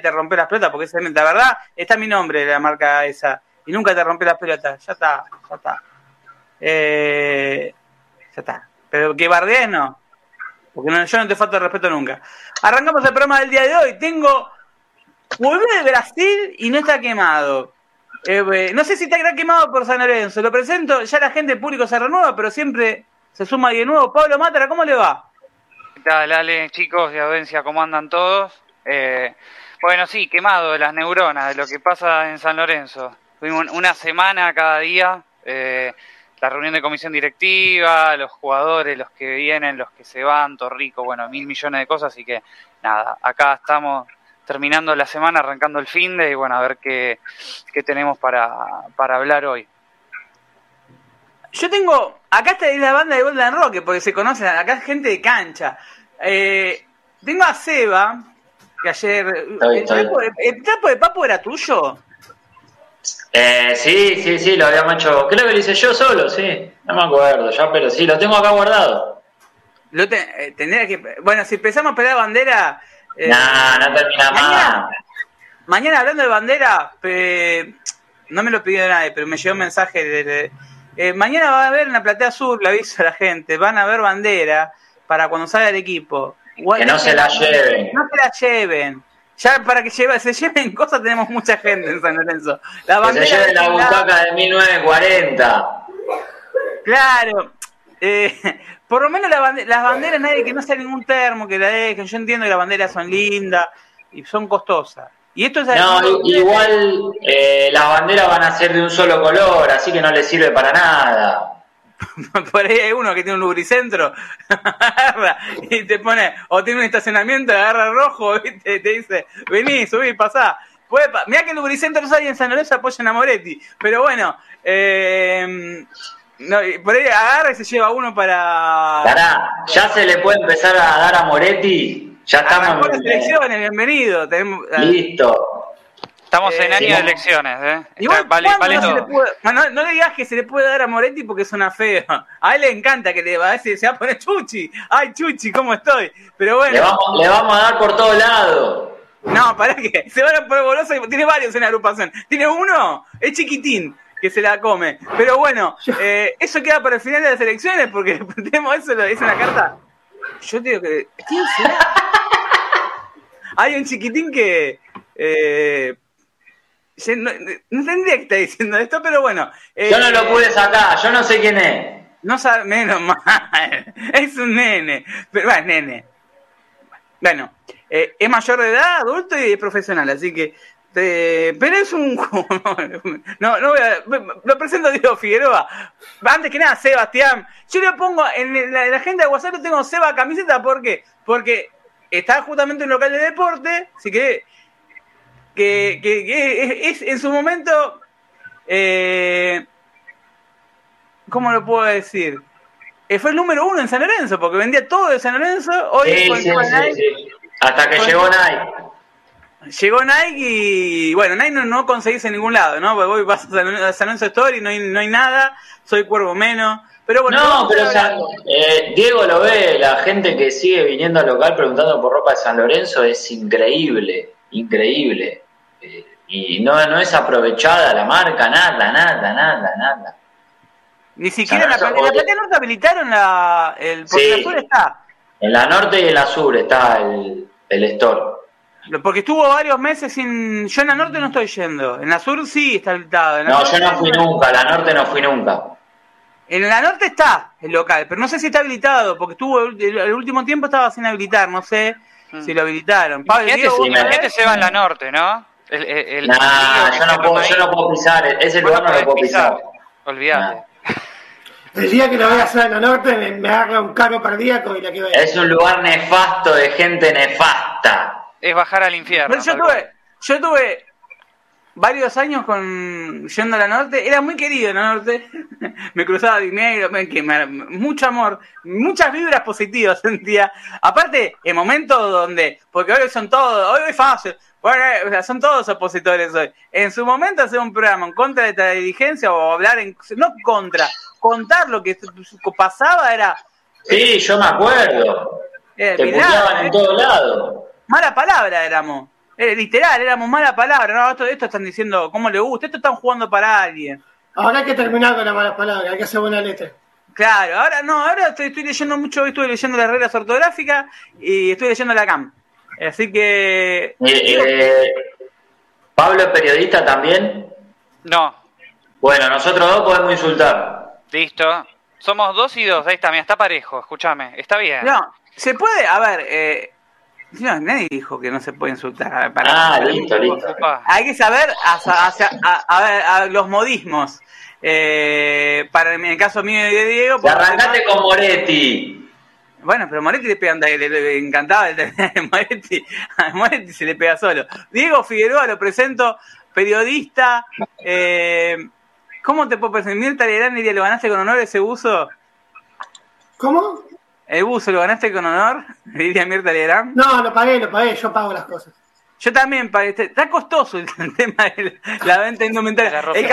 te rompe las pelotas, porque la verdad, está mi nombre la marca esa, y nunca te rompe las pelotas, ya está, ya está. Eh, ya está. Pero que bardees no, porque yo no te falto el respeto nunca. Arrancamos el programa del día de hoy, tengo... Volví de Brasil y no está quemado. Eh, no sé si está quemado por San Lorenzo, lo presento, ya la gente, público se renueva, pero siempre se suma de nuevo. Pablo Mátara, ¿cómo le va? ¿Qué tal, Ale, chicos de audiencia, cómo andan todos? Eh, bueno, sí, quemado de las neuronas, de lo que pasa en San Lorenzo. Tuvimos una semana cada día, eh, la reunión de comisión directiva, los jugadores, los que vienen, los que se van, Torrico, bueno, mil millones de cosas, así que nada, acá estamos terminando la semana, arrancando el fin de y bueno, a ver qué, qué tenemos para, para hablar hoy. Yo tengo, acá está la banda de Golden Rock, porque se conocen, acá es gente de cancha. Eh, tengo a Seba, que ayer... ¿El, trapo, de Papo era tuyo? Eh, sí, sí, sí, lo habíamos hecho. Creo que lo hice yo solo, sí. No me acuerdo ya, pero sí, lo tengo acá guardado. Lo eh, tendría que. Bueno, si empezamos a pelear bandera. Eh, no termina mañana, más. Mañana hablando de bandera, no me lo pidió nadie, pero me llegó un mensaje de. Eh, mañana va a haber en la platea sur, le aviso a la gente, van a haber bandera para cuando salga el equipo. Que no se la lleven. No se la lleven. Ya para que se lleven cosas tenemos mucha gente en San Lorenzo. La que se lleven la butaca de 1940. Claro. Eh, por lo menos las banderas, nadie que no sea ningún termo, que la dejen. Yo entiendo que las banderas son lindas y son costosas. Y esto es no, igual eh, las banderas van a ser de un solo color, así que no les sirve para nada. Por ahí hay uno que tiene un lubricentro y te pone, o tiene un estacionamiento, agarra rojo y te, dice, vení, subí, pasá. Mira que el lubricentro no hay en San Lorenzo apoyan a Moretti, pero bueno, eh, por ahí agarra y se lleva uno para. ya se le puede empezar a dar a Moretti. Ya estamos. las elecciones, bienvenido. Listo. Estamos en año de elecciones, ¿eh? Igual, vale, vale no, le puede, no, le digas que se le puede dar a Moretti porque suena feo. A él le encanta que le va a decir, se va a poner Chuchi. Ay, Chuchi, ¿cómo estoy? Pero bueno. Le vamos, le vamos a dar por todos lados. No, para que se van a poner bolosa. Tiene varios en la agrupación. Tiene uno, es chiquitín que se la come. Pero bueno, eh, eso queda para el final de las elecciones porque tenemos eso, lo dice en la carta. Yo digo que. ¿Quién será? Hay un chiquitín que. Eh, no, tendría que estar diciendo esto, pero bueno. yo no lo eh, pude sacar, yo no sé quién es. No sabe, menos mal. Es un nene. Pero bueno, nene. Bueno, eh, es mayor de edad, adulto y es profesional, así que. pero es un. no, no voy a. Lo presento a Diego Figueroa. Antes que nada, Sebastián. Yo le pongo en la, agenda de WhatsApp, tengo Seba camiseta, ¿por qué? Porque está justamente en un local de deporte, así que que, que, es, en su momento, eh, ¿cómo lo puedo decir? Eh, fue el número uno en San Lorenzo, porque vendía todo de San Lorenzo. Hoy sí, sí, sí, Hasta que llegó Nike. Llegó Nike y bueno, Nike no, no conseguís en ningún lado, ¿no? Porque voy vas a San Lorenzo Story y no hay, no hay nada, soy cuervo menos. Pero bueno, no, pero o sea, eh, Diego lo ve, la gente que sigue viniendo al local preguntando por ropa de San Lorenzo es increíble, increíble. Y no, no es aprovechada la marca, nada, nada, nada, nada. Ni siquiera en la, la norte habilitaron la, el, porque el sur está. En la norte y en la sur está el, el store. Porque estuvo varios meses sin. Yo en la norte no estoy yendo. En la sur sí está habilitado. no, yo no fui nunca. La norte no fui nunca. En la norte está el local, pero no sé si está habilitado, porque estuvo el, último tiempo estaba sin habilitar, no sé mm. si lo habilitaron. Pablo, imagínate, se va en la norte, ¿no? El, el, yo, no puedo, yo no puedo pisar, ese lugar no lo puedo pisar. Olvídate. El día que lo voy a hacer en la norte me, me haga un cargo cardíaco y la que Es un lugar nefasto de gente nefasta. Es bajar al infierno. yo tuve, yo tuve varios años con yendo a la norte, era muy querido en la norte, me cruzaba dinero, mucho amor, muchas vibras positivas sentía. Aparte, en momentos donde, porque hoy son todos, hoy es fácil, bueno, son todos opositores hoy. En su momento hacer un programa en contra de esta dirigencia o hablar en, no contra, contar lo que pasaba era... Sí, yo me acuerdo. Te puteaban en ¿eh? todos lados. Mala palabra éramos. Eh, literal, éramos mala palabra, ¿no? Esto, esto están diciendo cómo le gusta, esto están jugando para alguien. Ahora hay que terminar con las malas palabras, hay que hacer buena letra. Claro, ahora no, ahora estoy, estoy leyendo mucho, estuve leyendo las reglas ortográficas y estoy leyendo la CAM. Así que... Eh, eh, Pablo es periodista también. No, Bueno, nosotros dos podemos insultar. listo. Somos dos y dos, ahí está, mira, está parejo, escúchame, está bien. No, se puede, a ver, eh, no, nadie dijo que no se puede insultar. a ver, para- Ah, listo, listo. Hay que saber hacia- hacia- a, a ver, a los modismos. Eh, para en el caso mío y de Diego... Y porque- arrancate con Moretti. Bueno, pero Moretti le pega, le, le- le encantaba el de Moretti, a Moretti se le pega solo. Diego Figueroa lo presento, periodista. Eh, ¿Cómo te puedo presentar? Mirta Legrand diría, ¿lo ganaste con honor ese buzo? ¿Cómo? ¿El buzo lo ganaste con honor? Diría Mirta Legrand. No, lo pagué, lo pagué, yo pago las cosas. Yo también, pa- este, está costoso el, tema de la venta indumentaria. El que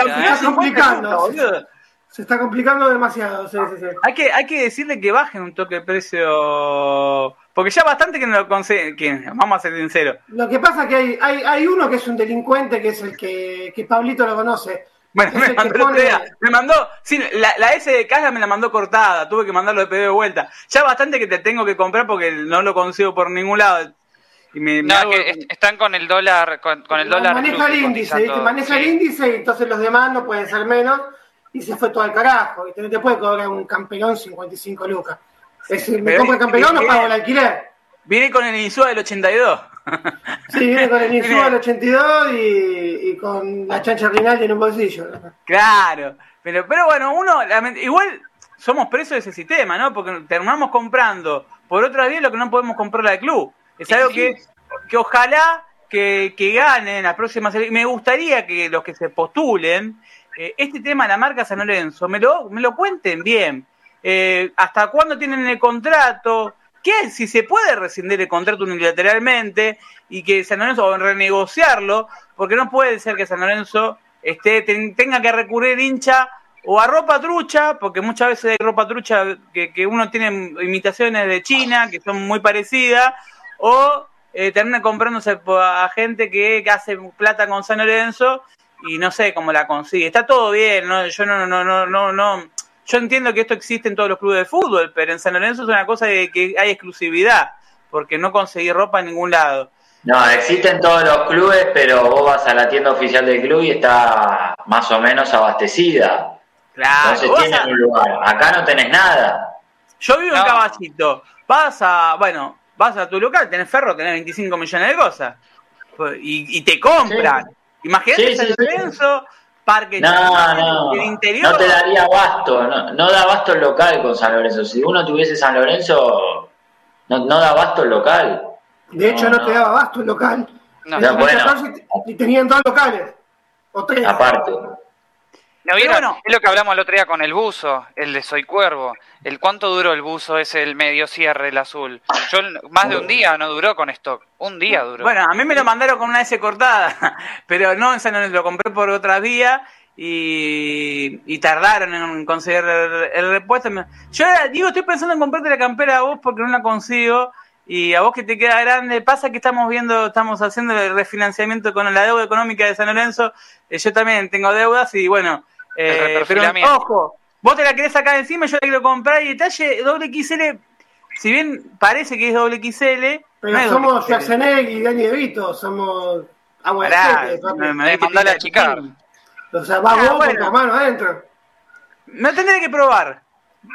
campeonato está 50 complicando. lucas, boludo. Se está complicando demasiado, sí, sí, sí. Hay que, hay que decirle que bajen un toque el precio. Porque ya bastante que no lo consiguen. Vamos a ser sinceros. Lo que pasa es que hay, hay, hay uno que es un delincuente, que es el que, que Pablito lo conoce. Bueno, me mandó pone- Me mandó. Sí, la, la S de caja me la mandó cortada. Tuve que mandarlo de pedido de vuelta. Ya bastante que te tengo que comprar porque no lo consigo por ningún lado. Y me, me No, hago- que est- están con el dólar, con, con el dólar. maneja el índice. Maneja el índice y entonces los demás no pueden ser menos y se fue todo al carajo. ¿viste? No te puede cobrar un campeón 55 lucas. Es decir, me compro el campeón o pago el alquiler. Viene con el Insúa del 82. Sí, viene con el Insúa del 82 y, y con la chancha Rinaldi en un bolsillo. Claro, pero, pero bueno, uno, igual somos presos de ese sistema, ¿no? Porque terminamos comprando por otra vía lo que no podemos comprar al club. Es algo que, que ojalá que, que ganen las próximas Me gustaría que los que se postulen, eh, este tema de la marca San Lorenzo, me lo, me lo cuenten bien. Eh, ¿Hasta cuándo tienen el contrato? ¿Qué? Si se puede rescindir el contrato unilateralmente y que San Lorenzo, o renegociarlo, porque no puede ser que San Lorenzo esté, ten- tenga que recurrir hincha o a ropa trucha, porque muchas veces hay ropa trucha que, uno tiene imitaciones de China, que son muy parecidas, o eh, termina comprándose a gente que, que hace plata con San Lorenzo y no sé cómo la consigue. Está todo bien, ¿no? yo no, no, no, no, no, yo entiendo que esto existe en todos los clubes de fútbol, pero en San Lorenzo es una cosa de que hay exclusividad, porque no conseguí ropa en ningún lado. No, existen todos los clubes, pero vos vas a la tienda oficial del club y está más o menos abastecida. Claro, Entonces tienen a- un lugar. Acá no tenés nada. yo vivo en. Caballito, vas a, bueno, vas a tu local, tenés ferro, tenés 25 millones de cosas, y, y te compran. Imagínate Sí, San sí, sí. Lorenzo, Parque No, el interior. No te daría abasto. No, no da abasto el local con San Lorenzo. Si uno tuviese San Lorenzo, no, no da abasto el local. De hecho, No, te daba abasto el local. No, No, bueno. 14 y tenían dos locales. O tres. Aparte. ¿No vieron? bueno. Es lo que hablamos el otro día con el buzo, el de Soy Cuervo. El cuánto duró el buzo es el medio cierre, el azul. Yo más de un día no duró con stock. Un día duró. Bueno, a mí me lo mandaron con una S cortada, pero no en San Lorenzo, lo compré por otra vía y, y tardaron en conseguir el, el repuesto. Yo ahora, digo, estoy pensando en comprarte la campera a vos porque no la consigo y a vos que te queda grande. Pasa que estamos viendo, estamos haciendo el refinanciamiento con la deuda económica de San Lorenzo. Eh, yo también tengo deudas y bueno, eh, pero ojo, vos te la querés sacar encima, yo la quiero comprar y detalle doble XL. Si bien parece que es doble XL, Pero no es somos. Schwarzenegger y Danny DeVito, somos agua de me- me- Eh, mandale a achicar. O sea, va Ah, vos con tu hermano adentro. Me tendré que probar.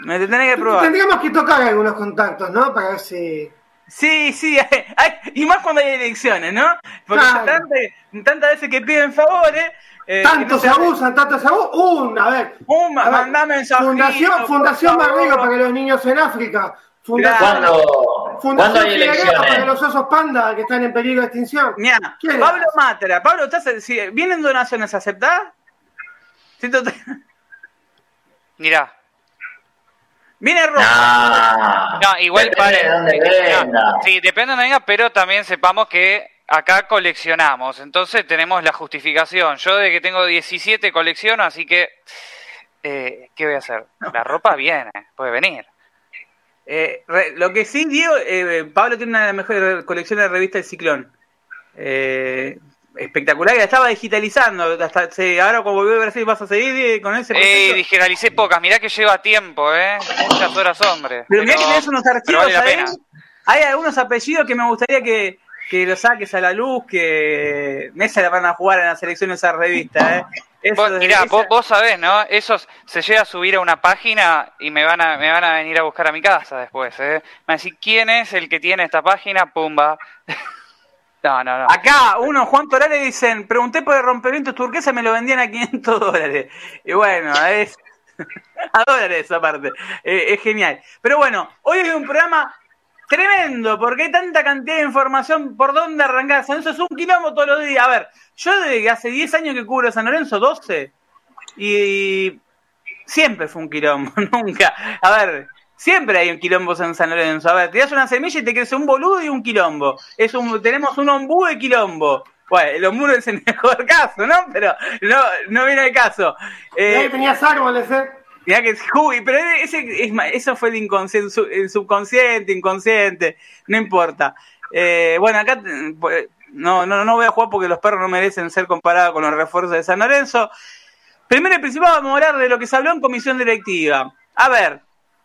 Me tendré que probar. Tendríamos que tocar algunos contactos, ¿no? Para ver si. Sí, sí, hay- hay- y más cuando hay elecciones, ¿no? Porque Claro. tantas, tantas veces que piden favores. Eh, Tanto no se abusan, tanto se abusan. Un, a ver. Un, a ver, mandame mensajito, Fundación, Fundación. Barriga para los niños en África. Fundación, ¿Cuándo, ¿cuándo Fundación hay Figueroa para los osos panda que están en peligro de extinción. Mira, ¿Quién Pablo es? Matra. Pablo, ¿estás, si ¿vienen donaciones aceptadas? Sí, Mirá. Viene Roja. No, No, igual depende de dónde venga. sí, depende de dónde venga, pero también sepamos que acá coleccionamos. Entonces tenemos la justificación. Yo de que tengo 17 colecciono, así que. Eh, ¿Qué voy a hacer? La ropa viene, puede venir. Eh, re- lo que sí, Diego, eh, Pablo tiene una de las mejores colecciones de revistas del Ciclón. Eh, espectacular, la estaba digitalizando. Hasta, sí, ahora cuando volvió a Brasil vas a seguir con ese Eh, digitalicé pocas, mirá que lleva tiempo, ¿eh? Muchas horas, hombre. Pero, mirá que tenés unos archivos ahí. Hay algunos apellidos que me gustaría que, que los saques a la luz, que Mesa la van a jugar en las elecciones esa revista, ¿eh? vos, mirá, vos, sabés, ¿no? Eso se llega a subir a una página y me van a, me van a venir a buscar a mi casa después, ¿eh? Me van a decir, ¿quién es el que tiene esta página? Pumba. No, no, no. Acá uno, Juan Torales, dicen, pregunté por el rompevientos turquesa, me lo vendían a 500 dólares. Y bueno, es... a dólares aparte. Eh, es genial. Pero bueno, hoy hay un programa tremendo, porque hay tanta cantidad de información por dónde arrancar. San Lorenzo es un quilombo todos los días. A ver, yo desde hace 10 años que cubro San Lorenzo, 12, y siempre fue un quilombo, nunca. A ver, Siempre hay un quilombo en San Lorenzo. A ver, te das una semilla y te crece un boludo y un quilombo. Es un, tenemos un ombú de quilombo. Bueno, el ombú es el mejor caso, ¿no? Pero no, no viene el caso. Eh, tenías árboles, ¿eh? Mirá que uy, pero ese, eso fue el inconsciente, subconsciente, inconsciente, no importa. Eh, bueno, acá pues, no, no, no voy a jugar porque los perros no merecen ser comparados con los refuerzos de San Lorenzo. Primero y principal vamos a hablar de lo que se habló en comisión directiva. A ver,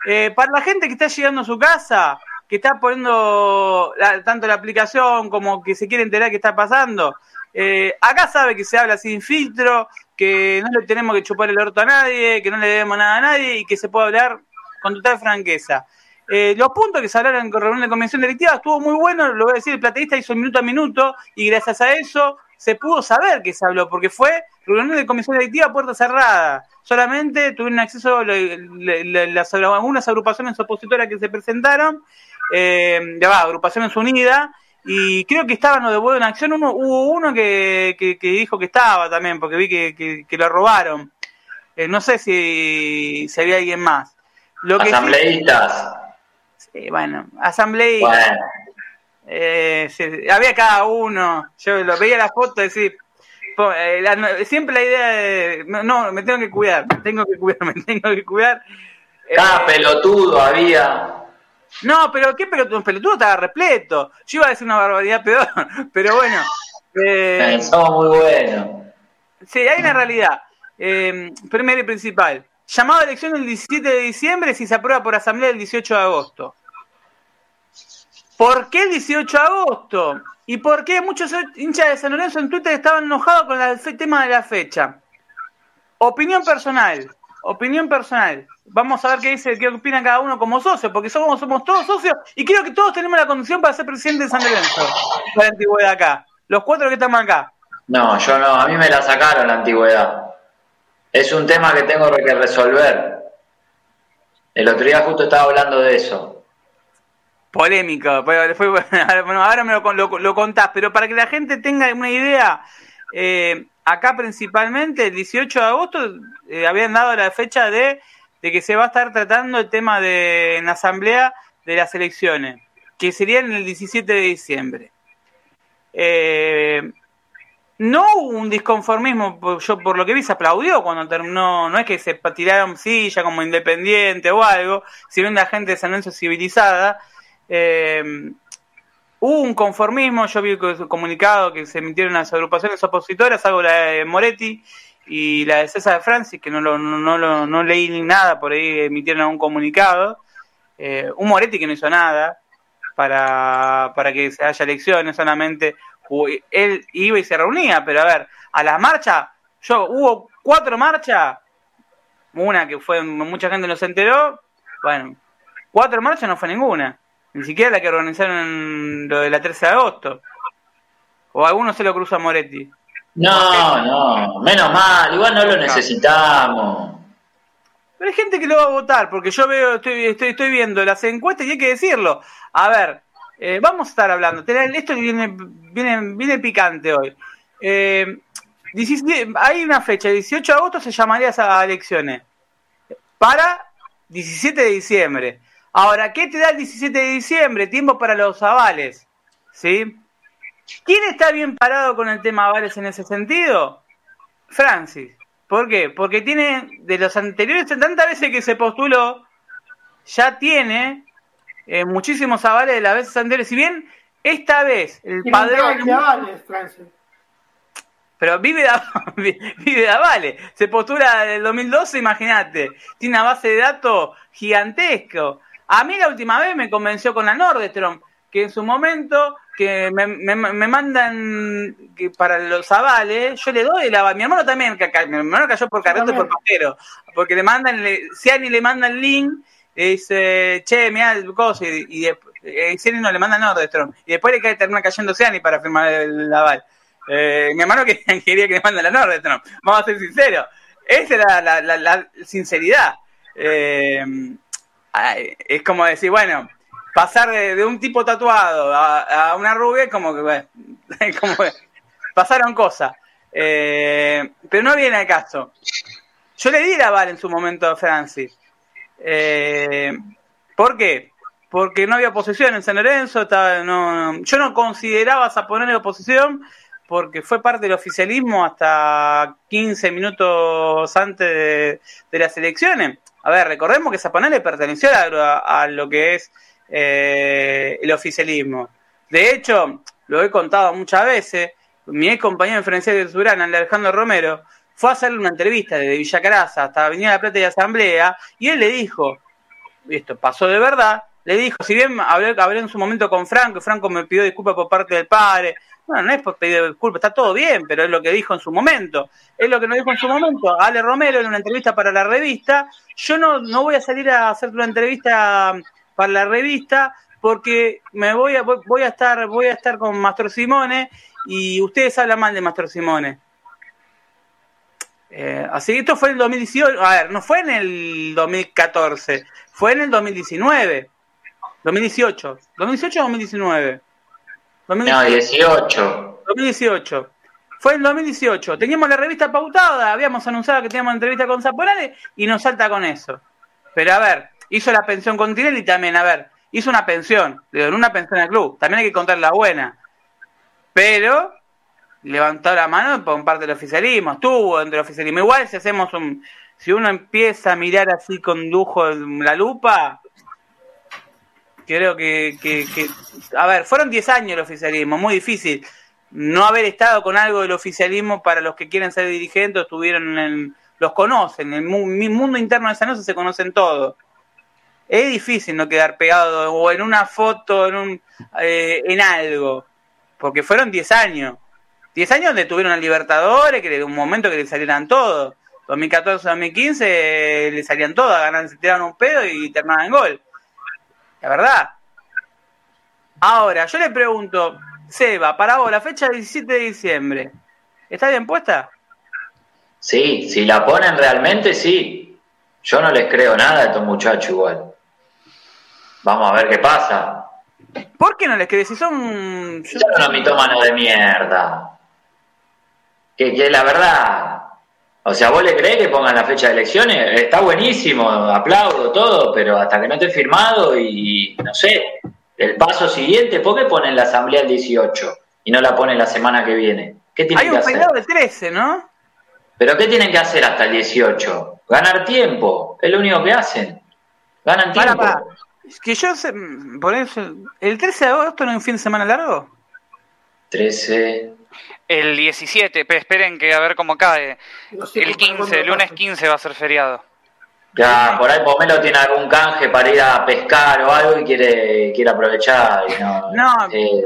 eh, para la gente que está llegando a su casa, que está poniendo tanto la aplicación como que se quiere enterar qué está pasando, eh, acá sabe que se habla sin filtro, que no le tenemos que chupar el orto a nadie, que no le debemos nada a nadie y que se puede hablar con total franqueza. Eh, los puntos que se hablaron en reunión de convención directiva estuvo muy bueno, lo voy a decir, el plateísta hizo minuto a minuto y gracias a eso se pudo saber que se habló, porque fue reunión de comisión directiva puerta cerrada. Solamente tuvieron acceso las, algunas agrupaciones opositoras que se presentaron, eh, va, agrupaciones unidas, y creo que estaban los de Buena Acción, uno, hubo uno que, que, dijo que estaba también, porque vi que, que, lo robaron. Eh, no sé si, si, había alguien más. Lo Asambleístas. sí, bueno, asambleístas. Eh, había cada uno. Yo lo veía la foto y decía, eh, siempre la idea de, no, me tengo que cuidar, me tengo que cuidar, me tengo que cuidar. Cada pelotudo había. No, pero qué pelotudo, pelotudo estaba repleto. Yo iba a decir una barbaridad peor, pero bueno. Eh, Somos muy buenos. Sí, hay una realidad. Eh, primero y principal. Llamado a elección el 17 de diciembre si se aprueba por asamblea el 18 de agosto. ¿Por qué el 18 de agosto? ¿Y por qué muchos hinchas de San Lorenzo en Twitter estaban enojados con el tema de la fecha? Opinión personal, opinión personal. Vamos a ver qué dice, qué opina cada uno como socio, porque somos, somos todos socios y creo que todos tenemos la condición para ser presidente de San Lorenzo, la antigüedad acá. Los cuatro que estamos acá. No, yo no, a mí me la sacaron la antigüedad. Es un tema que tengo que resolver. El otro día justo estaba hablando de eso polémica. Bueno, ahora me lo, lo, contás, pero para que la gente tenga una idea, eh, acá principalmente el 18 de agosto eh, habían dado la fecha de, de, que se va a estar tratando el tema de en asamblea de las elecciones, que serían el 17 de diciembre. Eh, no hubo un disconformismo, yo por lo que vi se aplaudió cuando terminó, no es que se tiraron silla como independiente o algo, si ven la gente de San Lorenzo civilizada, eh, hubo un conformismo, yo vi el comunicado que se emitieron las agrupaciones opositoras, hago la de Moretti y la de César de Francis, que no, lo, no, lo, no leí ni nada, por ahí emitieron un comunicado. Eh, un Moretti que no hizo nada para, para que se haya elecciones, solamente él iba y se reunía, pero a ver, a la marcha, yo hubo cuatro marchas, una que fue, mucha gente no se enteró, bueno, cuatro marchas no fue ninguna. Ni siquiera la que organizaron lo de la 13 de agosto. O alguno se lo cruza a Moretti. No, no, menos mal, igual no lo necesitamos. Pero hay gente que lo va a votar, porque yo veo, estoy, estoy, estoy viendo las encuestas y hay que decirlo. A ver, eh, vamos a estar hablando. Esto viene, viene, viene picante hoy. Eh, hay una fecha, 18 de agosto se llamaría a elecciones. Para 17 de diciembre. Ahora, ¿qué te da el 17 de diciembre? Tiempo para los avales. ¿Sí? ¿Quién está bien parado con el tema avales en ese sentido? Francis. ¿Por qué? Porque tiene, de los anteriores, tantas veces que se postuló, ya tiene eh, muchísimos avales de las veces anteriores. Si bien Esta vez, el Tiene padrón. de avales, Francia. Pero vive de, vive de avales. Se postula del 2012, imagínate. Tiene una base de datos gigantesco. A mí la última vez me convenció con la Nordstrom, que en su momento que me, me, me mandan que para los avales, yo le doy el aval. Mi hermano también, que mi hermano cayó por carrete y por pajero, porque le mandan, le, Ciani le manda el link, le dice, che, mira el coso, y, y después, eh, Ciani no le manda Nordstrom, y después le cae, termina cayendo Ciani para firmar el aval. Eh, mi hermano que- quería que le mande la Nordstrom, vamos a ser sinceros. Esa era la, la, la sinceridad. Eh, es como decir, bueno, pasar de, un tipo tatuado a, una rubia es como que, como pasaron cosas. Eh, pero no viene al caso. Yo le di el aval en su momento a Francis. Eh, ¿Por qué? Porque no había oposición en San Lorenzo. Estaba, no, yo no consideraba ponerle oposición porque fue parte del oficialismo hasta 15 minutos antes de las elecciones. A ver, recordemos que Zapanale perteneció a, a lo que es eh, el oficialismo. De hecho, lo he contado muchas veces, mi ex compañero en Francia de Surana, Alejandro Romero, fue a hacerle una entrevista desde Villa Caraza hasta Avenida La Plata y Asamblea, y él le dijo, y esto pasó de verdad, le dijo, si bien hablé, hablé en su momento con Franco, Franco me pidió disculpas por parte del padre, bueno, no es por pedir disculpas, está todo bien, pero es lo que dijo en su momento. Es lo que nos dijo en su momento Ale Romero en una entrevista para la revista. Yo no, no voy a salir a hacer una entrevista para la revista porque me voy a voy a estar voy a estar con Mastro Simone y ustedes hablan mal de Mastro Simone. Eh, así que esto fue en el 2018, a ver, no fue en el 2014, fue en el 2019, 2018, 2018 o 2019. 2018. No, 18. 2018. Fue en 2018. Teníamos la revista pautada, habíamos anunciado que teníamos entrevista con Zaporale y nos salta con eso. Pero a ver, hizo la pensión con Tinelli también, a ver, hizo una pensión, le donó una pensión al club, también hay que contar la buena. Pero levantó la mano por parte del oficialismo, estuvo dentro del oficialismo. Igual si hacemos un, si uno empieza a mirar así con lujo la lupa, creo que, que, a ver, fueron 10 años el oficialismo, muy difícil no haber estado con algo del oficialismo para los que quieren ser dirigentes, estuvieron en, los conocen, en el mundo interno de San Lorenzo se conocen todos. Es difícil no quedar pegado o en una foto, en un eh, en algo, porque fueron 10 años. 10 años donde tuvieron a Libertadores, que de un momento que le salieran todos. 2014-2015 eh, le salían todos, ganaron, se tiraron un pedo y terminaban en gol. La verdad. Ahora, yo le pregunto, Seba, para vos, la fecha del 17 de diciembre, ¿está bien puesta? Sí, si la ponen realmente, sí. Yo no les creo nada a estos muchachos igual. Vamos a ver qué pasa. ¿Por qué no les crees? Si son... Son unos mitómanos de mierda. Que, que la verdad... O sea, ¿vos le creés que pongan la fecha de elecciones? Está buenísimo, aplaudo todo, pero hasta que no esté firmado y no sé, el paso siguiente, ¿por qué ponen la asamblea el 18 y no la ponen la semana que viene? ¿Qué tienen Hay que un hacer? peinado de 13, ¿no? ¿Pero qué tienen que hacer hasta el 18? Ganar tiempo, es lo único que hacen. Ganan Para, tiempo. para. Es que yo por eso, ¿el 13 de agosto no es un fin de semana largo? 13. El 17, pero esperen que a ver cómo cae. No sé El por cuándo 15, el lunes pasa. 15 va a ser feriado. Ya, por ahí Pomelo tiene algún canje para ir a pescar o algo y quiere, quiere aprovechar. y no, No. eh,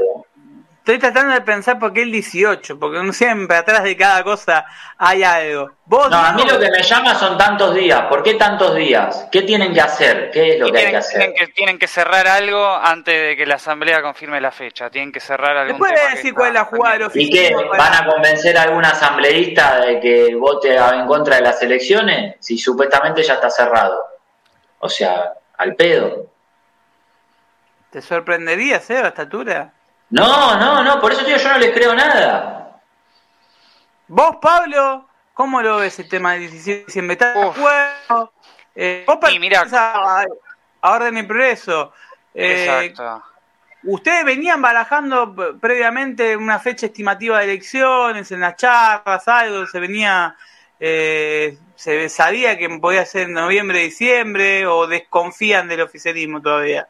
Estoy tratando de pensar por qué el 18, porque siempre atrás de cada cosa hay algo. Vos no, a mí lo que me llama son tantos días. ¿Por qué tantos días? ¿Qué tienen que hacer? ¿Qué es lo que hay tienen, que hacer? tienen que, tienen que cerrar algo antes de que la asamblea confirme la fecha. Tienen que cerrar algún ¿Me puede tema que decir cuál es la jugada. ¿Y qué? ¿Van a convencer a algún asambleísta de que vote en contra de las elecciones? Si supuestamente ya está cerrado. O sea, al pedo. ¿Te sorprendería, Seba, a esta altura? No, no, no, por eso tío, yo no les creo nada. Vos, Pablo, ¿cómo lo ves el tema 17 de diciembre? ¿Estás de Uf. acuerdo? Eh, vos Y mirá- pertenecés a, a Orden y Progreso. Eh, Exacto. Ustedes venían barajando previamente una fecha estimativa de elecciones, en las charlas, algo, se venía, eh, se sabía que podía ser en noviembre, diciembre, o desconfían del oficialismo todavía.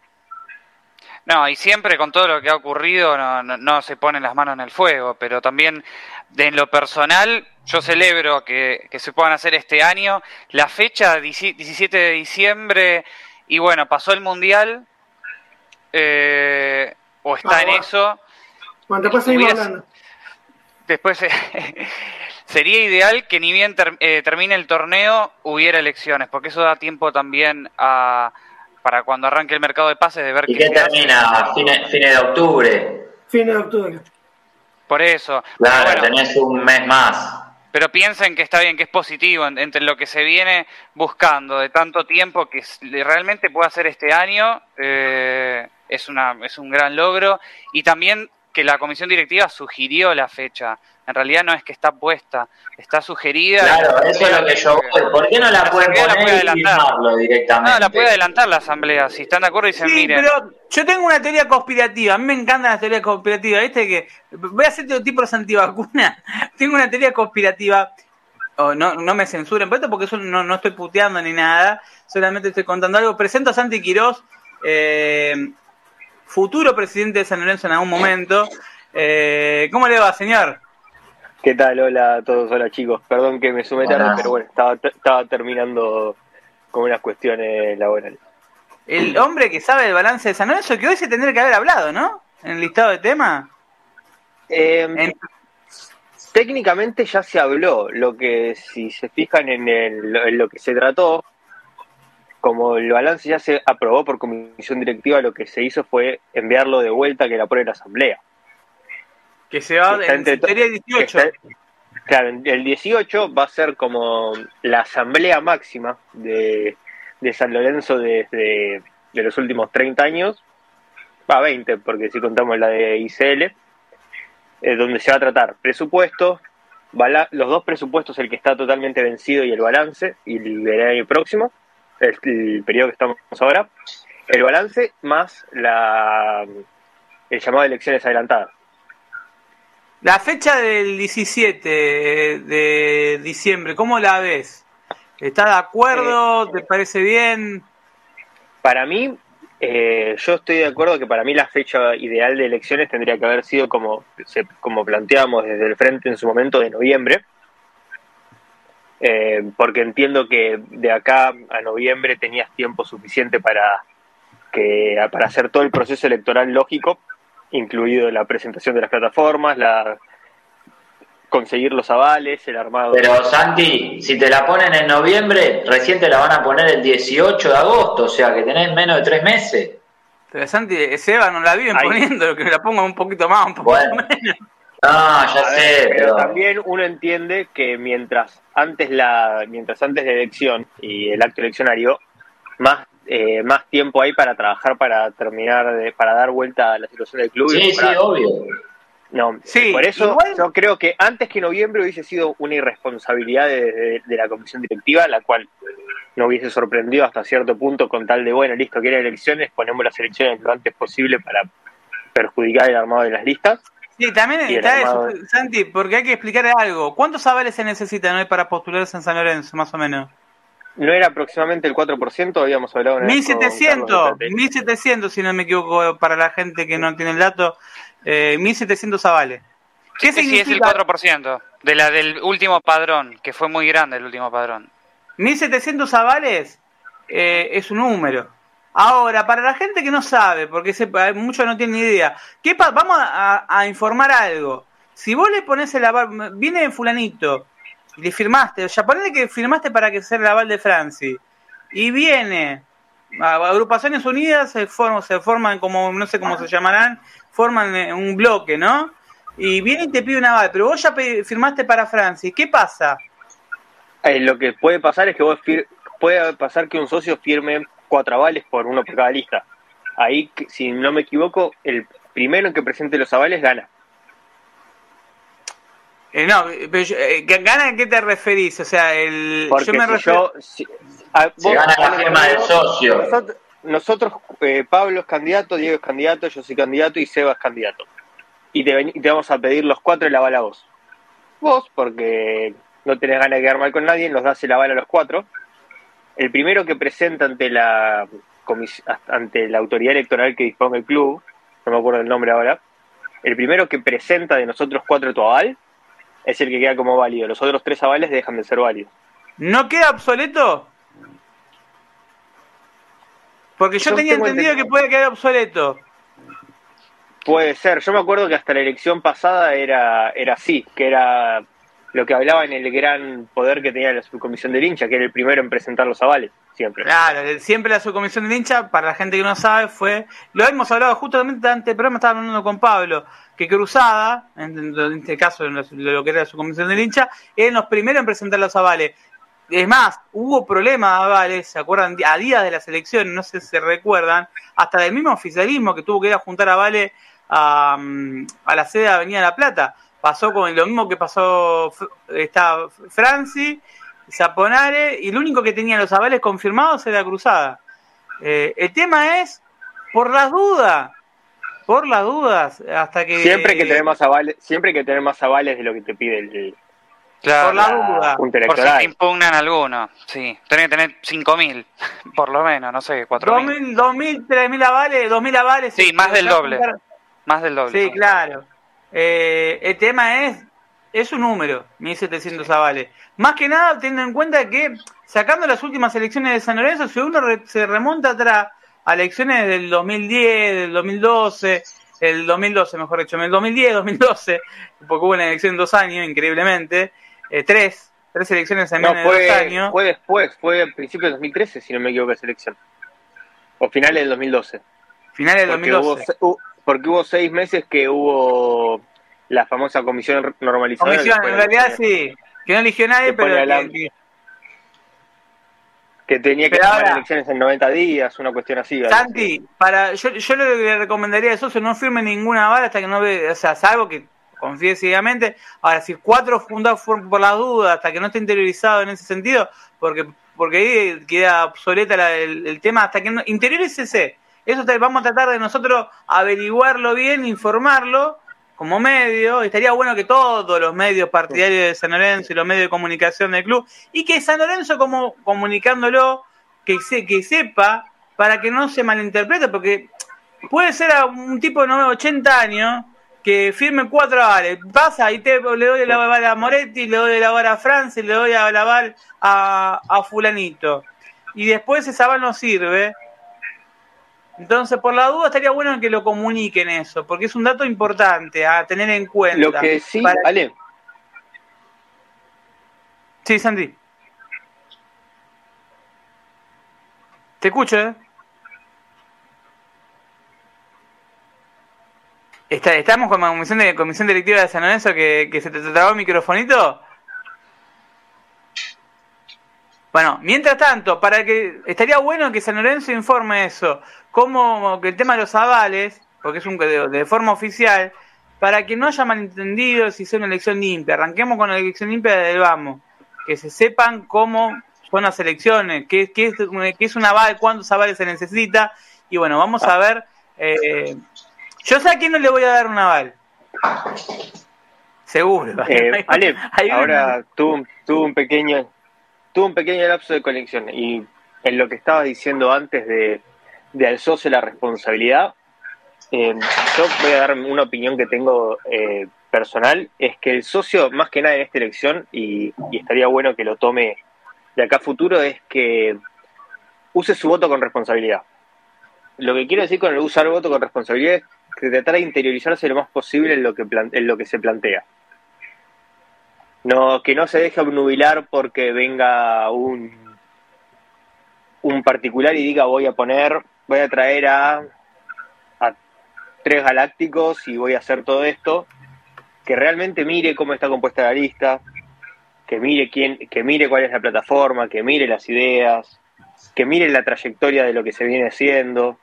No, y siempre con todo lo que ha ocurrido no, no, no se ponen las manos en el fuego, pero también de, en lo personal yo celebro que, que, se puedan hacer este año. La fecha, 17 de diciembre, y bueno, pasó el Mundial, eh, o está Ah, en bueno. eso. Bueno, después seguimos hablando. Después eh, sería ideal que ni bien ter- eh, termine el torneo hubiera elecciones, porque eso da tiempo también a para cuando arranque el mercado de pases de ver ¿Y qué termina? Fines, fines de octubre. Fin de octubre. Por eso. Claro, Bueno, tenés un mes más. Pero piensen que está bien, que es positivo en- entre lo que se viene buscando de tanto tiempo que realmente puede hacer este año. eh, es, una, es un gran logro. Y también que la comisión directiva sugirió la fecha. En realidad no es que está puesta, está sugerida. Claro, eso es lo que yo voy. ¿Por qué no la pueden la puede poner y adelantar. directamente? No, la puede adelantar la asamblea. Si están de acuerdo, dicen, Sí, miren. pero yo tengo una teoría conspirativa. A mí me encantan las teorías conspirativas. ¿Viste? que Voy a hacer todo tipo de antivacunas. tengo una teoría conspirativa. Oh, no, no me censuren por esto porque eso no, no estoy puteando ni nada. Solamente estoy contando algo. Presento a Santi Quirós, eh, futuro presidente de San Lorenzo en algún momento. Eh, ¿Cómo le va, señor? ¿Qué tal? Hola a todos, hola chicos. Perdón que me sumé tarde, pero bueno, estaba, estaba terminando con unas cuestiones laborales. El hombre que sabe el balance de San Lorenzo, que hoy se tendría que haber hablado, ¿no? En el listado de temas. Eh, En- técnicamente ya se habló, lo que si se fijan en, el- en lo que se trató, como el balance ya se aprobó por comisión directiva, lo que se hizo fue enviarlo de vuelta a que la apruebe la asamblea. que se va Está en que 18. está- claro, el 18 va a ser como la asamblea máxima de, de San Lorenzo desde de los últimos 30 años, va 20, porque si contamos la de ICL, eh, donde se va a tratar presupuestos, bala- los dos presupuestos, el que está totalmente vencido y el balance, y el del año próximo, el, el periodo que estamos ahora, el balance más la el llamado de elecciones adelantadas. La fecha del 17 de diciembre, ¿cómo la ves? ¿Estás de acuerdo? ¿Te parece bien? Para mí, eh, yo estoy de acuerdo que para mí la fecha ideal de elecciones tendría que haber sido como, como planteamos desde el frente en su momento de noviembre, Eh, porque entiendo que de acá a noviembre tenías tiempo suficiente para, que, para hacer todo el proceso electoral lógico, incluido la presentación de las plataformas, la conseguir los avales, el armado. Pero Santi, si te la ponen en noviembre, recién te la van a poner el 18 de agosto, o sea que tenés menos de tres meses. Pero Santi, Seba no la viven Ahí. poniendo, que la pongan un poquito más, un poco Bueno. menos. Ah, ya ver, sé, pero pero también uno entiende que mientras antes la mientras antes de la elección y el acto eleccionario más eh, más tiempo hay para trabajar para terminar de- para dar vuelta a la situación del club y sí, sí, obvio. no Sí, por eso igual- yo creo que antes que noviembre hubiese sido una irresponsabilidad de, de- de la comisión directiva la cual no hubiese sorprendido hasta cierto punto con tal de bueno listo quieren elecciones ponemos las elecciones lo antes posible para perjudicar el armado de las listas Sí, también está eso. Santi, porque hay que explicar algo. ¿Cuántos avales se necesitan hoy para postularse en San Lorenzo, más o menos? no era aproximadamente el 4% habíamos hablado con 1700, Carlos de Tate. 1700 si no me equivoco, para la gente que no tiene el dato, eh, 1700 avales. ¿Qué Sí, sí, es el significa? 4% de la del último padrón, que fue muy grande el último padrón. 1700 avales eh, es un número. Ahora, para la gente que no sabe, porque muchos no tienen ni idea, ¿qué vamos a, a informar algo. Si vos le pones el aval, viene fulanito, y le firmaste, ya ponele que firmaste para que sea el aval de Franci, y viene a- agrupaciones unidas, se forman, se forman como, no sé cómo se llamarán, forman eh, un bloque, ¿no? Y viene y te pide un aval, pero vos ya firmaste para Franci, ¿qué pasa? Eh, lo que puede pasar es que vos puede pasar que un socio firme cuatro avales por uno por cada lista. Ahí, si no me equivoco, el primero en que presente los avales gana. Eh, no, pero yo- eh, ¿gana a qué te referís? O sea, el, Porque yo me si refiero... yo... si- a- Se vos- gana la firma del socio. Nosotros, nosotros, eh, Pablo es candidato, Diego es candidato, yo soy candidato y Seba es candidato. Y te, ven- y te vamos a pedir los cuatro el aval a vos. Vos, porque no tenés ganas de quedar mal con nadie, nos das el aval a los cuatro. El primero que presenta ante la ante la autoridad electoral que disponga el club, no me acuerdo el nombre ahora, el primero que presenta de nosotros cuatro tu aval es el que queda como válido. Los otros tres avales dejan de ser válidos. ¿No queda obsoleto? Porque yo, Yo tenía entendido- que puede quedar obsoleto. Puede ser. Yo me acuerdo que hasta la elección pasada era, era así, que era lo que hablaba en el gran poder que tenía la subcomisión del hincha, que era el primero en presentar los avales, siempre. Claro, siempre la subcomisión del hincha, para la gente que no sabe, fue. Lo hemos hablado justamente antes del programa, estaba hablando con Pablo, que Cruzada, en, este caso, en lo, lo que era la subcomisión del hincha, eran los primeros en presentar los avales. Es más, hubo problemas de avales, ¿se acuerdan? A días de las elecciones, no sé si se recuerdan, hasta del mismo oficialismo que tuvo que ir a juntar avales a, mm, a la sede de Avenida La Plata. Pasó con lo mismo que pasó, está Franci, Zaponare, y el único que tenía los avales confirmados era Cruzada. Eh, el tema es, por las dudas, por las dudas, hasta que... Siempre hay que tener más avales, siempre hay que tener más avales de lo que te pide el, el- Claro, Por la duda. Por si te impugnan alguno. Sí, tenés que tener 5.000, por lo menos, no sé, 4.000. 2000, 2000, 3000 avales, 2000 avales. Sí, más del doble. Más del doble. Sí, claro. Eh, el tema es, es un número, 1700 avales. Más que nada, teniendo en cuenta que, sacando las últimas elecciones de San Lorenzo, si uno re- se remonta atrás a elecciones del 2010, del 2012, el 2012, mejor dicho, en el 2010, 2012, porque hubo una elección en dos años, increíblemente, eh, tres, tres elecciones en No, menos de dos fue, años. fue después, fue a principios de 2013, si no me equivoco, esa elección. O finales del 2012. finales del Porque hubo, 2012. se- hu- porque hubo seis meses que hubo la famosa comisión normalizadora. Comisión, en realidad sí, que no eligió nadie, pero... la- que- tenía que ahora- elecciones en 90 días, una cuestión así. Santi, para, yo, yo lo que le recomendaría a no firme ninguna bala hasta que no ve, o sea, salvo que confíe ciegamente. Ahora, si cuatro fundados por, por las dudas, hasta que no esté interiorizado en ese sentido, porque porque ahí queda obsoleta la- el, el tema, hasta que no, interiorícese. Eso vamos a tratar de nosotros averiguarlo bien, informarlo como medio. Estaría bueno que todos los medios partidarios de San Lorenzo y los medios de comunicación del club, y que San Lorenzo como comunicándolo, que, se, que sepa para que no se malinterprete, porque puede ser a un tipo de 80 años que firme cuatro avales. Pasa y te, le doy la aval a Moretti, le doy la aval a Francis, le doy la aval a, a Fulanito. Y después esa aval no sirve. Entonces, por la duda, estaría bueno que lo comuniquen eso, porque es un dato importante a tener en cuenta. Lo que sí, Para- Ale, Sí, Santi. Te escucho, ¿eh? Está- estamos con la comisión, de, comisión directiva de San Lorenzo que, que se te trabó el microfonito. Bueno, mientras tanto, para que estaría bueno que San Lorenzo informe eso, como que el tema de los avales, porque es un de, de forma oficial, para que no haya malentendidos y sea una elección limpia. Arranquemos con la elección limpia del vamos, que se sepan cómo son las elecciones, qué, qué es, qué es un aval, cuántos avales se necesita, y bueno, vamos a ver. eh, yo sé a quién no le voy a dar un aval. Seguro. eh, Ale, ahora tuvo, tuvo un pequeño tuvo un pequeño lapso de conexión y en lo que estabas diciendo antes de, al socio la responsabilidad, eh, yo voy a dar una opinión que tengo eh, personal, es que el socio, más que nada en esta elección, y, estaría bueno que lo tome de acá a futuro, es que use su voto con responsabilidad. Lo que quiero decir con el usar voto con responsabilidad es que tratar de interiorizarse lo más posible en lo que, en lo que se plantea. No, que no se deje obnubilar porque venga un, un particular y diga voy a poner, voy a traer a, tres galácticos y voy a hacer todo esto. Que realmente mire cómo está compuesta la lista, que mire quién, que mire cuál es la plataforma, que mire las ideas, que mire la trayectoria de lo que se viene haciendo,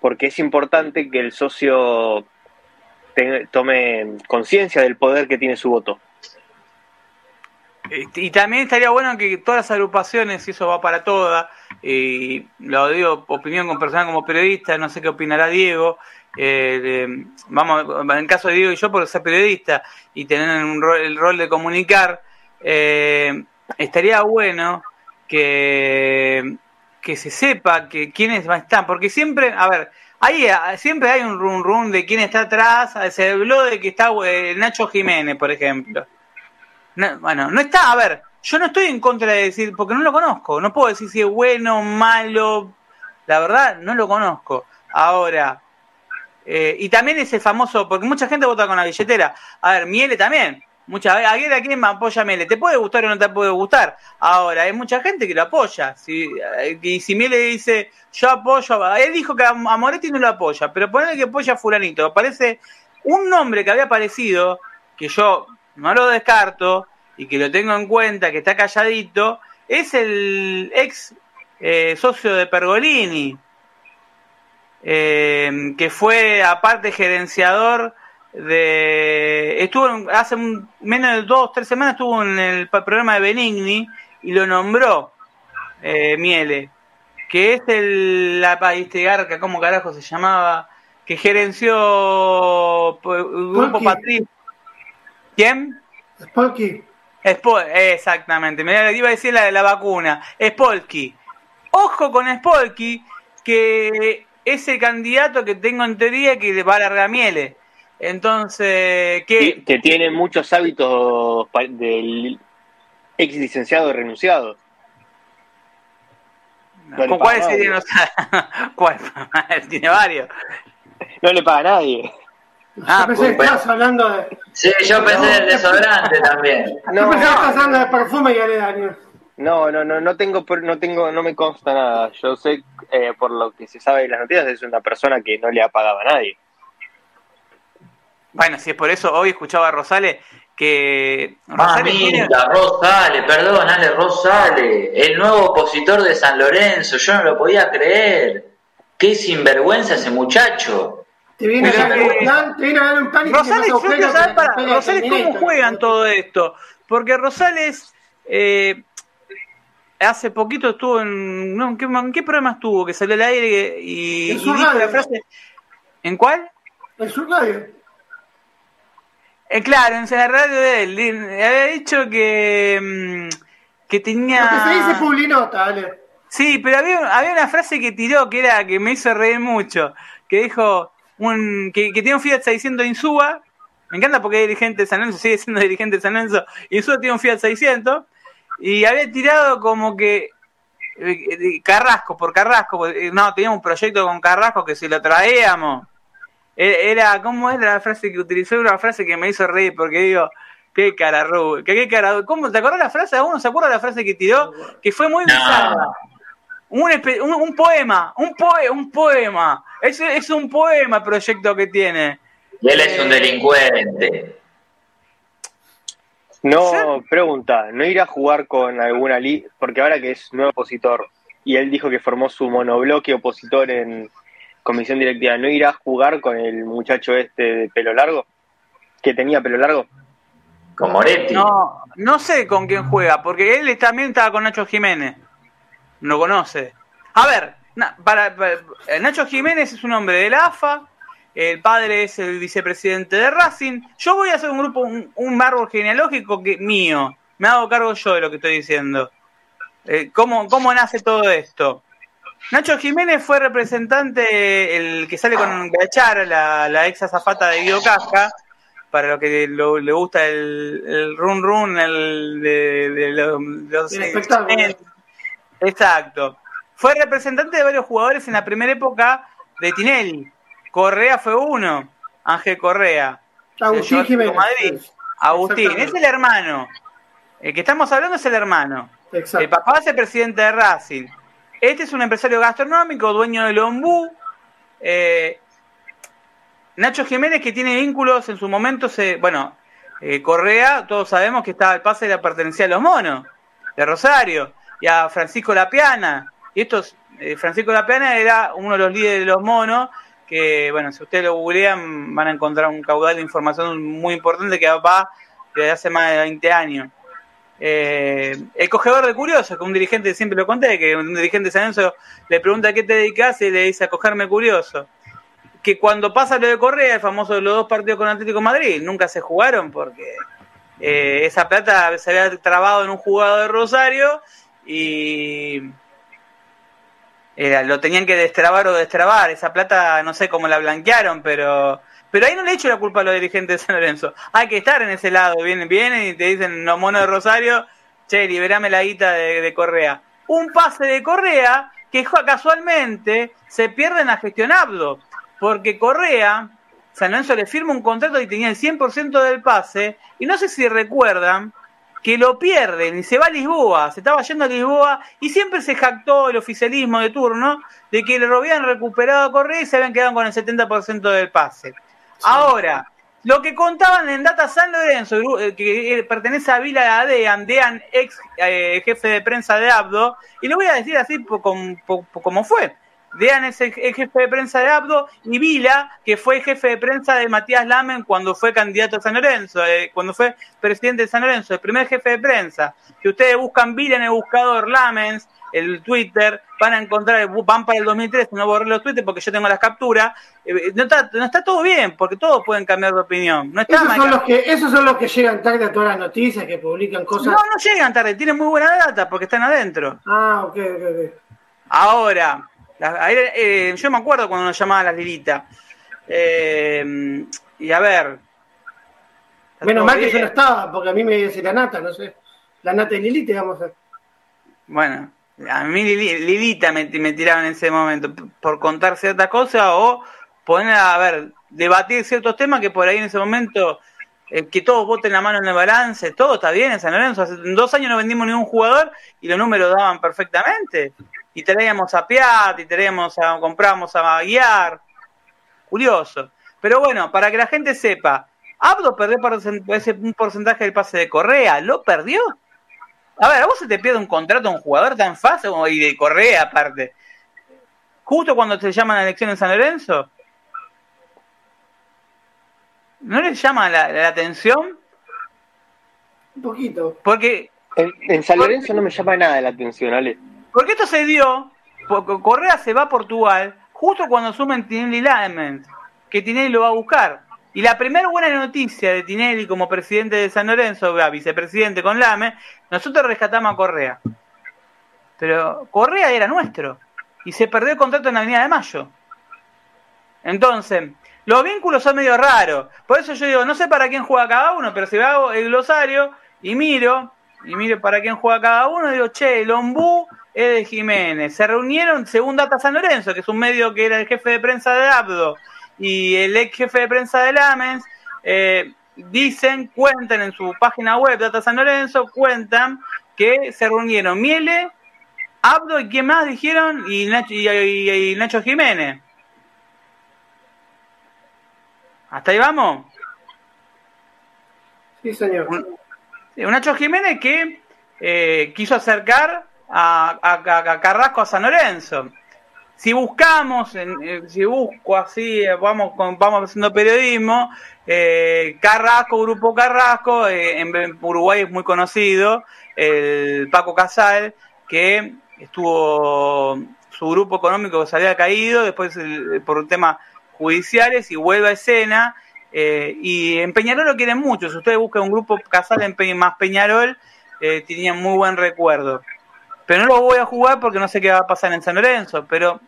porque es importante que el socio tome conciencia del poder que tiene su voto. Este, Y también estaría bueno que todas las agrupaciones, y eso va para todas, y lo digo opinión con personal como periodista, no sé qué opinará Diego, eh, de- vamos, en caso de Diego y yo por ser periodista y tener un rol- el rol de comunicar, eh, estaría bueno que, que se sepa que quiénes están, porque siempre, a ver, ahí siempre hay un run run de quién está atrás, se habló de que está eh, Nacho Jiménez, por ejemplo. Bueno, no está, a ver, yo no estoy en contra de decir, porque no lo conozco, no puedo decir si es bueno, malo, la verdad, no lo conozco. Ahora, eh, y también ese famoso, porque mucha gente vota con la billetera. A ver, Miele también. Muchas veces, ¿a quién me apoya Miele? ¿Te puede gustar o no te puede gustar? Ahora, hay mucha gente que lo apoya. Eh, y si Miele dice, yo apoyo, él dijo que a, Moretti no lo apoya, pero ponele que apoya a Fulanito. Parece un nombre que había aparecido, que yo no lo descarto y que lo tengo en cuenta, que está calladito, es el ex eh, socio de Pergolini, eh, que fue aparte gerenciador de estuvo hace menos de dos tres semanas estuvo en el programa de Benigni y lo nombró eh, Miele que es el la este garca cómo carajo se llamaba que gerenció el grupo Patricio quién Spolky exactamente me iba a decir la de la vacuna Spolky ojo con Spolky que ese candidato que tengo en teoría que va a largar Miele. Entonces, ¿qué? Que, tiene muchos hábitos del ex licenciado renunciado. ¿Con cuáles serían los ¿Cuál? tiene varios. No le paga a nadie. Ah, yo pensé que estabas hablando de. Sí, yo pensé del desodorante también. No, yo pensé que estabas hablando de perfume y aledaños. No, no, no, no tengo, no tengo, no me consta nada. Yo sé, eh, por lo que se sabe de las noticias, es una persona que no le ha pagado a nadie. Bueno, si es por eso, hoy escuchaba a Rosales que... Rosales, tiene... Rosales, perdón, Ale Rosales, el nuevo opositor de San Lorenzo, yo no lo podía creer. Qué sinvergüenza ese muchacho. Te viene, a dar un plan, te viene a dar un plan y Rosales, para, Rosales cómo juegan todo esto. Porque Rosales... Eh, hace poquito estuvo en. No, ¿en, qué, programa estuvo? Que salió al aire y, y dijo la frase. ¿En cuál? En su radio. Eh, claro, en la radio de él. Había dicho que. Mm, que tenía. Lo que se dice Publinota, dale. Sí, pero había, había una frase que tiró que era que me hizo reír mucho. Que dijo un, que, que tiene un Fiat 600 Insúa. Me encanta porque es dirigente de San Lorenzo, sigue siendo dirigente de San Lorenzo. Insúa tiene un Fiat 600 y había tirado como que eh, Carrasco, por Carrasco, eh, no, teníamos un proyecto con Carrasco que si lo traíamos, e, era, ¿cómo era la frase que utilizó? Una frase que me hizo reír porque digo, qué cara, qué cara, ¿cómo te acuerdas la frase? ¿Uno se acuerda la frase que tiró? Que fue muy bizarra. Un, un, poema, un, poe, un poema. Es, es un poema el proyecto que tiene. Y él es un eh, delincuente. No, pregunta, ¿no irá a jugar con alguna liga? Porque ahora que es nuevo opositor y él dijo que formó su monobloque opositor en comisión directiva, ¿no irá a jugar con el muchacho este de pelo largo? ¿Que tenía pelo largo? Con Moretti. No, no sé con quién juega, porque él también estaba con Nacho Jiménez. No conoce. A ver, para, Nacho Jiménez es un hombre de la AFA, el padre es el vicepresidente de Racing. Yo voy a hacer un grupo, un, un árbol genealógico que mío. Me hago cargo yo de lo que estoy diciendo. Eh, ¿cómo, ¿Cómo nace todo esto? Nacho Jiménez fue representante, el que sale con Gachar, la, la ex azafata de Guido Casca, para lo que le gusta el, el run run, el de, los... Exacto. Fue representante de varios jugadores en la primera época de Tinelli. Correa fue uno, Ángel Correa. Agustín Jiménez. Agustín, es el hermano. El que estamos hablando es el hermano. El papá es el presidente de Racing. Este es un empresario gastronómico, dueño del Ombú. Eh, Nacho Jiménez que tiene vínculos en su momento, se, bueno, eh, Correa, todos sabemos que estaba el pase de la pertenencia a los monos, de Rosario, y a Francisco Lapiana. Y estos, eh, Francisco Lapiana era uno de los líderes de los monos, que, bueno, si ustedes lo googlean van a encontrar un caudal de información muy importante que va desde hace más de 20 años. Eh, el cogedor de curiosos, que un dirigente, siempre lo conté, que un dirigente de San le pregunta a qué te dedicas y le dice a cogerme curioso. Que cuando pasa lo de Correa, el famoso de los dos partidos con Atlético Madrid, nunca se jugaron porque eh, esa plata se había trabado en un jugador de Rosario y Era, lo tenían que destrabar o destrabar. Esa plata no sé cómo la blanquearon, pero pero ahí no le echo la culpa a los dirigentes de San Lorenzo. Hay que estar en ese lado. Vienen, vienen y te dicen, los monos de Rosario, che, liberame la guita de, de Correa. Un pase de Correa que casualmente se pierde en la gestión Abdo. Porque Correa, San Lorenzo le firma un contrato y tenía el 100% del pase. Y no sé si recuerdan que lo pierden y se va a Lisboa, se estaba yendo a Lisboa y siempre se jactó el oficialismo de turno de que le habían recuperado a Correa y se habían quedado con el 70% del pase. Ahora, lo que contaban en Data San Lorenzo, eh, que pertenece a Vila Adean, Dean, ex eh, jefe de prensa de Abdo, y lo voy a decir así como fue. Dean es el, jefe de prensa de Abdo y Vila, que fue jefe de prensa de Matías Lamen cuando fue candidato a San Lorenzo, eh, cuando fue presidente de San Lorenzo, el primer jefe de prensa. Si ustedes buscan Vila en el buscador Lamens, el Twitter, van a encontrar, van para el 2003, no borré los Twitter porque yo tengo las capturas. Eh, no, está, no está todo bien, porque todos pueden cambiar de opinión. No está esos, son los que, esos son los que llegan tarde a todas las noticias, que publican cosas. No, no llegan tarde, tienen muy buena data porque están adentro. Ah, ok, ok, ok. Ahora, eh, yo me acuerdo cuando nos llamaban las Lilita. Eh, y a ver. Menos mal que yo no estaba, porque a mí me dice la nata, no sé. La nata y Lilita, vamos a ver. Bueno, a mí Lilita me, me tiraron en ese momento por contar ciertas cosas o poner a ver, debatir ciertos temas que por ahí en ese momento eh, que todos voten la mano en el balance, todo está bien en San Lorenzo. Hace dos años no vendimos ningún jugador y los números daban perfectamente y traíamos a Piat, y traíamos a, compramos a Guiar. Curioso. Pero bueno, para que la gente sepa, Abdo perdió un porcentaje del pase de Correa, ¿lo perdió? A ver, ¿a vos se te pierde un contrato a un jugador tan fácil y de Correa aparte? Justo cuando te llaman a la elección en San Lorenzo. ¿No les llama la, atención? Un poquito. Porque... En, San Lorenzo no me llama nada la atención, Ale. Porque esto se dio, porque Correa se va a Portugal justo cuando sumen Tinelli Lament, que Tinelli lo va a buscar. Y la primera buena noticia de Tinelli como presidente de San Lorenzo, vicepresidente con Lame, nosotros rescatamos a Correa. Pero Correa era nuestro y se perdió el contrato en la Avenida de Mayo. Entonces, los vínculos son medio raros. Por eso yo digo, no sé para quién juega cada uno, pero si hago el glosario y miro, y miro para quién juega cada uno, digo, che, el Ombú de Jiménez. Se reunieron, según Data San Lorenzo, que es un medio que era el jefe de prensa de Abdo, y el ex jefe de prensa de Lamens, eh, dicen, cuentan en su página web, Data San Lorenzo, cuentan que se reunieron Miele, Abdo y quién más dijeron, y Nacho, y, Nacho Jiménez. ¿Hasta ahí vamos? Sí, señor. Un, Nacho Jiménez que eh, quiso acercar a, Carrasco a San Lorenzo. Si buscamos, eh, si busco así, vamos, vamos haciendo periodismo, eh, Carrasco, Grupo Carrasco, eh, en, Uruguay es muy conocido, el Paco Casal, que estuvo, su grupo económico se había caído, después por temas judiciales y vuelve a escena, y en Peñarol lo quieren mucho, si ustedes buscan un grupo Casal en más Peñarol, tenían muy buen recuerdo. Pero no lo voy a jugar porque no sé qué va a pasar en San Lorenzo. Pero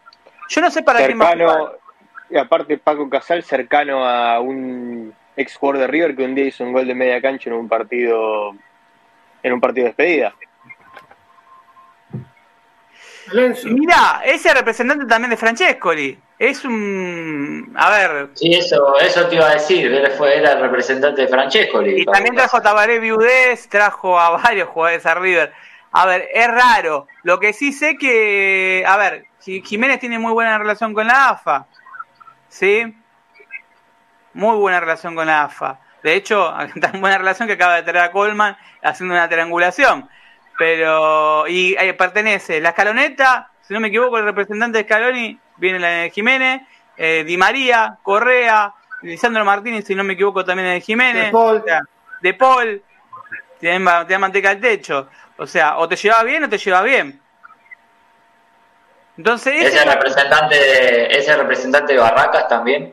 yo no sé para cercano, qué Y aparte, Paco Casal, cercano a un ex jugador de River que un día hizo un gol de media cancha en un partido en un partido de despedida. Mira, ese representante también de Francescoli. Es un. A ver. Sí, eso, eso te iba a decir. Él fue, era el representante de Francescoli. Y también trajo a Tabaré Viudés, trajo a varios jugadores a River. A ver, es raro. Lo que sí sé que, a ver, Jiménez tiene muy buena relación con la AFA, ¿sí? Muy buena relación con la AFA. De hecho, tan buena relación que acaba de traer a Coleman haciendo una triangulación. Pero, y eh, pertenece la escaloneta, si no me equivoco, el representante de Scaloni viene la de Jiménez, eh, Di María, Correa, Lisandro Martínez, si no me equivoco, también de Jiménez. De Paul. de Paul. Tiene, manteca al techo. O sea, o te lleva bien o te lleva bien. Entonces, ¿Es el, representante de, ¿Es representante de Barracas también?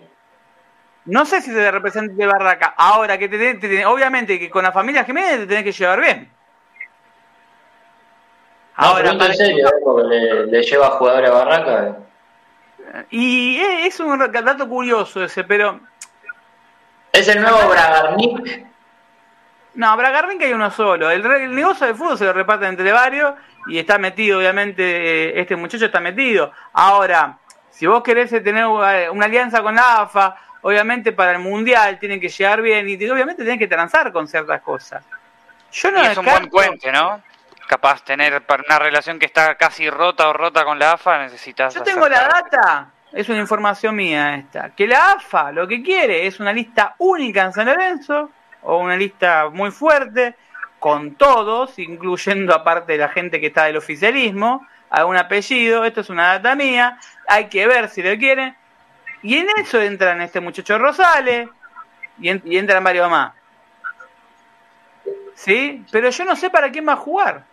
No sé si es el representante de Barracas. Ahora, que te, obviamente que con la familia Jiménez te tenés que llevar bien. Ahora, Ahora, en serio, ¿eh? le, le lleva jugadores a Barraca. y es es un dato curioso ese, pero Es el nuevo Bragarnik. No, Bragarnik hay uno solo. El, el negocio del fútbol se lo reparten entre varios y está metido, obviamente, eh, este muchacho está metido. Ahora, si vos querés eh, tener eh, una alianza con la AFA, obviamente para el Mundial tienen que llegar bien y obviamente tienen que transar con ciertas cosas. Yo no y es un buen puente, ¿no? Capaz tener una relación que está casi rota o rota con la AFA, necesitas. Yo tengo la data, es una información mía esta, que la AFA lo que quiere es una lista única en San Lorenzo, o una lista muy fuerte, con todos, incluyendo aparte la gente que está del oficialismo, algún apellido, esto es una data mía, hay que ver si lo quieren, y en eso entran este muchacho Rosales, y, en- y entran varios más. ¿Sí? Pero yo no sé para quién va a jugar.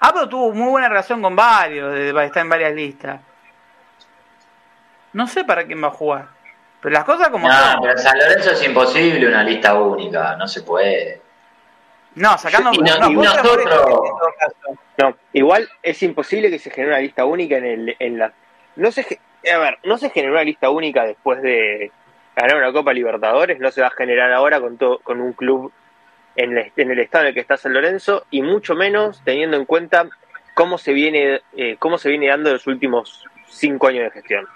Abro tuvo muy buena relación con varios, está en varias listas. No sé para quién va a jugar. Pero las cosas como No, son. pero en San Lorenzo es imposible una lista única, no se puede. No, sacando Y no- no, y nosotros-. No, igual es imposible que se genere una lista única en el en la no se a ver, no se generó una lista única después de ganar una Copa Libertadores, no se va a generar ahora con todo con un club en el, en el estado en el que está San Lorenzo y mucho menos teniendo en cuenta cómo se viene eh, cómo se viene dando los últimos cinco años de gestión.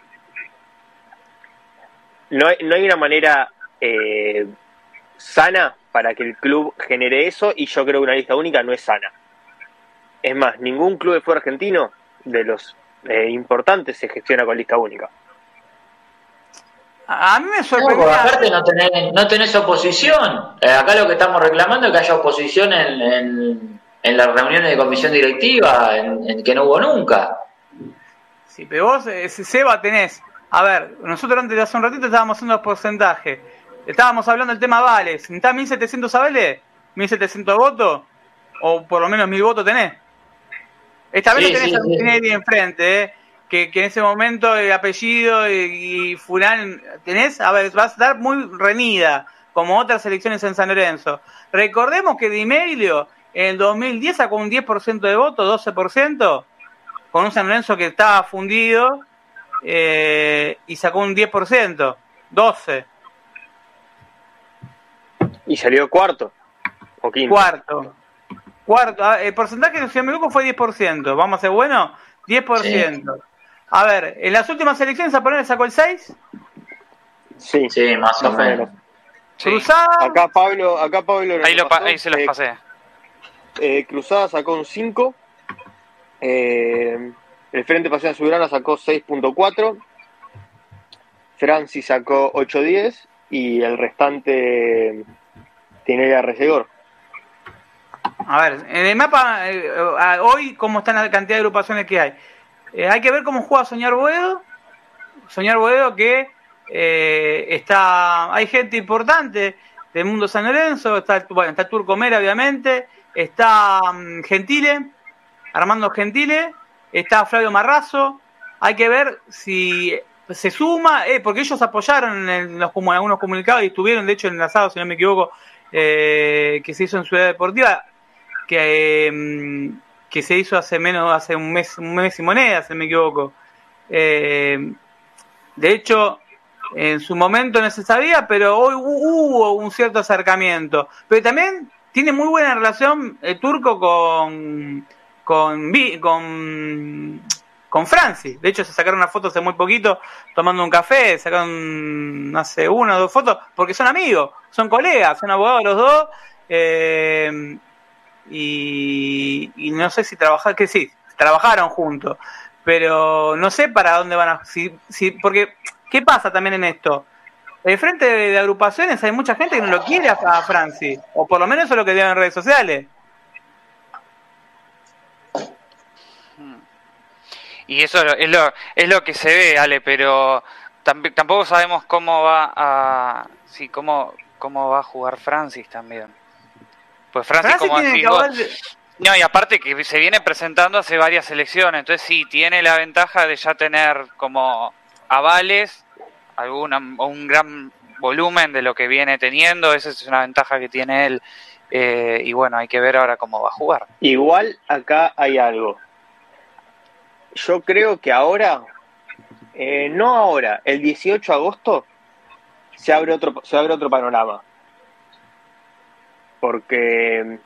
No hay, no hay una manera eh, sana para que el club genere eso y yo creo que una lista única no es sana. Es más, ningún club de fútbol argentino de los eh, importantes se gestiona con lista única. A mí me No, sorprendió. porque aparte no tenés, no tenés oposición. Eh, acá lo que estamos reclamando es que haya oposición en, en, en las reuniones de comisión directiva, en, en que no hubo nunca. Sí, pero vos, eh, Seba, tenés. A ver, nosotros antes de hace un ratito estábamos haciendo los porcentajes. Estábamos hablando del tema vales. ¿Está 1700 a vale? ¿1700 votos? O por lo menos 1000 votos tenés. Esta vez Sí, lo tenés sí, a sí. Tinelli enfrente, ¿eh? Que, que en ese momento el apellido y, y fulán tenés, a ver, vas a estar muy reñida, como otras elecciones en San Lorenzo. Recordemos que Di Meglio en el 2010 sacó un 10% de votos, 12%, con un San Lorenzo que estaba fundido eh, y sacó un 10%, 12, Y salió cuarto o quinto. cuarto. Cuarto, ah, el porcentaje, si me equivoco, fue 10%. ¿Vamos a ser buenos? 10%. A ver, en las últimas elecciones a poner sacó el 6. Sí, Sí, más o menos. Sí. Cruzada. Acá Pablo, acá Pablo Ahí, lo pa- pasó, ahí se los eh, pasé. eh, Cruzada sacó un 5. eh, el Frente Pasión Soberana sacó 6.4. Francis sacó 8.10. Y el restante tiene a Resegor. A ver, en el mapa, eh, hoy, ¿cómo está la cantidad de agrupaciones que hay? Eh, hay que ver cómo juega Soñar Boedo. Soñar Boedo que eh, está. Hay gente importante del mundo San Lorenzo. Está, bueno, está Turco Mera, obviamente. Está mm, Gentile, Armando Gentile. Está Flavio Marrazo. Hay que ver si se suma, eh, porque ellos apoyaron en, los, algunos comunicados y estuvieron, de hecho, enlazados, si no me equivoco, eh, que se hizo en Ciudad Deportiva que, eh, que se hizo hace menos, hace un mes, un mes y moneda, si no me equivoco. Eh, de hecho, en su momento no se sabía, pero hoy hu- hubo un cierto acercamiento. Pero también tiene muy buena relación el turco con con con con Francis. De hecho, se sacaron una foto hace muy poquito tomando un café, sacaron hace una o dos fotos, porque son amigos, son colegas, son abogados los dos. eh, y, y no sé si trabajar, que sí, trabajaron juntos, pero no sé para dónde van a, si, si, porque, ¿qué pasa también en esto? En frente de, de agrupaciones hay mucha gente que no lo quiere a, a Francis, o por lo menos eso es lo que digan en redes sociales. Y eso es lo, es lo, es lo que se ve, Ale, pero tamp- tampoco sabemos cómo va a sí, cómo, cómo va a jugar Francis también. Pues Francis, Francis como tiene decís que vos, no, y aparte que se viene presentando hace varias elecciones, entonces sí, tiene la ventaja de ya tener como avales, alguna, un gran volumen de lo que viene teniendo, esa es una ventaja que tiene él Eh, y bueno, hay que ver ahora cómo va a jugar. Igual acá hay algo. Yo creo que ahora, eh, no ahora, el 18 de agosto se abre otro, se abre otro panorama. Porque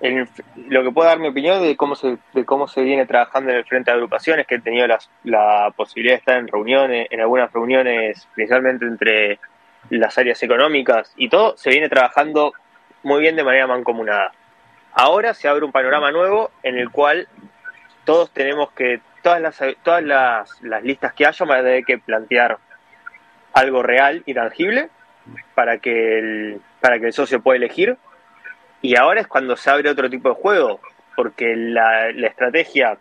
en lo que puedo dar mi opinión de cómo se, de cómo se viene trabajando en el frente de agrupaciones, que he tenido la posibilidad de estar en reuniones, en algunas reuniones, principalmente entre las áreas económicas y todo, se viene trabajando muy bien de manera mancomunada. Ahora se abre un panorama nuevo en el cual todos tenemos que, todas las, todas las, las listas que haya, van a que plantear algo real y tangible para que el, para que el socio pueda elegir. Y ahora es cuando se abre otro tipo de juego, porque la, la estrategia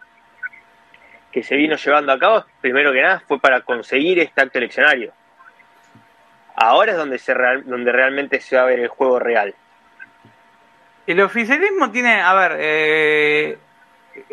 que se vino llevando a cabo, primero que nada, fue para conseguir este acto eleccionario. Ahora es donde, se real, donde realmente se va a ver el juego real. El oficialismo tiene, a ver, eh,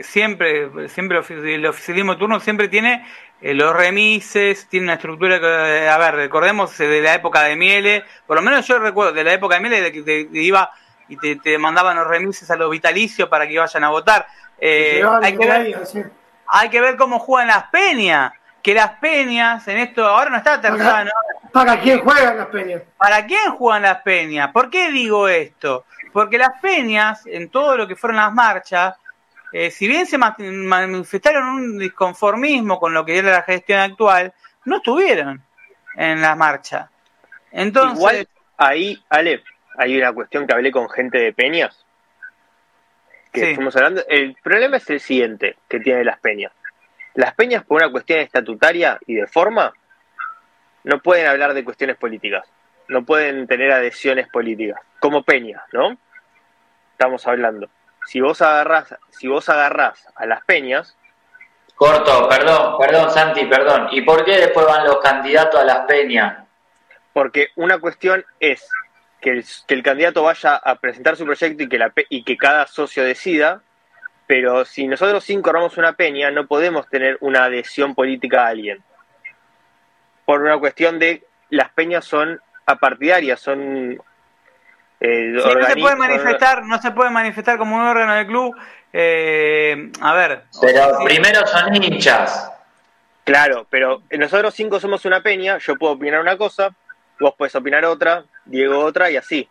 siempre, siempre el oficialismo turno siempre tiene eh, los remises, tiene una estructura que, a ver, recordemos de la época de Miele, por lo menos yo recuerdo de la época de Miele de que te, te iba y te, te, mandaban los remises a los vitalicios para que vayan a votar. Eh, hay, que ver, hay que ver cómo juegan las peñas, que las peñas en esto ahora no está Terzano. ¿Para, ¿Para quién juegan las peñas? ¿Para quién juegan las peñas? ¿Por qué digo esto? Porque las peñas, en todo lo que fueron las marchas, eh, si bien se manifestaron un disconformismo con lo que era la gestión actual, no estuvieron en la marcha. Entonces, Igual ahí, Ale, hay una cuestión que hablé con gente de peñas. Que sí. estamos hablando. El problema es el siguiente que tiene las peñas. Las peñas, por una cuestión estatutaria y de forma, no pueden hablar de cuestiones políticas. No pueden tener adhesiones políticas. Como peñas, ¿no? Estamos hablando. Si vos agarrás, si vos agarrás a las peñas. Corto, perdón, perdón, Santi, perdón. ¿Y por qué después van los candidatos a las peñas? Porque una cuestión es que el, que el, candidato vaya a presentar su proyecto y que, la, y que cada socio decida, pero si nosotros cinco armamos una peña, no podemos tener una adhesión política a alguien. Por una cuestión de las peñas son apartidarias, son... Eh, sí, no se puede manifestar, no se puede manifestar como un órgano del club. Eh, a ver. Pero sí. primero son hinchas. Claro, pero nosotros cinco somos una peña, yo puedo opinar una cosa, vos podés opinar otra, Diego otra y así.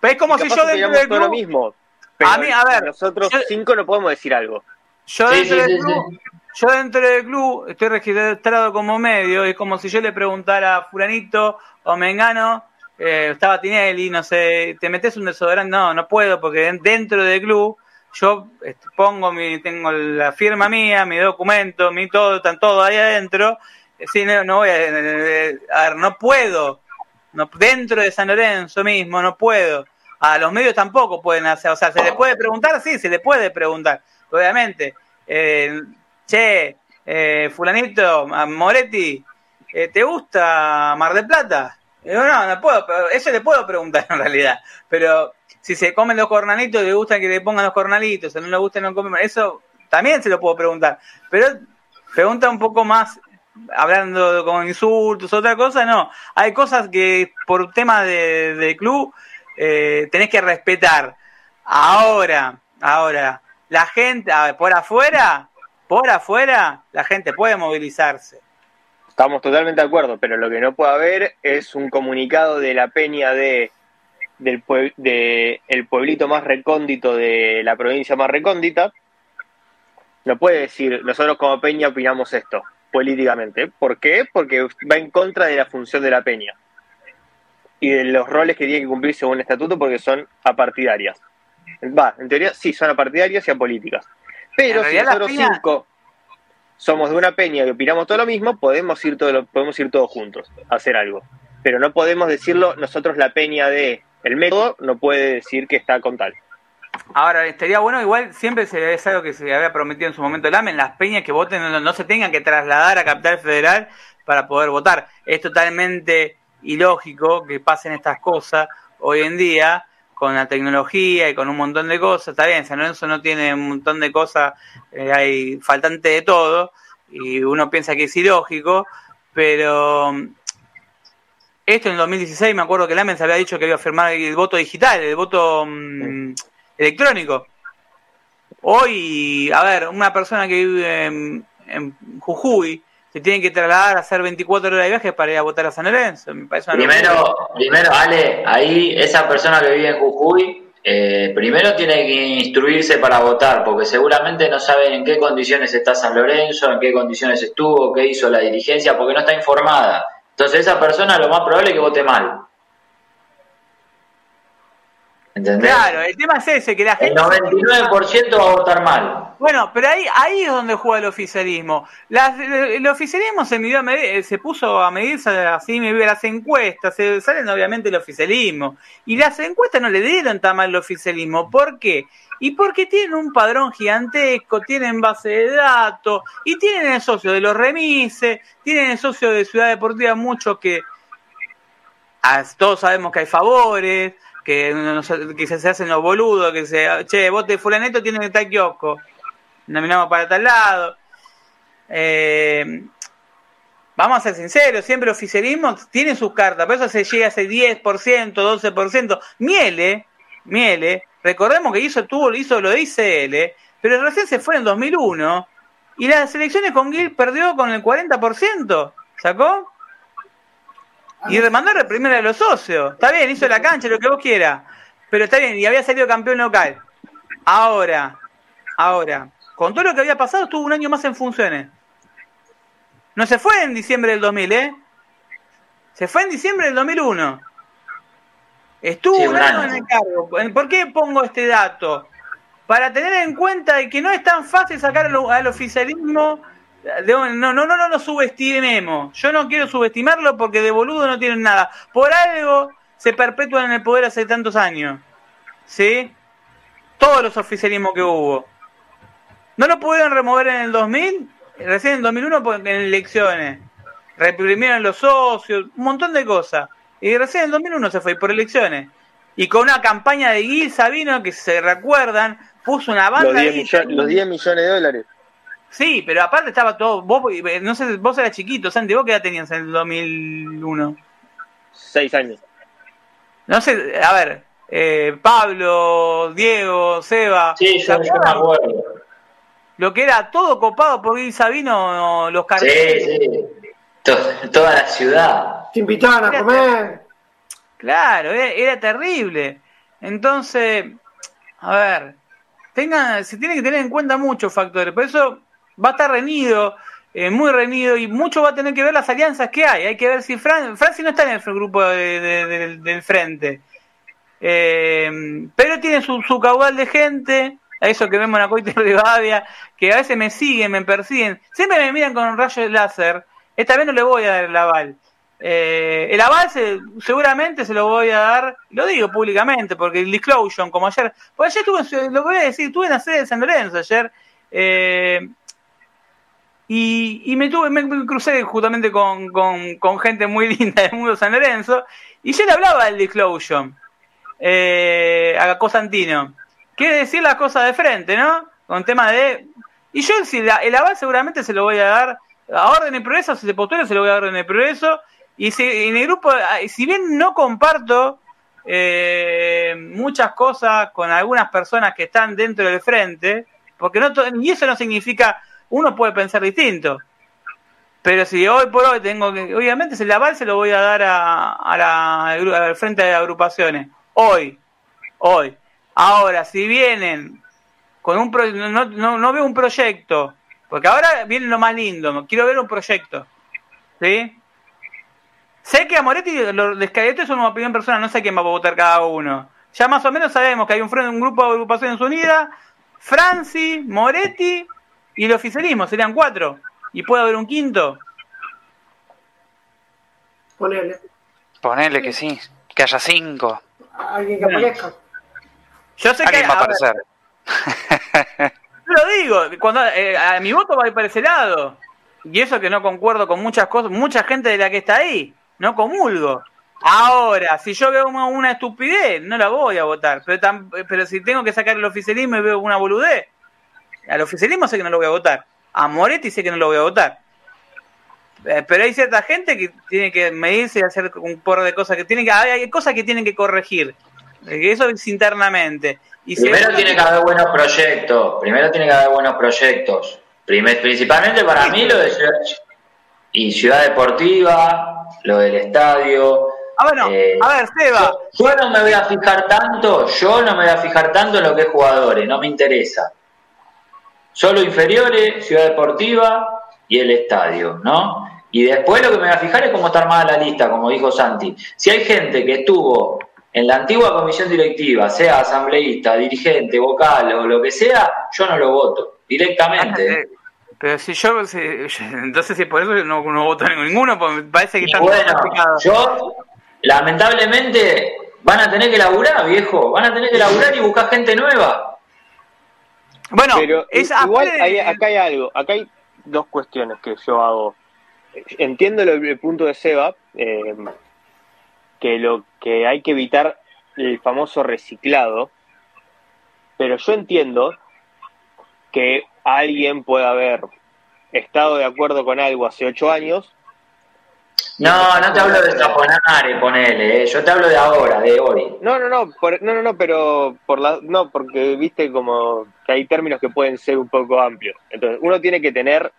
Pero es como si yo dentro del club... lo mismo. Pero a mí, a ver, nosotros yo, cinco no podemos decir algo. Yo sí, dentro, sí, del club, yo dentro del club estoy registrado como medio, es como si yo le preguntara a fulanito o mengano, eh, estaba Tinelli, no sé, ¿te metes un desodorante? No, no puedo, porque dentro del club yo este, pongo mi, tengo la firma mía, mi documento, mi todo, están todo ahí adentro. Sí, no, no voy a, a ver, no puedo no, dentro de San Lorenzo mismo no puedo. A los medios tampoco pueden hacer, o sea, se le puede preguntar, sí, se le puede preguntar, obviamente. Eh, che, eh, fulanito, Moretti, eh, ¿te gusta Mar del Plata? No, no, no puedo, pero eso le puedo preguntar en realidad. Pero si se comen los cornalitos, le gusta que le pongan los cornalitos, si no le gusta no comen, eso también se lo puedo preguntar. Pero pregunta un poco más hablando con insultos, otra cosa, no. Hay cosas que por tema de, club eh, tenés que respetar. Ahora, ahora, la gente, por afuera, por afuera, la gente puede movilizarse. Estamos totalmente de acuerdo, pero lo que no puede haber es un comunicado de la peña de del pue de el pueblito más recóndito de la provincia más recóndita. No puede decir, nosotros como peña opinamos esto políticamente. ¿Por qué? Porque va en contra de la función de la peña y de los roles que tiene que cumplir según el estatuto porque son apartidarias. Va, en teoría sí, son apartidarias y apolíticas. Pero si nosotros peña... cinco somos de una peña y opinamos todo lo mismo, podemos ir, todo, podemos ir todos juntos a hacer algo. Pero no podemos decirlo, nosotros la peña de el método no puede decir que está con tal. Ahora, estaría bueno, igual siempre se, es algo que se había prometido en su momento el AME, en las peñas que voten no, se tengan que trasladar a Capital Federal para poder votar. Es totalmente ilógico que pasen estas cosas hoy en día con la tecnología y con un montón de cosas. Está bien, San Lorenzo no tiene un montón de cosas, eh, hay faltante de todo y uno piensa que es ilógico, pero esto en el 2016 me acuerdo que Lamens había dicho que iba a firmar el voto digital, el voto mm, electrónico. Hoy, a ver, una persona que vive en, en Jujuy se tiene que trasladar a hacer 24 horas de viaje para ir a votar a San Lorenzo. Me parece una Primero, locura. primero, Ale, ahí esa persona que vive en Jujuy, eh, primero tiene que instruirse para votar, porque seguramente no sabe en qué condiciones está San Lorenzo, en qué condiciones estuvo, qué hizo la dirigencia, porque no está informada. Entonces esa persona lo más probable es que vote mal. ¿Entendés? Claro, el tema es ese, que la El gente... 99% va a votar mal. Bueno, pero ahí, ahí es donde juega el oficialismo. Las- el oficialismo se midió a medir- se puso a medirse así, me las encuestas, se salen obviamente el oficialismo. Y las encuestas no le dieron tan mal el oficialismo. ¿Por qué? Y porque tienen un padrón gigantesco, tienen base de datos, y tienen el socio de los remises, tienen el socio de Ciudad Deportiva, muchos que ah, todos sabemos que hay favores, que, que se hacen los boludos, que se, che, vos de fulanito tiene que estar kiosco nominamos para tal lado. Eh, vamos a ser sinceros, siempre el oficialismo tiene sus cartas, por eso se llega a ese 10%, 12%. Miele, Miele, recordemos que hizo, tuvo, hizo lo de ICL, pero recién se fue en 2001 y las elecciones con Gil perdió con el 40%, ¿sacó? Y demandó a reprimir a los socios. Está bien, hizo la cancha, lo que vos quieras. Pero está bien, y había salido campeón local. Ahora, ahora, con todo lo que había pasado, estuvo un año más en funciones. No se fue en diciembre del 2000, ¿eh? Se fue en diciembre del 2001. Estuvo Sí, un año año. en el cargo. ¿Por qué pongo este dato? Para tener en cuenta de que no es tan fácil sacar al, al oficialismo. de- no, no, no, no lo subestimemos. Yo no quiero subestimarlo porque de boludo no tienen nada. Por algo se perpetúan en el poder hace tantos años. ¿Sí? Todos los oficialismos que hubo. No lo pudieron remover en el 2000, recién en el 2001 por- en elecciones. Reprimieron los socios, un montón de cosas. Y recién en el 2001 se fue por elecciones. Y con una campaña de Gil Sabino, que se recuerdan, puso una banda Los 10, ahí. millo- los 10 millones de dólares. Sí, pero aparte estaba todo. Vos, no sé, vos eras chiquito, Santi, ¿vos qué edad tenías en el 2001? 6 años. No sé, a ver, eh, Pablo, Diego, Seba. Sí, ¿se yo, yo me acuerdo. Lo que era todo copado por Gil Sabino, los Sí, carteles. sí. To- toda la ciudad. Te invitaban a comer. Claro, era, era terrible. Entonces, a ver, tengan, se tiene que tener en cuenta muchos factores. Por eso va a estar reñido, eh, muy reñido, y mucho va a tener que ver las alianzas que hay. Hay que ver si Fran, Franci no está en el grupo de- de- de- del- del frente. Eh, pero tiene su, su caudal de gente, a eso que vemos en la Coite de Rivadavia, que a veces me siguen, me persiguen, siempre me miran con un rayo de láser. Esta vez no le voy a dar el aval. Eh, el aval se- seguramente se lo voy a dar, lo digo públicamente, porque el disclosure, como ayer, porque ayer estuve, lo voy a decir, estuve en la sede de San Lorenzo ayer, eh, y, y me tuve, me, crucé justamente con, con, gente muy linda del mundo San Lorenzo, y yo le hablaba del disclosure, eh, a Cosantino. Quiere decir las cosas de frente, ¿no? Con tema de... Y yo si la- el aval seguramente se lo voy a dar a Orden y Progreso, si se postula se lo voy a dar a Orden y Progreso. Y si, en el grupo, ah, si bien no comparto eh, muchas cosas con algunas personas que están dentro del frente, porque no y eso no significa, uno puede pensar distinto. Pero si hoy por hoy tengo que, obviamente el aval se lo voy a dar a, a la, al frente de agrupaciones. Hoy, hoy. Ahora, si vienen con un pro- no, no, no veo un proyecto, porque ahora viene lo más lindo, quiero ver un proyecto. ¿Sí? Sé que a Moretti lo descayeto es una opinión personal, no sé quién va a votar cada uno. Ya más o menos sabemos que hay un, grupo de agrupaciones unidas, Franci, Moretti y el oficialismo, serían cuatro. Y puede haber un quinto. Ponele. Ponele que sí, que haya cinco. Alguien que aparezca. Yo sé que va a a ver, lo digo, cuando eh, a mi voto va a ir para ese lado. Y eso que no concuerdo con muchas cosas, mucha gente de la que está ahí, no comulgo. Ahora, si yo veo una, una estupidez, no la voy a votar. Pero, pero si tengo que sacar el oficialismo y veo una boludez, al oficialismo sé que no lo voy a votar. A Moretti sé que no lo voy a votar. Eh, pero hay cierta gente que tiene que medirse y hacer un porro de cosas que tienen que hay, hay cosas que tienen que corregir eso es internamente y Primero tiene que haber buenos proyectos. Primero tiene que haber buenos proyectos. Primer- principalmente para mí lo de ciudad, y ciudad deportiva, lo del estadio. ah bueno eh, a ver Seba Yo, yo no me voy a fijar tanto, yo no me voy a fijar tanto en lo que es jugadores, no me interesa. Solo inferiores, ciudad deportiva y el estadio, ¿no? Y después lo que me voy a fijar es cómo está armada la lista, como dijo Santi. Si hay gente que estuvo en la antigua comisión directiva, sea asambleísta, dirigente, vocal o lo que sea, yo no lo voto directamente. Eh, pero si yo, si- entonces si por eso no, no voto ninguno porque me parece que Y están bueno, yo, lamentablemente, van a tener que laburar, viejo. Van a tener que laburar y buscar gente nueva. bueno Pero es igual hay- acá hay algo, acá hay dos cuestiones que yo hago. Entiendo lo- el, punto de Seba, eh, que lo que hay que evitar el famoso reciclado, pero yo entiendo que alguien puede haber estado de acuerdo con algo hace ocho años No, no te hablo de Zaponare, ponele, eh. yo te hablo de ahora, de hoy. No, no, no, por- no, no, no, pero por la, no, porque viste como que hay términos que pueden ser un poco amplios. Entonces, uno tiene que tener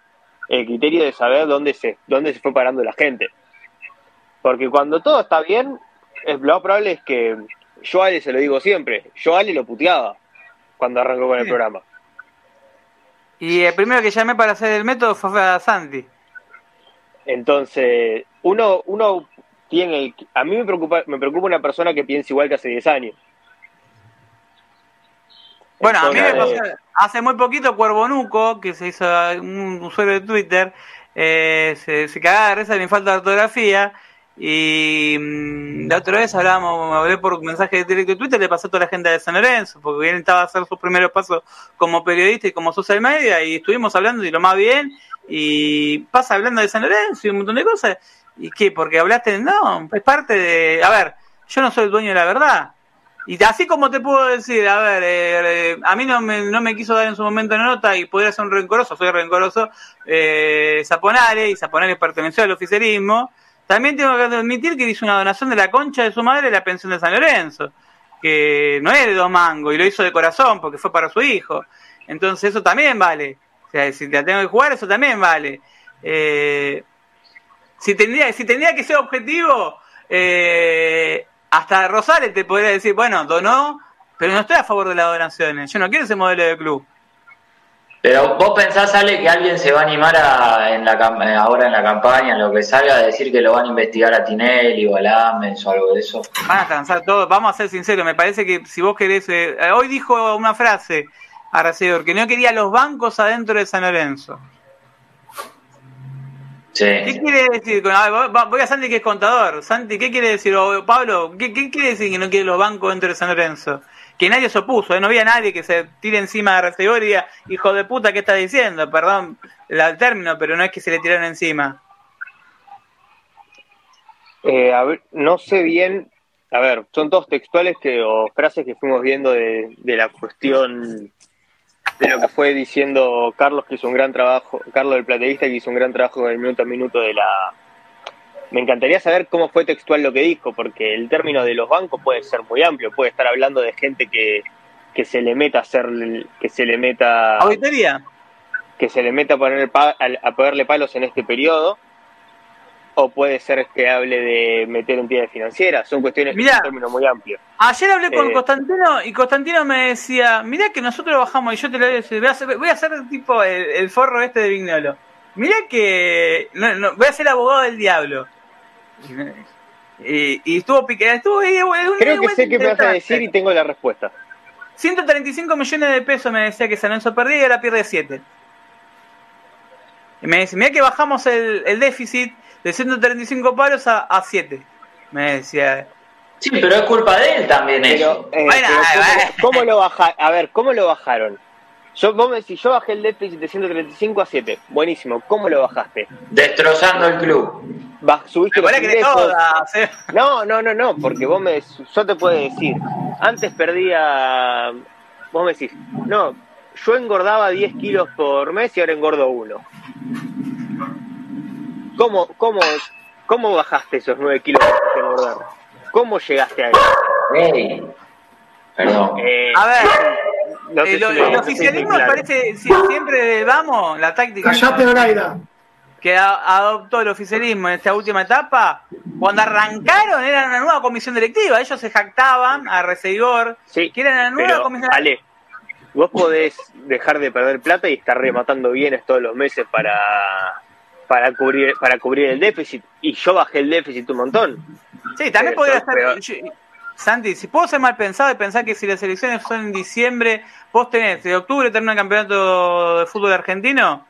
el criterio de saber dónde se, dónde se fue parando la gente. Porque cuando todo está bien, es, lo más probable es que yo a Ale se lo digo siempre, yo a Ale lo puteaba cuando arrancó con el programa. y el primero que llamé para hacer el método fue a Santi Entonces, uno, uno tiene el, a mí me preocupa, me preocupa una persona que piensa igual que hace 10 años. Bueno, a mí me pasó hace muy poquito Cuervo Nuco, que se hizo un usuario de Twitter, eh, se, se cagaba de risa de mi falta de ortografía y mm, la otra vez hablábamos, hablé por mensaje directo de Twitter, le pasó a toda la gente de San Lorenzo, porque él estaba a hacer sus primeros pasos como periodista y como social media y estuvimos hablando y lo más bien y pasa hablando de San Lorenzo y un montón de cosas. ¿Y qué? Porque hablaste, no, es parte de... A ver, yo no soy el dueño de la verdad. Y así como te puedo decir, a ver, eh, eh, a mí no me, no me quiso dar en su momento una nota y podría ser un rencoroso, soy rencoroso, eh, Zaponare, y Zaponare perteneció al oficialismo, también tengo que admitir que hizo una donación de la concha de su madre a la pensión de San Lorenzo, que no es de dos mangos, y lo hizo de corazón porque fue para su hijo. Entonces eso también vale. O sea, si la tengo que jugar, eso también vale. Eh, si tendría, si tendría que ser objetivo, eh, hasta Rosales te podría decir, bueno, donó, pero no estoy a favor de las donaciones. Yo no quiero ese modelo de club. Pero vos pensás, Ale, que alguien se va a animar a, en la, eh, ahora en la campaña, en lo que salga, a decir que lo van a investigar a Tinelli o a Lames o algo de eso. Van a transar todo. Vamos a ser sinceros, me parece que si vos querés... eh, eh, hoy dijo una frase a Racedor, que no quería los bancos adentro de San Lorenzo. ¿Qué Sí. quiere decir? voy a Santi que es contador. Santi, ¿qué quiere decir? O, Pablo, ¿qué, qué quiere decir que no quiere los bancos dentro de San Lorenzo? Que nadie se opuso, ¿eh? no había nadie que se tire encima de Recebor y diga, hijo de puta, ¿qué está diciendo? Perdón el término, pero no es que se le tiraron encima. Eh, no sé bien, a ver, son todos textuales que, o frases que fuimos viendo de, la cuestión de lo que fue diciendo Carlos, que hizo un gran trabajo, Carlos del Plateísta, que hizo un gran trabajo en el minuto a minuto de la... Me encantaría saber cómo fue textual lo que dijo, porque el término de los bancos puede ser muy amplio, puede estar hablando de gente que, que se le meta a hacer, que se le meta ¿Auditoría? que se le meta a, poner a, ponerle palos en este periodo, o puede ser que hable de meter entidades financieras. Son cuestiones que Mirá. son un término muy amplio. Ayer hablé con Eh. Constantino y Constantino me decía, mirá que nosotros bajamos y yo te lo voy a decir, voy a hacer, voy a hacer tipo el, el forro este de Vignolo. Mirá que no, no, voy a ser abogado del diablo. Y, y estuvo pique, estuvo ahí, un- Creo que un- sé qué me vas a decir y tengo la respuesta. 135 millones de pesos me decía que San Lorenzo perdía y ahora pierde 7. Y me decía, mirá que bajamos el, el déficit de 135 palos a, a 7. Me decía. Sí, pero es culpa de él también Pero, eso. eh, Bueno, pero ay, ¿cómo, bueno. cómo lo bajaron? A ver, ¿cómo lo bajaron? Yo, vos me decís, yo bajé el déficit de 135 a 7. Buenísimo. ¿Cómo lo bajaste? Destrozando el club. Baj- subiste Me los que todas. eh. No, no, no, no, porque vos me, yo te puedo decir, antes perdía, vos me decís, no, yo engordaba 10 kilos por mes y ahora engordo uno. ¿Cómo, cómo, cómo bajaste esos 9 kilos de engordar? ¿Cómo llegaste a eso? Ey, Perdón. Eh, A ver, no el, si oficialismo me claro. parece si- siempre, vamos, la táctica Callate, Braida. que a- adoptó el oficialismo en esta última etapa, cuando arrancaron era una nueva comisión directiva, ellos se jactaban a Recegor, Sí, que era una nueva pero, comisión Ale, vos podés dejar de perder plata y estar rematando bienes todos los meses para para cubrir para cubrir el déficit y yo bajé el déficit un montón Sí, también Pero- podría estar. Santi, si puedo ser mal pensado y pensar que si las elecciones son en diciembre, vos tenés de octubre termina el campeonato de fútbol argentino.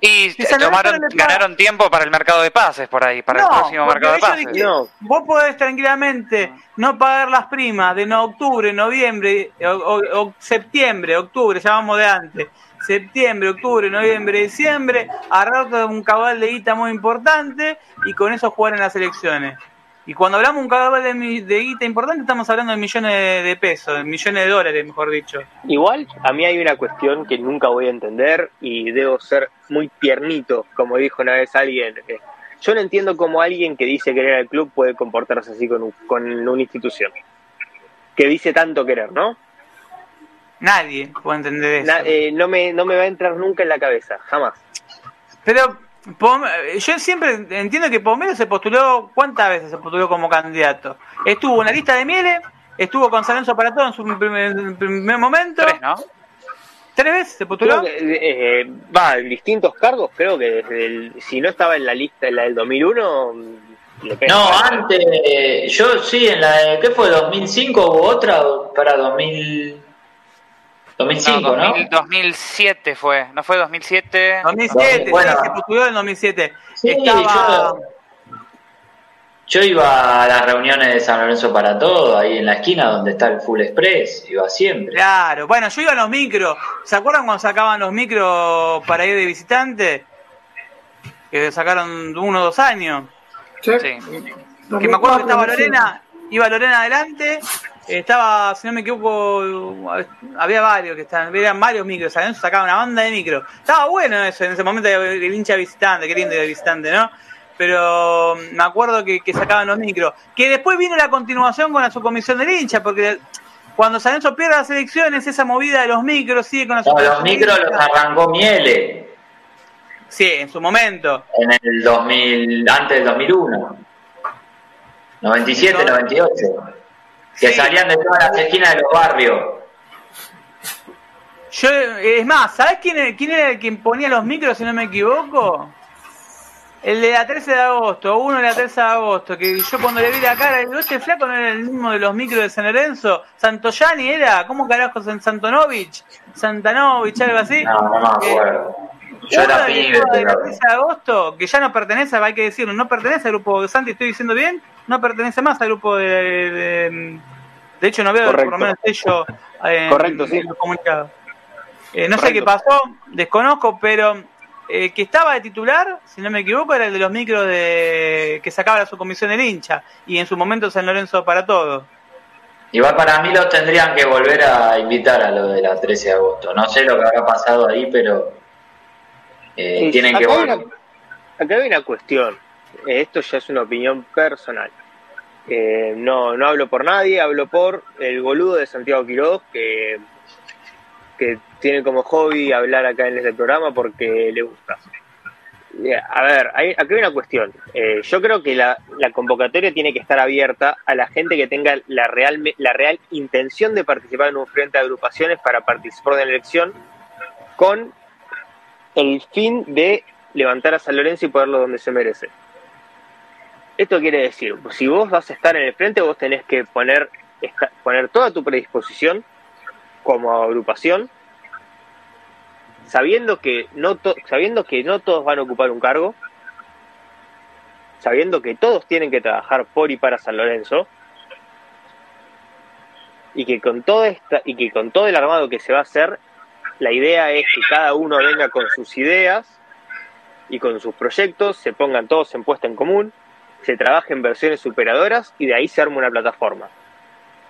Y tomaron, ganaron tiempo para el mercado de pases por ahí, para No, el próximo mercado de pases. No. Vos podés tranquilamente no pagar las primas de no octubre, noviembre, o, o- o septiembre, octubre, ya vamos de antes. Septiembre, octubre, noviembre, diciembre, agarrarte un cabal de guita muy importante y con eso jugar en las elecciones. Y cuando hablamos un cabal de, de guita importante, estamos hablando de millones de, de pesos, de millones de dólares, mejor dicho. igual a mí hay una cuestión que nunca voy a entender y debo ser muy tiernito como dijo una vez alguien eh, yo no entiendo cómo alguien que dice querer al club puede comportarse así con, un- con una institución que dice tanto querer ¿no? Nadie puede entender eso. Na- eh, no, me, no me va a entrar nunca en la cabeza, jamás. Pero yo siempre entiendo que Pomero se postuló, ¿cuántas veces se postuló como candidato? Estuvo en la lista de Miele, estuvo con San Lorenzo para todo en su primer, en primer momento. Tres, ¿no? ¿Tres veces se postuló? Que, eh, va, en distintos cargos, creo que desde el, si no estaba en la lista, en la del 2001, mm. No, antes, eh, yo sí, en la de, ¿qué fue? ¿2005 hubo otra? Para 2000, 2005, ¿no? 2000 2007 fue, ¿no fue 2007? 2007, Bueno. sí, se postuló en 2007. Sí, Estaba... yo, yo iba a las reuniones de San Lorenzo para todo, ahí en la esquina donde está el Full Express, iba siempre. Claro, bueno, yo iba a los micros. ¿Se acuerdan cuando sacaban los micros para ir de visitante? Que sacaron uno o dos años. Sí. Que me acuerdo que estaba Lorena, iba Lorena adelante, estaba, si no me equivoco, había varios que estaban, eran varios micros, adentro sacaba una banda de micros. Estaba bueno eso, en ese momento el hincha visitante, qué lindo el visitante, ¿no? Pero mm, me acuerdo que, que sacaban los micros. Que después vino la continuación con la subcomisión del hincha, porque cuando San Lorenzo pierde las elecciones, esa movida de los micros sigue con la No, los micros los arrancó Miele Sí, en su momento. en el 2000, antes del 2001. 97, 98. Que Sí. salían de todas las esquinas de los barrios. Yo, es más, ¿sabes quién, quién era el que ponía los micros, si no me equivoco? El de la 13 de agosto, uno de la 13 de agosto, que yo cuando le vi la cara, digo, este flaco no era el mismo de los micros de San Lorenzo, Santoyani era, ¿cómo carajo San Santonovich? Santanovich, algo así. No, no me acuerdo. Yo Uno era pibe, de la pero- 13 de agosto, que ya no pertenece, hay que decirlo, no pertenece al grupo de Santi, estoy diciendo bien, no pertenece más al grupo de... De, de hecho, no veo Correcto. por lo menos ello en, Correcto, sí. en los comunicados. Eh, no sé qué pasó, desconozco, pero eh, que estaba de titular, si no me equivoco, era el de los micros de que sacaba la subcomisión del hincha y en su momento San Lorenzo para todo. Igual para mí los tendrían que volver a invitar a lo de la 13 de agosto. No sé lo que habrá pasado ahí, pero eh, Sí, tienen que acá, volver. una, acá hay una cuestión. Esto ya es una opinión personal. Eh, no, no hablo por nadie, hablo por el boludo de Santiago Quiroz, que, que tiene como hobby hablar acá en este programa porque le gusta. Eh, A ver, hay, acá hay una cuestión. Eh, yo creo que la, la convocatoria tiene que estar abierta a la gente que tenga la real, la real intención de participar en un frente de agrupaciones para participar de la elección con el fin de levantar a San Lorenzo y ponerlo donde se merece. Esto quiere decir, si vos vas a estar en el frente, vos tenés que poner, esta- poner toda tu predisposición como agrupación, sabiendo que no to- sabiendo que no todos van a ocupar un cargo, sabiendo que todos tienen que trabajar por y para San Lorenzo, y que con toda esta, y que con todo el armado que se va a hacer, la idea es que cada uno venga con sus ideas y con sus proyectos, se pongan todos en puesta en común, se trabaje en versiones superadoras y de ahí se arma una plataforma.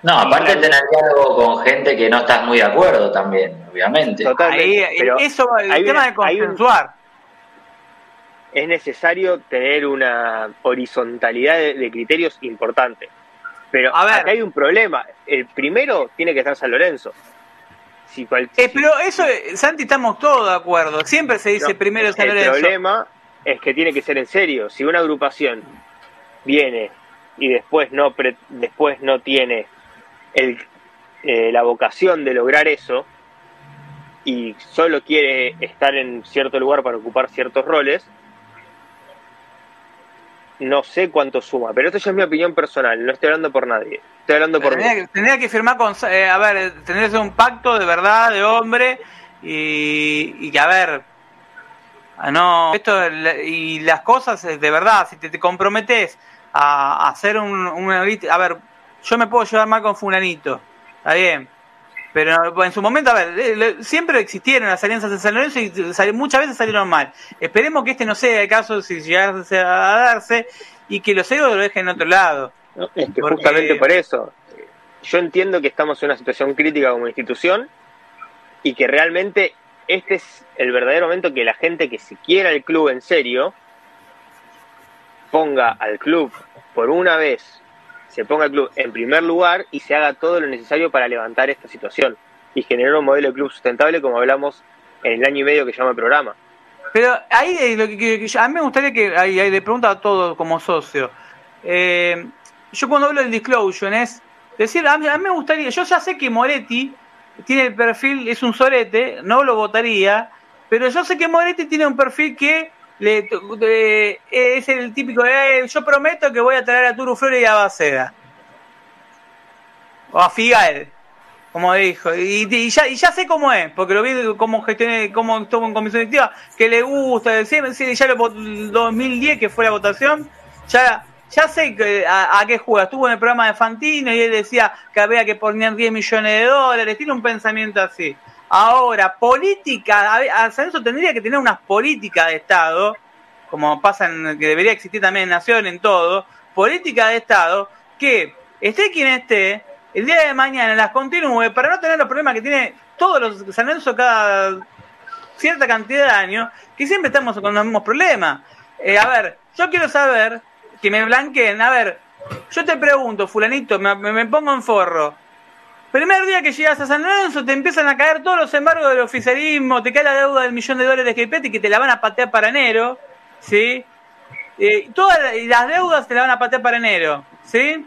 No, aparte tener diálogo con gente que no estás muy de acuerdo también, obviamente. Totalmente. Ahí, pero eso, el hay tema una- de un- consensuar. es necesario tener una horizontalidad de, de criterios importante. Pero A ver. acá hay un problema. El primero tiene que estar San Lorenzo. Si Eh, pero eso, Santi, estamos todos de acuerdo. Siempre se dice No, primero San el Lorenzo. problema es que tiene que ser en serio. Si una agrupación viene y después no pre- después no tiene el, eh, la vocación de lograr eso y solo quiere estar en cierto lugar para ocupar ciertos roles, no sé cuánto suma. Pero esto ya es mi opinión personal. No estoy hablando por nadie. Estoy hablando por mí. Tendría que, tendría que firmar con. eh, a ver, tendría que ser un pacto de verdad, de hombre. Y, y que, a ver. ah, No, esto y las cosas de verdad, si te, te comprometes a, a hacer un, una. A ver, yo me puedo llevar mal con Fulanito, está bien. Pero en su momento, a ver, eh, siempre existieron las alianzas en San Lorenzo y muchas veces salieron mal. Esperemos que este no sea el caso si llegase a darse y que los egos lo dejen en otro lado. No, es que Porque- justamente por eso. Yo entiendo que estamos en una situación crítica como institución y que realmente este es el verdadero momento que la gente que si quiera el club en serio ponga al club por una vez, se ponga al club en primer lugar y se haga todo lo necesario para levantar esta situación y generar un modelo de club sustentable como hablamos en el año y medio que llama el programa. Pero ahí eh, lo que, que- que a mí me gustaría que ahí, ahí le pregunto a todos como socio. Eh, yo cuando hablo del disclosure es decir, a mí, a mí me gustaría, yo ya sé que Moretti tiene el perfil, es un sorete, no lo votaría, pero yo sé que Moretti tiene un perfil que le, de- es el típico "Eh, yo prometo que voy a traer a Turu Flores y a Baceda. O a Figal como dijo, y, y ya, y ya sé cómo es, porque lo vi cómo gestioné, cómo estuvo en comisión directiva, que le gusta, siempre, ya lo vot- 2010 que fue la votación, ya ya sé que, a, a qué juega, estuvo en el programa de Fantino y él decía que había que poner 10 millones de dólares, tiene un pensamiento así. Ahora, política, a, a tendría que tener unas políticas de Estado, como pasa en, que debería existir también en Nación, en todo, política de Estado, que esté quien esté, el día de mañana las continúe para no tener los problemas que tiene todos los San Lorenzo cada cierta cantidad de años, que siempre estamos con los mismos problemas. Eh, a ver, yo quiero saber, que me blanqueen, a ver, yo te pregunto, fulanito, me pongo en forro. Primer día que llegas a San Lorenzo te empiezan a caer todos los embargos del oficialismo, te cae la deuda del millón de dólares que pete y que te la van a patear para enero, ¿sí? Eh, todas las deudas te la van a patear para enero, ¿sí?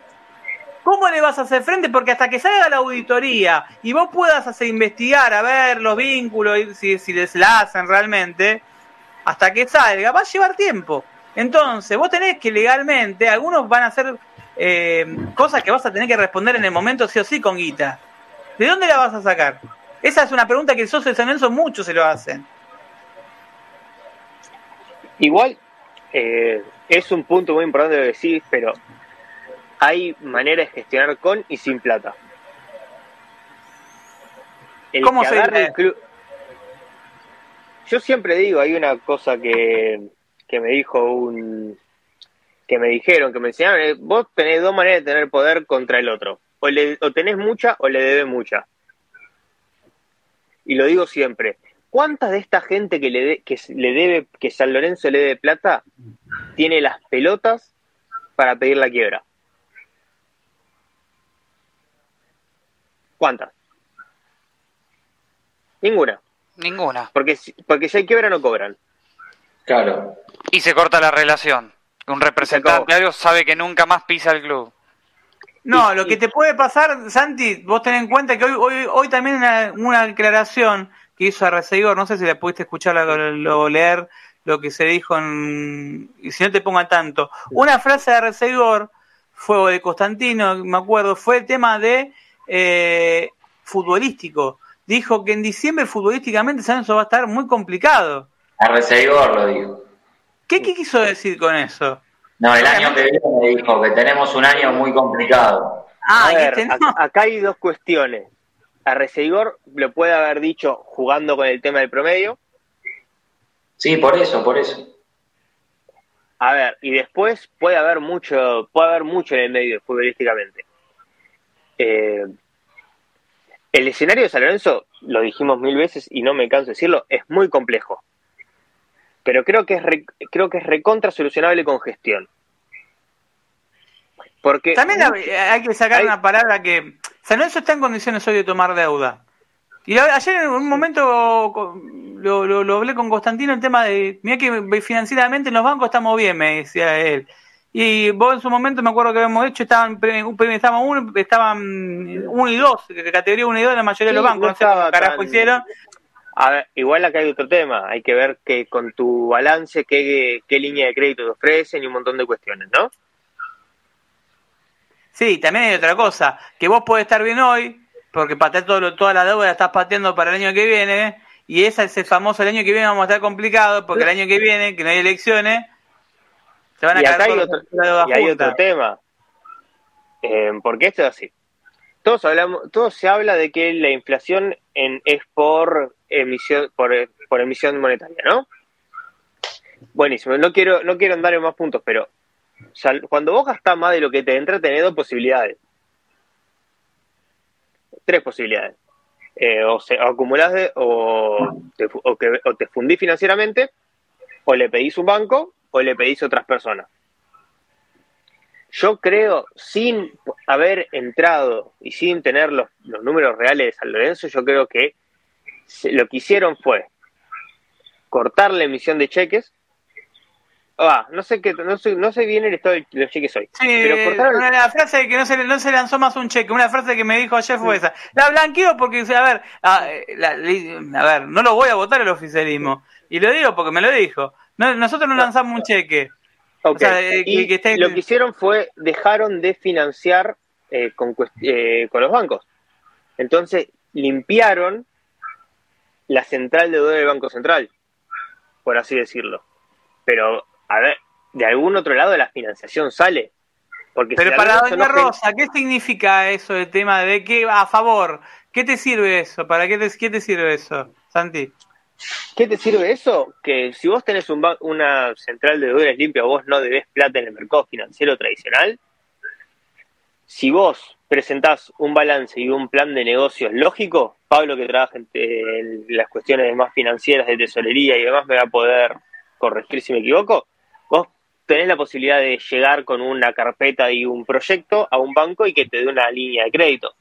¿Cómo le vas a hacer frente? Porque hasta que salga la auditoría y vos puedas hacer investigar, a ver los vínculos, si, si les la hacen realmente, hasta que salga, va a llevar tiempo. Entonces, vos tenés que legalmente, algunos van a hacer eh, cosas que vas a tener que responder en el momento sí o sí con guita. ¿De dónde la vas a sacar? Esa es una pregunta que el socio de San Lorenzo muchos se lo hacen. Igual eh, es un punto muy importante lo que decís, pero hay maneras de gestionar con y sin plata. El ¿Cómo se dice? Yo siempre digo, hay una cosa que, que me dijo un que me dijeron, que me enseñaron, eh, vos tenés dos maneras de tener poder contra el otro. O, le, o tenés mucha o le debes mucha. Y lo digo siempre. ¿Cuántas de esta gente que le, de- que le debe, que San Lorenzo le debe plata, tiene las pelotas para pedir la quiebra? ¿Cuántas? Ninguna. Ninguna. Porque, si- porque si hay quiebra no cobran. Claro. Y se corta la relación. Un representante algo sabe que nunca más pisa el club. No, lo que te puede pasar, Santi, vos ten en cuenta que hoy, hoy, hoy también una, una declaración que hizo Arreceigor, no sé si la pudiste escuchar o leer lo que se dijo en, y si no te pongo al tanto. Una frase de Arreceigor fue o de Constantino, me acuerdo, fue el tema de eh, futbolístico. Dijo que en diciembre futbolísticamente San Lorenzo va a estar muy complicado. A Reseguor lo digo. ¿Qué, ¿Qué quiso decir con eso? No, el año que viene me dijo que tenemos un año muy complicado. Ah, A ver, este no. acá, hay dos cuestiones. A Reseigor lo puede haber dicho jugando con el tema del promedio. Sí, por eso, por eso. A ver, y después puede haber mucho, puede haber mucho en el medio futbolísticamente. Eh, el escenario de San Lorenzo, lo dijimos mil veces y no me canso de decirlo, es muy complejo. Pero creo que es re- creo que es recontra solucionable con gestión. Porque También hay que sacar hay- una palabra que San Lorenzo está en condiciones hoy de tomar deuda. Y ayer en un momento lo, lo, lo hablé con Constantino el tema de, mira que financieramente en los bancos estamos bien, me decía él. Y vos en su momento me acuerdo que habíamos hecho, estaban, estaban uno, estaban uno y dos, categoría uno y dos en la mayoría de los bancos, no no, sé cómo carajo tan- hicieron. A ver, igual acá hay otro tema. Hay que ver que con tu balance qué, qué línea de crédito te ofrecen y un montón de cuestiones, ¿no? Sí, también hay otra cosa, que vos podés estar bien hoy, porque patear todo lo- toda la deuda la estás pateando para el año que viene, y ese es el famoso, el año que viene vamos a estar complicado, porque el año que viene, que no hay elecciones, se van a Y acá hay todos otro, los- la deuda y hay junta. otro tema. Eh, porque esto es así. Todos hablamos, todo se habla de que la inflación es por emisión, por, emisión monetaria, ¿no? Buenísimo. No quiero, no quiero andar en más puntos, pero cuando vos gastás más de lo que te entra, tenés dos posibilidades. Tres posibilidades. Eh, o, se, acumulás de- o, te, o o te fundís financieramente, o le pedís un banco, o le pedís otras personas. Yo creo, sin haber entrado y sin tener los, los números reales de San Lorenzo, yo creo que se- lo que hicieron fue cortar la emisión de cheques. Ah, no sé qué, no sé, no sé bien el estado de los cheques hoy. Sí, pero cortaron, una- la frase de que no se, no se lanzó más un cheque, una frase que me dijo ayer fue esa. La blanqueo porque, a ver, a, la- a ver, no lo voy a votar el oficialismo. Y lo digo porque me lo dijo. No, nosotros no lanzamos un cheque. Ok, O sea, eh, y que- que esté- lo que hicieron fue dejaron de financiar eh, con, eh, con los bancos. Entonces limpiaron la central de deuda del Banco Central, por así decirlo. Pero, a ver, de algún otro lado la financiación sale. Porque Pero si para Doña no Rosa, ¿qué significa eso de tema de que a favor? ¿Qué te sirve eso? ¿Para qué te, qué te sirve eso, Santi? ¿Qué te sirve eso? Que si vos tenés un una central de deudores limpia, vos no debés plata en el mercado financiero tradicional. Si vos presentás un balance y un plan de negocios lógico, Pablo que trabaja en, en las cuestiones más financieras de tesorería y demás me va a poder corregir si me equivoco. Vos tenés la posibilidad de llegar con una carpeta y un proyecto a un banco y que te dé una línea de crédito.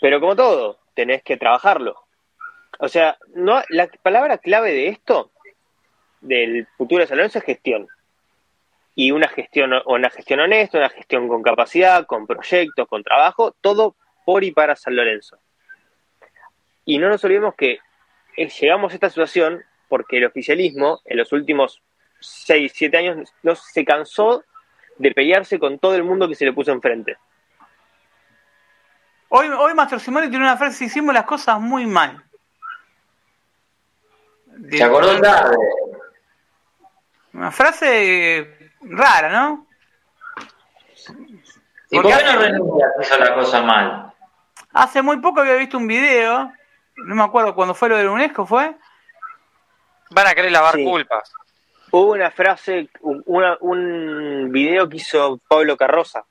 Pero como todo, tenés que trabajarlo. O sea, no, la palabra clave de esto, del futuro de San Lorenzo, es gestión. Y una gestión, una gestión honesta, una gestión con capacidad, con proyectos, con trabajo, todo por y para San Lorenzo. Y no nos olvidemos que eh, llegamos a esta situación porque el oficialismo en los últimos 6, 7 años no se cansó de pelearse con todo el mundo que se le puso enfrente. Hoy, hoy Mastro Simone tiene una frase, hicimos las cosas muy mal. Se acordó tarde. Una frase rara, ¿no? ¿Y por qué no renuncia hizo la cosa mal? Hace muy poco había visto un video, no me acuerdo cuando fue lo de la UNESCO, ¿fue? Van a querer lavar Sí. culpas. Hubo una frase, un- una- un video que hizo Pablo Carroza.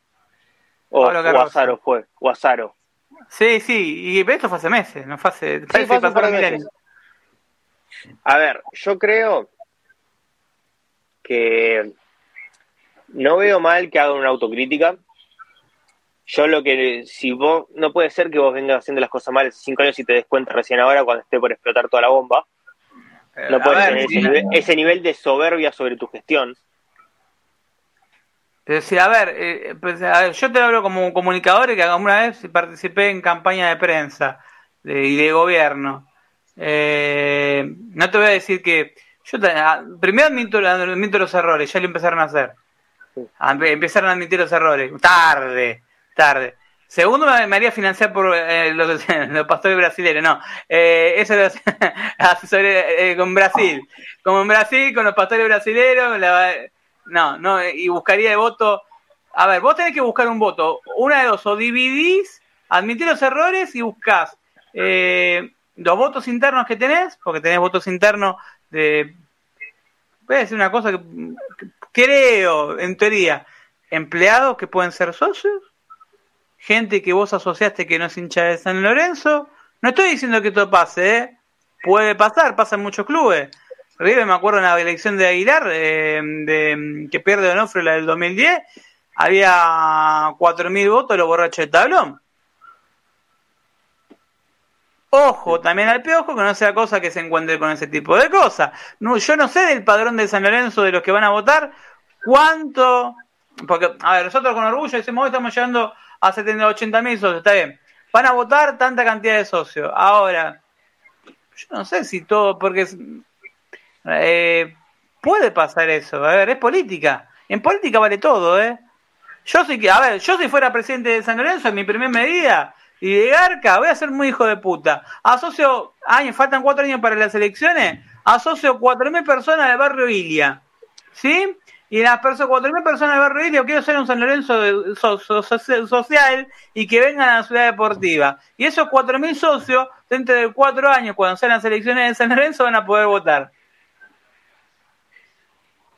O Pablo Carroza. Guasaro fue, Guasaro. Sí, sí, y pero esto fue hace meses, no fue hace... Sí, fue hace un par de pasaron mil meses. años. A ver, yo creo que no veo mal que hagan una autocrítica. Yo lo que, si vos, no puede ser que vos vengas haciendo las cosas mal hace cinco años y te des cuenta recién ahora cuando esté por explotar toda la bomba. No A puedes ver, tener sí, ese nivel, ese nivel de soberbia sobre tu gestión. Pero sí, a ver, eh, pues, a ver, yo te hablo como un comunicador y que alguna vez participé en campaña de prensa de- y de gobierno. Eh, no te voy a decir que. Yo te- ah, primero admito, admito los errores, ya lo empezaron a hacer. Empe- Empezaron a admitir los errores. Tarde, tarde. Segundo, me haría financiar por eh, los, los pastores brasileños. No, eh, eso lo asesoré eh, con Brasil. Como en Brasil, con los pastores brasileños. la- no, no, y buscaría el voto. A ver, vos tenés que buscar un voto. Una de dos, o dividís, admitís los errores y buscás eh, los votos internos que tenés, porque tenés votos internos de. Voy a decir una cosa que, creo, en teoría, empleados que pueden ser socios, gente que vos asociaste que no es hincha de San Lorenzo. No estoy diciendo que esto pase, ¿eh? puede pasar, pasa en muchos clubes. River, me acuerdo en la elección de Aguilar, eh, de, que pierde Donofrio la del 2010, había 4.000 votos los borrachos de tablón. Ojo también al piojo, que no sea cosa que se encuentre con ese tipo de cosas. No, yo no sé del padrón de San Lorenzo de los que van a votar, cuánto. Porque, a ver, nosotros con orgullo decimos, hoy estamos llegando a 70, 80 mil socios, está bien. Van a votar tanta cantidad de socios. Ahora, yo no sé si todo, porque eh, puede pasar eso. A ver, es política. En política vale todo, ¿eh? Yo que, a ver, yo si fuera presidente de San Lorenzo, en mi primera medida, y de Garca, voy a ser muy hijo de puta. Asocio, años, faltan cuatro años para las elecciones, asocio cuatro mil personas del barrio Ilia. ¿Sí? Y las personas, cuatro mil personas del barrio Ilia, quiero ser un San Lorenzo social y que vengan a la ciudad deportiva. Y esos cuatro mil socios, dentro de cuatro años, cuando sean las elecciones de San Lorenzo, van a poder votar.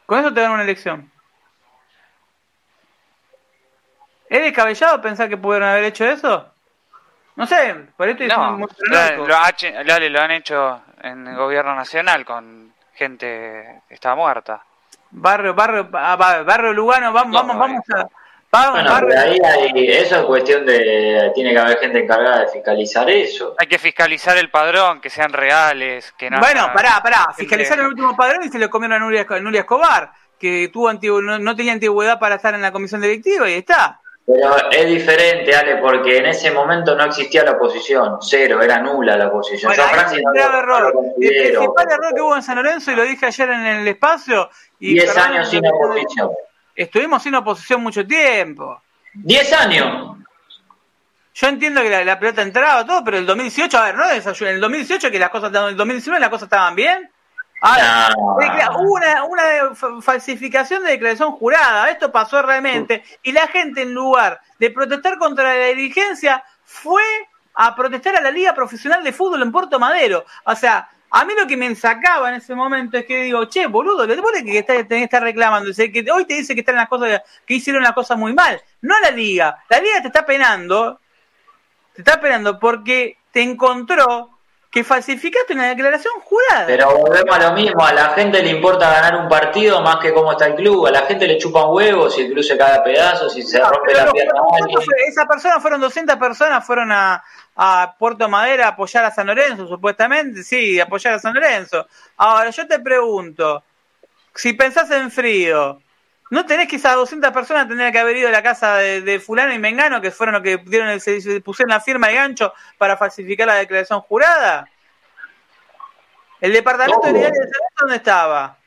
Con eso te dan una elección. ¿Es descabellado pensar que pudieron haber hecho eso? No sé, por esto no, lo, lo, lo han hecho en el gobierno nacional con gente que está muerta. Barrio, barrio, ah, barrio Lugano, vamos, vamos, vamos a. Bueno, ahí hay, eso es cuestión de. Tiene que haber gente encargada de fiscalizar eso. Hay que fiscalizar el padrón, que sean reales. que no Bueno, pará, pará. Fiscalizar el último padrón y se lo comieron a Nuria, Nuria Escobar, que tuvo no, no tenía antigüedad para estar en la comisión directiva y está. Pero es diferente, Ale, porque en ese momento no existía la oposición, cero, era nula la oposición. Bueno, el error. el principal error que hubo en San Lorenzo, y lo dije ayer en el espacio... Y Diez años sin oposición. Estuvimos sin oposición mucho tiempo. Diez años. Yo entiendo que la, pelota entraba todo, pero el 2018, a ver, no en el 2018 que las cosas, en el 2019 las cosas estaban bien. Ahora, una, falsificación de declaración jurada, esto pasó realmente, y la gente en lugar de protestar contra la dirigencia fue a protestar a la Liga Profesional de Fútbol en Puerto Madero. O sea, a mí lo que me sacaba en ese momento es que digo, che, boludo, le pone que está, que está reclamando, que hoy te dice que están las cosas, que hicieron las cosas muy mal. No la liga, la liga te está penando, te está penando porque te encontró que falsificaste una declaración jurada. Pero volvemos a lo mismo, a la gente le importa ganar un partido más que cómo está el club, a la gente le chupan huevos si el club se cae a pedazos, si se rompe la pierna. Esas personas fueron 200 personas, fueron a, a Puerto Madera a apoyar a San Lorenzo, supuestamente, sí, apoyar a San Lorenzo. Ahora, yo te pregunto, si pensás en frío, ¿No tenés que esas 200 personas tendrían que haber ido a la casa de, fulano y mengano, que fueron los que dieron el, se pusieron la firma de gancho para falsificar la declaración jurada? ¿El departamento de San Lorenzo dónde estaba?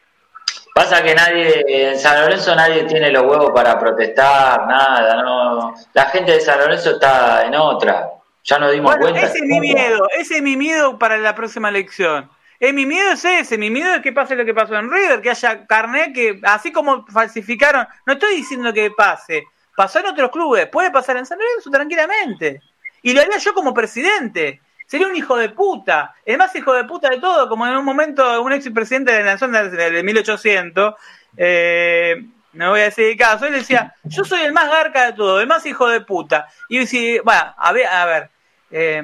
Pasa que nadie, en San Lorenzo nadie tiene los huevos para protestar, nada, no. La gente de San Lorenzo está en otra. Ya nos dimos cuenta. Ese es mi miedo, ese es mi miedo para la próxima elección. Eh, mi miedo es ese, mi miedo es que pase lo que pasó en River, que haya carnet que, así como falsificaron, no estoy diciendo que pase, pasó en otros clubes, puede pasar en San Lorenzo tranquilamente. Y lo haría yo como presidente. Sería un hijo de puta, el más hijo de puta de todo, como en un momento un ex presidente de la nación de 1800, eh, no voy a decir el caso, él decía, yo soy el más garca de todo, el más hijo de puta. Y si, bueno, a ver, a ver eh,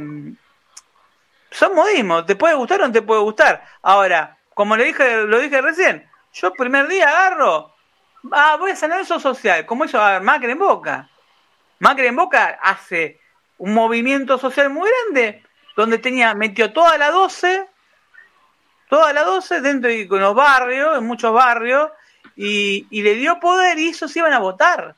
son modismos, te puede gustar o no te puede gustar. Ahora, como le dije, lo dije recién, yo primer día agarro, ah, voy a sanar eso social, como hizo a Macri en Boca. Macri en Boca hace un movimiento social muy grande, donde tenía, metió toda la 12, toda la 12 dentro de los barrios, en muchos barrios, y, y le dio poder y esos iban a votar.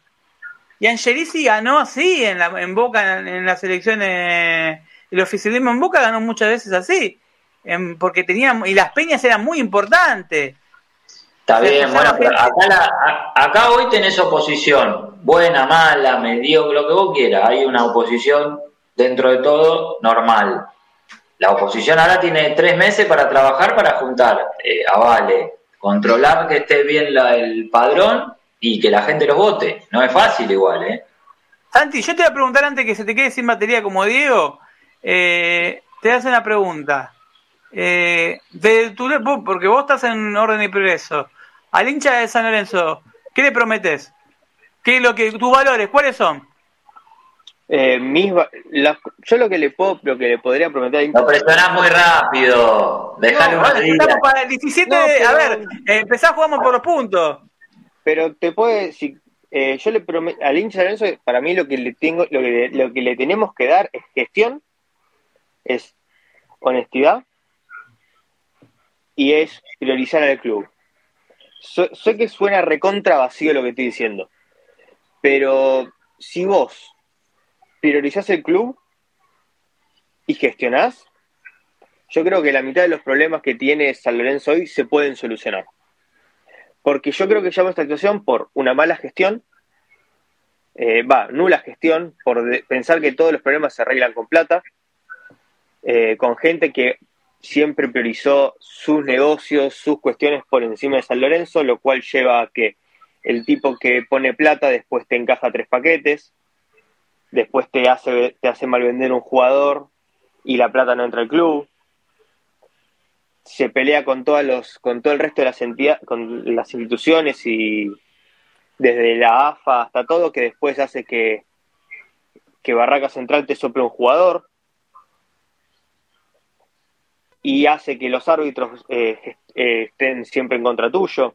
Y Angelici ganó así en, la, en Boca en las elecciones el oficialismo en Boca ganó muchas veces así, porque tenía, y las peñas eran muy importantes. Está bien, bueno, acá, hoy tenés oposición, buena, mala, mediocre, lo que vos quieras, hay una oposición dentro de todo normal. La oposición ahora tiene tres meses para trabajar para juntar eh, avale, controlar que esté bien el padrón y que la gente los vote. No es fácil igual, ¿eh? Santi, yo te voy a preguntar antes que se te quede sin batería como Diego, eh, te hace una pregunta. Eh, de tu, porque vos estás en orden y progreso. Al hincha de San Lorenzo, ¿qué le prometes? ¿Qué es lo que tus valores? ¿Cuáles son? Eh, mis, la, yo lo que le puedo, lo que le podría prometer. Lo presionás muy rápido. Dejalo no, estamos para el 17. No, pero, a ver, empezás jugamos por los puntos. Pero te puede, si, eh, yo le prometo al hincha Lorenzo, para mí lo que le tengo, lo que, lo que le tenemos que dar es gestión, es honestidad y es priorizar al club. So, sé que suena recontra vacío lo que estoy diciendo, pero si vos priorizás el club y gestionás, yo creo que la mitad de los problemas que tiene San Lorenzo hoy se pueden solucionar. Porque yo creo que llamo esta situación por una mala gestión, eh, va, nula gestión, por pensar que todos los problemas se arreglan con plata, eh, con gente que siempre priorizó sus negocios, sus cuestiones por encima de San Lorenzo, lo cual lleva a que el tipo que pone plata después te encaja tres paquetes, después te hace, te hace mal vender un jugador y la plata no entra al club, se pelea con todos los, con todo el resto de las entidades, con las instituciones y desde la AFA hasta todo, que después hace que, que Barraca Central te sople un jugador y hace que los árbitros eh, eh, estén siempre en contra tuyo.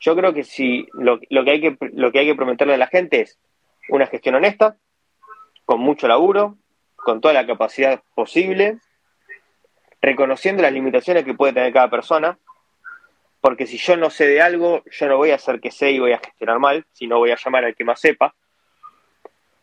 Yo creo que si lo, lo, que hay que lo que hay que prometerle a la gente es una gestión honesta, con mucho laburo, con toda la capacidad posible, reconociendo las limitaciones que puede tener cada persona, porque si yo no sé de algo, yo no voy a hacer que sé y voy a gestionar mal, sino voy a llamar al que más sepa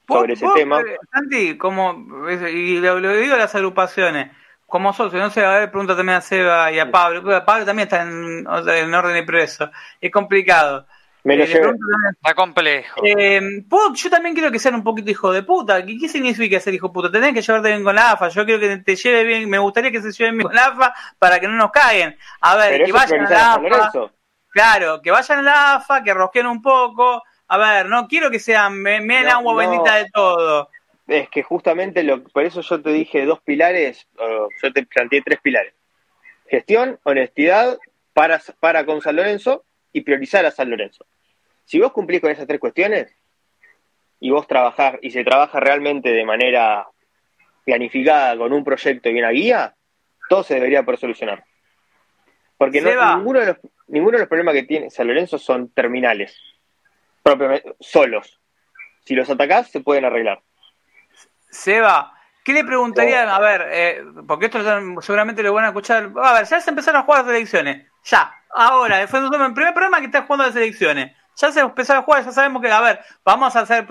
sobre ese tema. Santi, como, y lo, lo, digo a las agrupaciones, como socio, no sé, a ver, pregunta también a Seba y a Pablo, Pablo también está en, en orden de preso, es complicado. Me lo Eh, pregunto también, Está complejo. eh, ¿puedo- yo también quiero que sean un poquito hijo de puta. ¿Qué, qué significa ser hijo de puta? Tenés que llevarte bien con la AFA. Yo quiero que te lleve bien. Me gustaría que se lleven bien con la AFA para que no nos caguen. A ver, Pero que vayan a la AFA. Claro, que vayan a la AFA, que rosquen un poco. A ver, no quiero que sean, me, me No, agua no. bendita de todo. Es que justamente lo, por eso yo te dije dos pilares, o yo te planteé tres pilares. Gestión, honestidad para, para con San Lorenzo y priorizar a San Lorenzo. Si vos cumplís con esas tres cuestiones y vos trabajás y se trabaja realmente de manera planificada con un proyecto y una guía, todo se debería poder solucionar. Porque no- ninguno, de los, ninguno de los problemas que tiene San Lorenzo son terminales, propiamente, solos. Si los atacás, se pueden arreglar. Seba, ¿qué le preguntarían? A ver, eh, porque esto seguramente lo van a escuchar. A ver, ya se empezaron a jugar las elecciones. Ya, ahora, fue el primer programa que está jugando las elecciones. Ya se empezaron a jugar, ya sabemos que, a ver, vamos a hacer,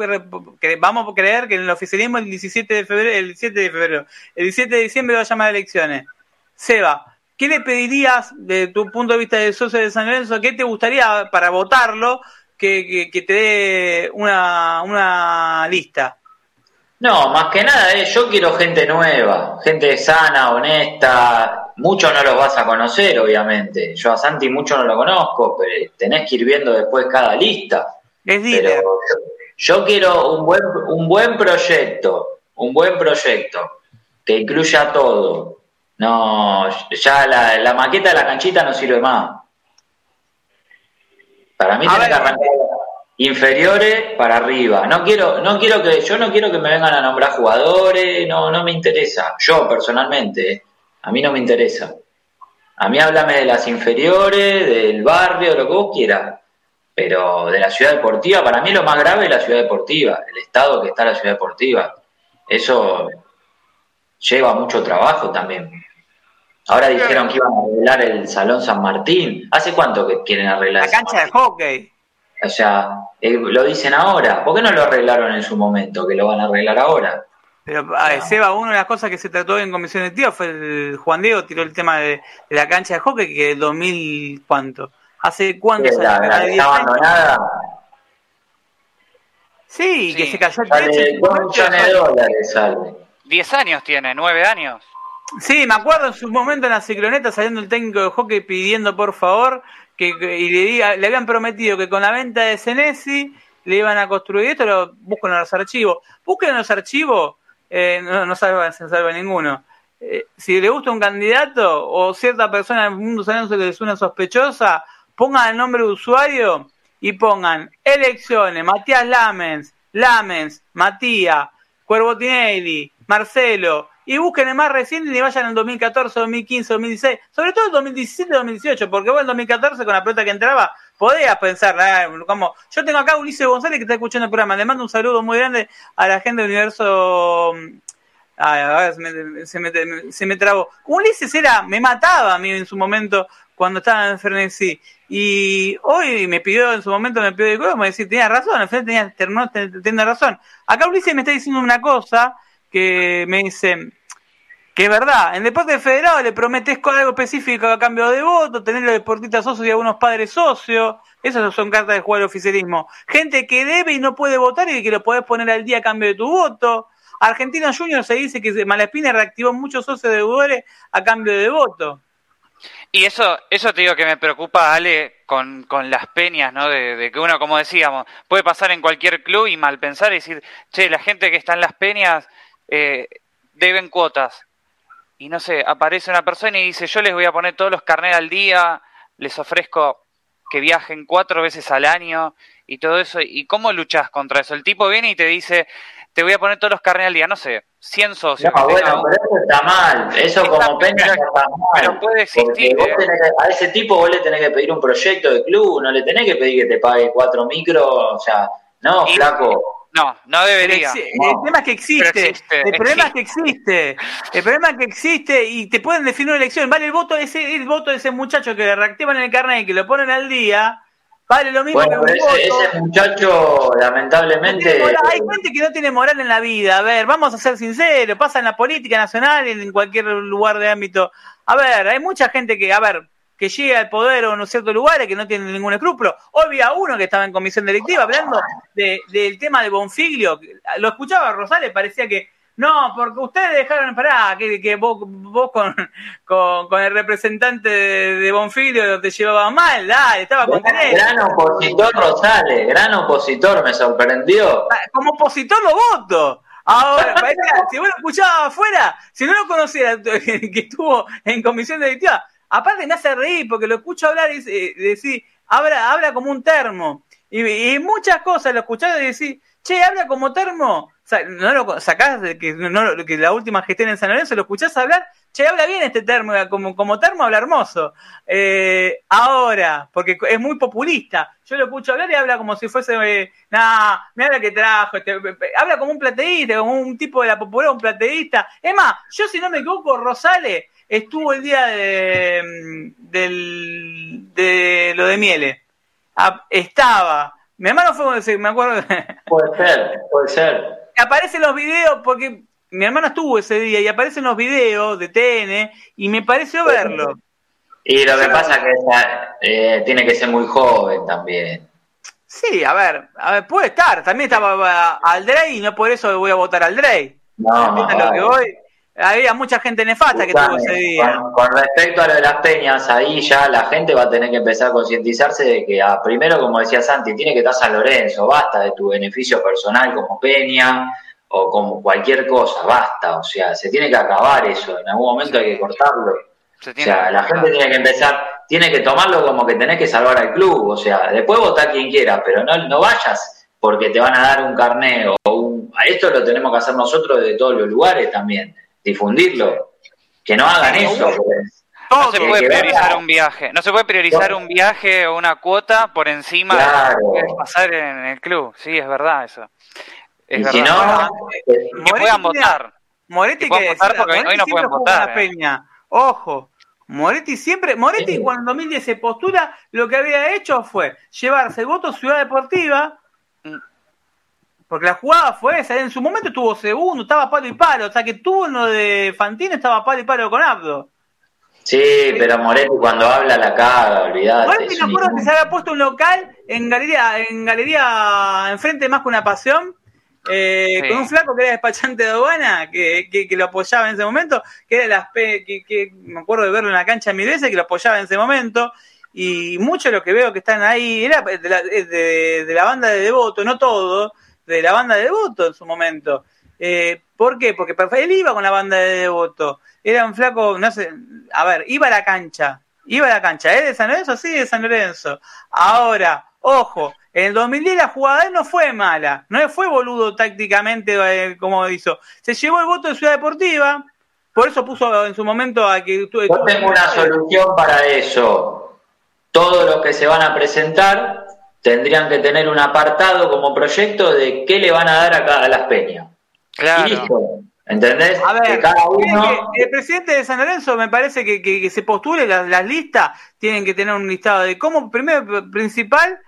vamos a creer que en el oficialismo el 17 de febrero, el 17 de febrero, el 17 de diciembre va a llamar a elecciones. Seba, ¿qué le pedirías de tu punto de vista de socio de San Lorenzo? ¿Qué te gustaría para votarlo que, que, que te dé una, una lista? No, más que nada, eh, yo quiero gente nueva, gente sana, honesta. Muchos no los vas a conocer, obviamente. Yo a Santi mucho no lo conozco, pero tenés que ir viendo después cada lista. Es Pero yo quiero un buen, un buen proyecto, un buen proyecto que incluya todo. No, ya la, la maqueta de la canchita no sirve más. Para mí A tiene ver, que arrancar inferiores para arriba. No quiero, no quiero que, yo no quiero que me vengan a nombrar jugadores, no, no me interesa. Yo personalmente, a mí no me interesa. A mí háblame de las inferiores, del barrio, lo que vos quieras. Pero de la ciudad deportiva, para mí lo más grave es la ciudad deportiva, el estado que está la ciudad deportiva. Eso lleva mucho trabajo también. Ahora dijeron que iban a arreglar el Salón San Martín. ¿Hace cuánto que quieren arreglar La cancha de hockey. O sea, eh, lo dicen ahora. ¿Por qué no lo arreglaron en su momento? Que lo van a arreglar ahora. Pero, a Seba, una de las cosas que se trató en comisión de tío fue el Juan Diego tiró el tema de, de la cancha de hockey que 2000 cuánto. ¿Hace cuántos La, años? la ¿Hace que 10 está años? abandonada Sí, que Sí. se cayó el techo. y- 2 millones de dólares. Sale. 10 años tiene, 9 años. Sí, me acuerdo en su momento en la cicloneta saliendo el técnico de hockey pidiendo por favor que, que- y le, diga- le habían prometido que con la venta de Senesi le iban a construir esto, lo buscan en los archivos. Busquen en los archivos, eh, no, no salva, se salva ninguno. Eh, si le gusta un candidato o cierta persona en el mundo San Lorenzo que les suena sospechosa, pongan el nombre de usuario y pongan elecciones, Matías Lamens, Lamens, Matías, Cuervo Tinelli, Marcelo, y busquen el más reciente y vayan en 2014, 2015, 2016, sobre todo en 2017, 2018, porque vos en 2014 con la pelota que entraba podías pensar, ah, como yo tengo acá a Ulises González que está escuchando el programa, le mando un saludo muy grande a la gente del universo mm, Ay, a ver, se me, se, me, se trabó. Ulises era, me mataba a mí en su momento cuando estaba en Frenesí. Y hoy me pidió, en su momento me pidió de me decía, tenía razón, al final tenía, tenía razón. Acá Ulises me está diciendo una cosa que me dice que es verdad, en deporte federado le prometes algo específico a cambio de voto, tener los deportistas socios y algunos padres socios, esas son cartas de jugar al oficialismo. Gente que debe y no puede votar y que lo podés poner al día a cambio de tu voto. Argentina Junior se dice que Malaspina reactivó muchos socios deudores a cambio de voto. Y eso, eso te digo que me preocupa, Ale, con, con las peñas, ¿no? De, que uno, como decíamos, puede pasar en cualquier club y mal pensar y decir, che, la gente que está en las peñas eh, deben cuotas y no sé, aparece una persona y dice, yo les voy a poner todos los carnets al día, les ofrezco que viajen cuatro veces al año y todo eso. ¿Y cómo luchas contra eso? El tipo viene y te dice, te voy a poner todos los carnets al día, no sé, 100 socios. No, bueno, pero eso está mal, eso como peña está mal. Pero puede existir. ¿eh? a ese tipo vos le tenés que pedir un proyecto de club, no le tenés que pedir que te pague cuatro micros, o sea, no, flaco no, no debería. El tema es que existe. el problema es que existe. El problema es que existe y te pueden definir una elección. Vale el voto ese, el voto de ese muchacho que le reactivan en el carnet y que lo ponen al día. Vale lo mismo que un ese, voto. ese muchacho, lamentablemente. hay gente que no tiene moral en la vida. A ver, vamos a ser sinceros. Pasa en la política nacional y en cualquier lugar de ámbito. A ver, hay mucha gente que, a ver, que llega al poder o en ciertos lugares que no tienen ningún escrúpulo. Hoy había uno que estaba en comisión directiva hablando del tema de Bonfiglio. Lo escuchaba Rosales, parecía que no, porque ustedes dejaron, pará, que, que vos, vos con, con, el representante de, Bonfiglio te llevaba mal, dale, estaba con Gran, gran opositor Rosales, gran opositor, me sorprendió. Ah, como opositor lo voto. Ahora, si vos lo escuchabas afuera, si no lo conocías, que estuvo en comisión directiva, Aparte me hace reír porque lo escucho hablar y decir, habla, habla como un termo. Y, muchas cosas lo escuchás y decís, che, habla como termo. no lo sacás de que, no, que la última gestión en San Lorenzo, lo escuchás hablar, che, habla bien este termo, como, como termo habla hermoso. Eh, ahora, porque es muy populista, yo lo escucho hablar y habla como si fuese, eh, nah, mira lo que trajo, este, habla como un plateísta, como un tipo de la popular, un plateísta. Es más, yo si no me equivoco, Rosales estuvo el día de, lo de Miele. Ah, estaba. Mi hermano fue, me acuerdo. Puede ser, puede ser. Aparecen los videos, porque mi hermano estuvo ese día y aparecen los videos de TN y me pareció verlo. Y lo que pasa es que eh, tiene que ser muy joven también. Sí, a ver, a ver, puede estar. También estaba Aldrey y no por eso voy a votar al Drey. No, no, lo que voy? Había mucha gente nefasta que tuvo ese día. Con, respecto a lo de las peñas, ahí ya la gente va a tener que empezar a concientizarse de que, ah, primero, como decía Santi, tiene que estar San Lorenzo, basta de tu beneficio personal como peña o como cualquier cosa, basta, o sea, se tiene que acabar eso, en algún momento hay que cortarlo. O sea, la gente tiene que empezar, tiene que tomarlo como que tenés que salvar al club, o sea, después votar quien quiera, pero no, no vayas porque te van a dar un carné o un... Esto lo tenemos que hacer nosotros de todos los lugares también difundirlo. Que no hagan eso. Pues. No se puede priorizar un viaje, no se puede priorizar un viaje o una cuota por encima de lo que pasar en el club. Sí, es verdad eso. Es y si no, que puedan votar. Moretti que, votar porque hoy no pueden votar. ¿eh? Peña. Ojo, Moretti siempre, Moretti cuando en 2010 se postula, lo que había hecho fue llevarse el voto Ciudad Deportiva porque la jugada fue esa, en su momento estuvo segundo, estaba palo y palo, o sea que tuvo uno de Fantino estaba palo y palo con Abdo. Sí, pero Moretti cuando habla la caga, olvidate. Moretti me acuerdo que se había puesto un local en galería, en galería enfrente más que una pasión, eh, con un flaco que era despachante de aduana, que, que, lo apoyaba en ese momento, que era las que, que me acuerdo de verlo en la cancha mil veces, que lo apoyaba en ese momento, y mucho de lo que veo que están ahí era de la, de, de la banda de Devoto, no todo, de la banda de Devoto en su momento. Eh, ¿Por qué? Porque él iba con la banda de Devoto. Era un flaco, no sé, a ver, iba a la cancha. Iba a la cancha. ¿Es de San Lorenzo? Sí, de San Lorenzo. Ahora, ojo, En el 2010 la jugada no fue mala, no fue boludo tácticamente eh, como hizo. Se llevó el voto de Ciudad Deportiva, por eso puso en su momento a que... Yo tengo una solución para eso. Todos los que se van a presentar tendrían que tener un apartado como proyecto de qué le van a dar a cada las peñas. Claro. Y listo. ¿Entendés? A ver, que cada uno... el presidente de San Lorenzo me parece que, que, que se postule las, las, listas, tienen que tener un listado de cómo, primero, principal,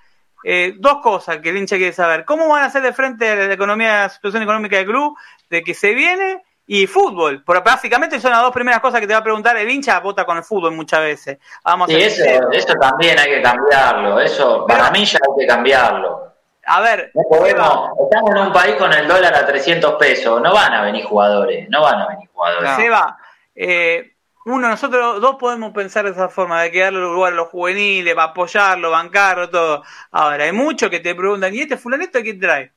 eh, dos cosas que el hincha quiere saber. ¿Cómo van a hacer de frente a la economía, la situación económica del club, de que se viene? Y fútbol, porque básicamente son las dos primeras cosas que te va a preguntar el hincha, vota con el fútbol muchas veces. Vamos sí, eso, eso también hay que cambiarlo, eso Pero, para mí ya hay que cambiarlo. A ver, no podemos, estamos en un país con el dólar a 300 pesos, no van a venir jugadores, no van a venir jugadores. No. Seba, eh, uno, nosotros dos podemos pensar de esa forma, de que darle lugar a los juveniles, apoyarlo, bancarlo, todo. Ahora, hay muchos que te preguntan, ¿y este fulanito quién trae?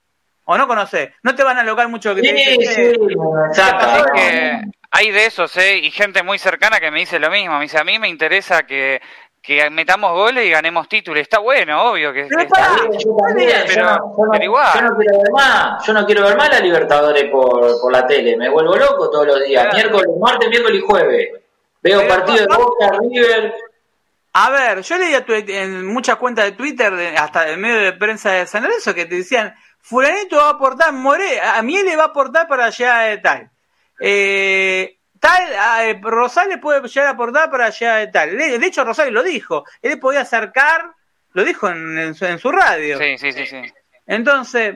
¿O no conoces? No te van a alocar mucho que sí, te dicen, sí, exacto. que hay de esos, ¿eh? Y gente muy cercana que me dice lo mismo. Me dice, a mí me interesa que que metamos goles y ganemos títulos. Está bueno, obvio que, pero, está bien, yo también, pero, yo no, yo no, pero, igual. Yo no quiero ver más, yo no quiero ver más la Libertadores por, por la tele. Me vuelvo loco todos los días. Claro. Miércoles, martes, miércoles y jueves. Veo pero, partidos de Boca, River. A ver, yo leía en muchas cuentas de Twitter, hasta en medio de prensa de San Lorenzo, que te decían, fulanito va a aportar, More, a mí le va a aportar para allá de tal. Eh, tal, eh, Rosales puede llegar a aportar para llegar a tal. De, de, hecho, Rosales lo dijo. Él podía acercar, lo dijo en, en, su, en, su, radio. Sí, sí, sí, sí. Entonces,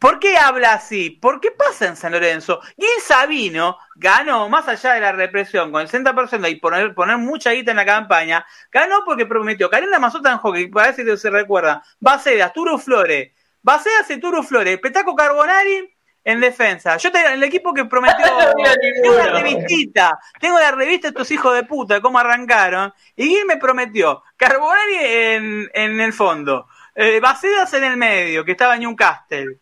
¿por qué habla así? ¿Por qué pasa en San Lorenzo? Y en Sabino ganó, más allá de la represión, con el 60% y poner, poner mucha guita en la campaña, ganó porque prometió Karina Mazota en hockey, para ver si se recuerda, Bacedas, Turo Flores, Bacedas y Turo Flores, Petaco Carbonari en defensa. Yo tengo el equipo que prometió. tengo la revistita. Tengo la revista de estos hijos de puta, cómo arrancaron. Y Gil me prometió. Carbonari en, en el fondo. Eh, Bacedas en el medio, que estaba en Newcastle.